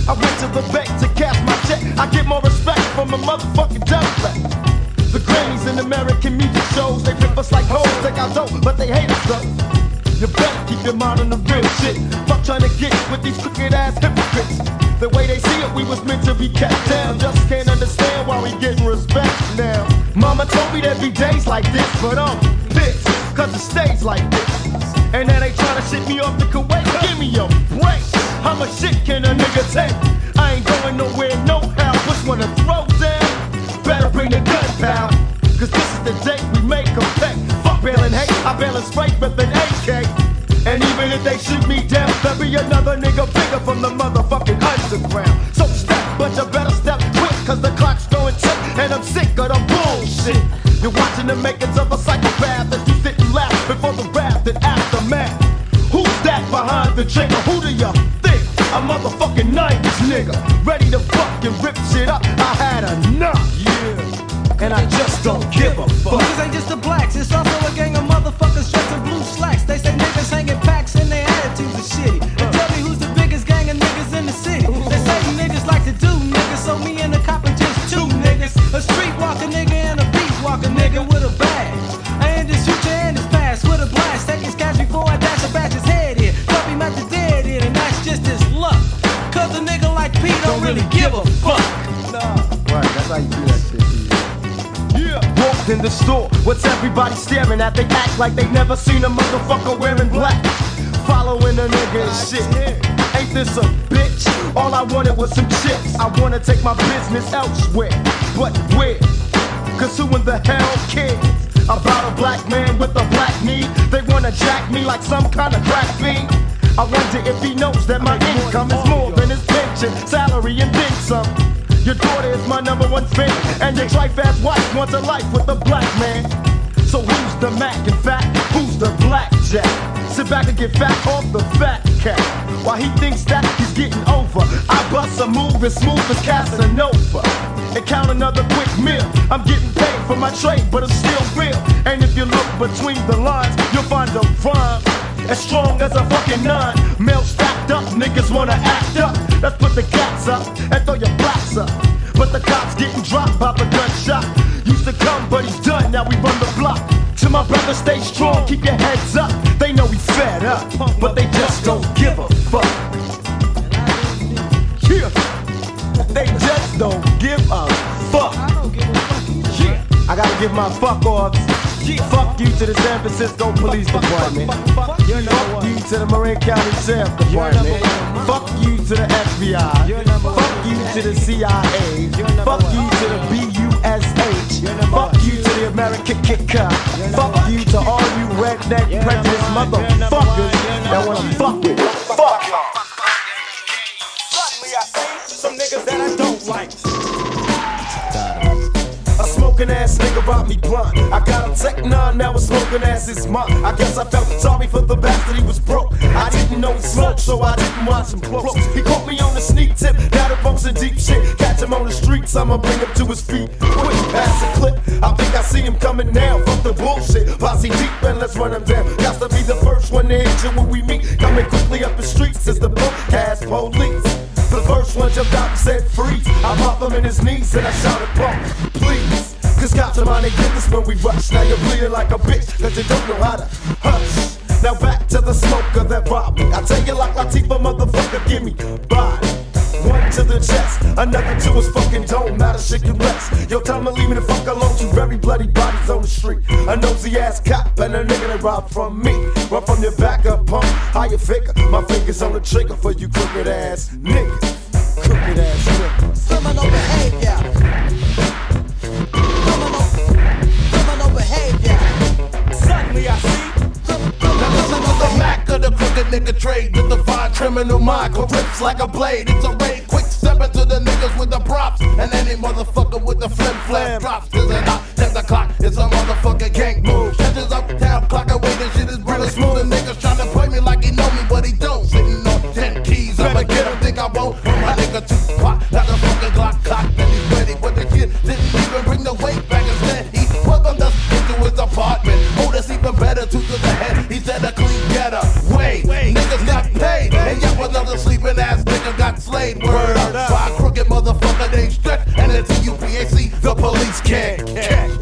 I went to the bank to cash my check. I get more respect from a motherfucking Democrat. The Grammys and American music shows, they rip us like hoes, take our dough, but they hate us though. You better keep your mind on the real shit. Fuck trying to get with these crooked ass hypocrites. The way they see it, we was meant to be kept down. Just can't understand why we getting respect now. Mama told me there'd be days like this, but I'm pissed, cause it stays like this. And then they to shit me off the Kuwait. Give me a break. How much shit can a nigga take? I ain't going nowhere, no how. Which one to throw down? Eh? Better bring the gun pal. Cause this is the day bailing hate, I bailin' straight with an AK. And even if they shoot me down, there'll be another nigga bigger from the motherfucking underground. So step, but you better step quick, cause the clock's going tick, and I'm sick of the bullshit. You're watching the makings of a psychopath as you and laugh before the wrath and aftermath. Who's that behind the trigger? Who do you think? A motherfucking 90s nigga, ready to fucking rip shit up. I had enough. And I just don't give a fuck. Niggas ain't just the blacks, it's also a gang of motherfuckers dressed in blue slacks. They say niggas hanging packs and their attitudes are shitty. They tell me who's the biggest gang of niggas in the city. They say niggas like to do niggas, so me and the cop are just two niggas. A streetwalker nigga and a beat walker nigga with a bag. And his future and his past with a blast. Take his cash before I dash a batch his head in. Drop him at the dead end, and that's just his luck. Cause a nigga like Pete don't really give a fuck. Right, that's how you do in the store, what's everybody staring at? They act like they never seen a motherfucker wearing black. Following a nigga and shit. Ain't this a bitch? All I wanted was some chips. I wanna take my business elsewhere. But where? Cause who in the hell cares? About a black man with a black need. They wanna jack me like some kind of crack fiend. I wonder if he knows that my income is more than his pension, salary, and then some. Your daughter is my number one fan, and your trife ass wife wants a life with a black man. So who's the Mac in fact? Who's the blackjack? Sit back and get fat off the fat cat. While he thinks that he's getting over, I bust a move as smooth as Casanova. And count another quick meal. I'm getting paid for my trade, but it's still real. And if you look between the lines, you'll find a rhyme as strong as a fucking nine. Male stacked up, niggas wanna act up. Let's put the cats up and throw your blacks up. But the cops getting dropped by the gunshot. Used to come, but he's done. Now we run the block. To my brother, stay strong, keep your heads up. They know we fed up, but they just don't give a fuck. Yeah, they just don't give a fuck. Yeah, I gotta give my fuck off. Fuck you to the San Francisco Police Department. Fuck you to the Marin County Sheriff Department. Fuck you to the FBI. Fuck you to the CIA. Fuck you to the BUSH. Fuck you to the American Kicker. Fuck you to all you redneck prejudice motherfuckers that wanna fuck with. Fuck. Suddenly I some niggas that I don't like. A smoking ass nigga robbed me blunt. I got a tech nine, now a smoking ass is mine. I guess I felt sorry for the bastard, he was broke. I didn't know he smoked, so I didn't watch him close. He caught me on the sneak tip, now the bunk's in deep shit. Catch him on the streets, I'ma bring him to his feet. Quick, pass the clip. I think I see him coming now. Fuck the bullshit. Posse deep and let's run him down. Got to be the first one to hit you when we meet. Coming quickly up the streets is the ass police. The first one jumped out and said freeze. I popped him in his knees and I shouted, pump, please. Cause cops are mind this when we rush. Now you're bleeding like a bitch, cause you don't know how to hush. Now back to the smoker that robbed me. I tell you like Latifah, motherfucker, give me body. One to the chest, another to his fucking dome. Not a shit can rest. Yo, time me leave me the fuck alone. Two very bloody bodies on the street. A nosy ass cop and a nigga that robbed from me. Run from your back up, pump. How you figure? My fingers on the trigger for you crooked ass niggas. Crooked ass niggas. Criminal behavior. Suddenly I see. Now listen to the Mac of the crooked nigga trade. With the divine criminal mind rips like a blade. It's a raid. Quick stepping to the niggas with the props. And any motherfucker with the flim flam drops. Cause it's not 10 o'clock. It's a motherfucking gang move. Catches up town clock away. This shit is really smooth. And niggas trying to play me like he know me, but he don't. Sitting on 10 keys. I'ma get him. Think I won't. My nigga too pop. Like a fucking Glock cock. And he's ready. But the kid didn't even bring the weight Even better. Two to the head. He said a clean getter. Wait, niggas got paid. And yet another sleeping ass nigga got slayed. Word up. By a crooked motherfucker named Stretch. And it's a UPAC. The police can't catch.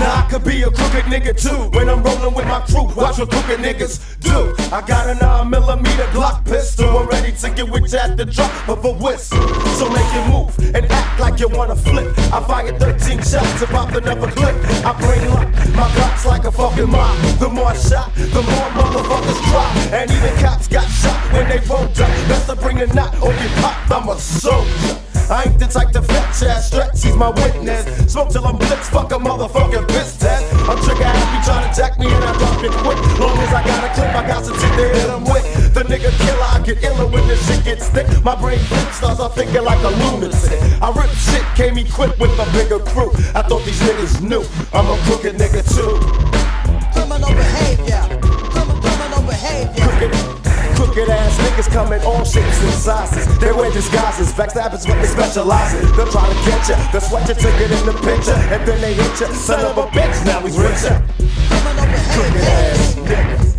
Now I could be a crooked nigga too. When I'm rolling with my crew, watch what crooked niggas do. I got a 9 millimeter Glock pistol. I'm ready to get with you at the drop of a whistle. So make it move and act like you wanna flip. I fire 13 shots to pop another clip. I bring luck, my Glock's like a fucking mob. The more I shot, the more motherfuckers drop. And even cops got shot when they rolled up. Best to bring a knot or get popped. I'm a soldier. I ain't the type to fetch ass stretch, he's my witness. Smoke till I'm blitz, fuck a motherfucking piss test. I'm trigger happy trying to attack me and I drop it quick. Long as I got a clip, I got some teeth to hit him with. The nigga killer, I get iller when this shit gets thick. My brain flips, starts off thinking like a lunatic. I rip shit, came equipped with a bigger crew. I thought these niggas knew I'm a crooked nigga too. crooked ass niggas come in all shapes and sizes. They wear disguises, backstabbers, but they specialize. They'll try to catch ya, they'll sweat took it in the picture, and then they hit ya. Son of a bitch, now he's richer. Crooked ass niggas.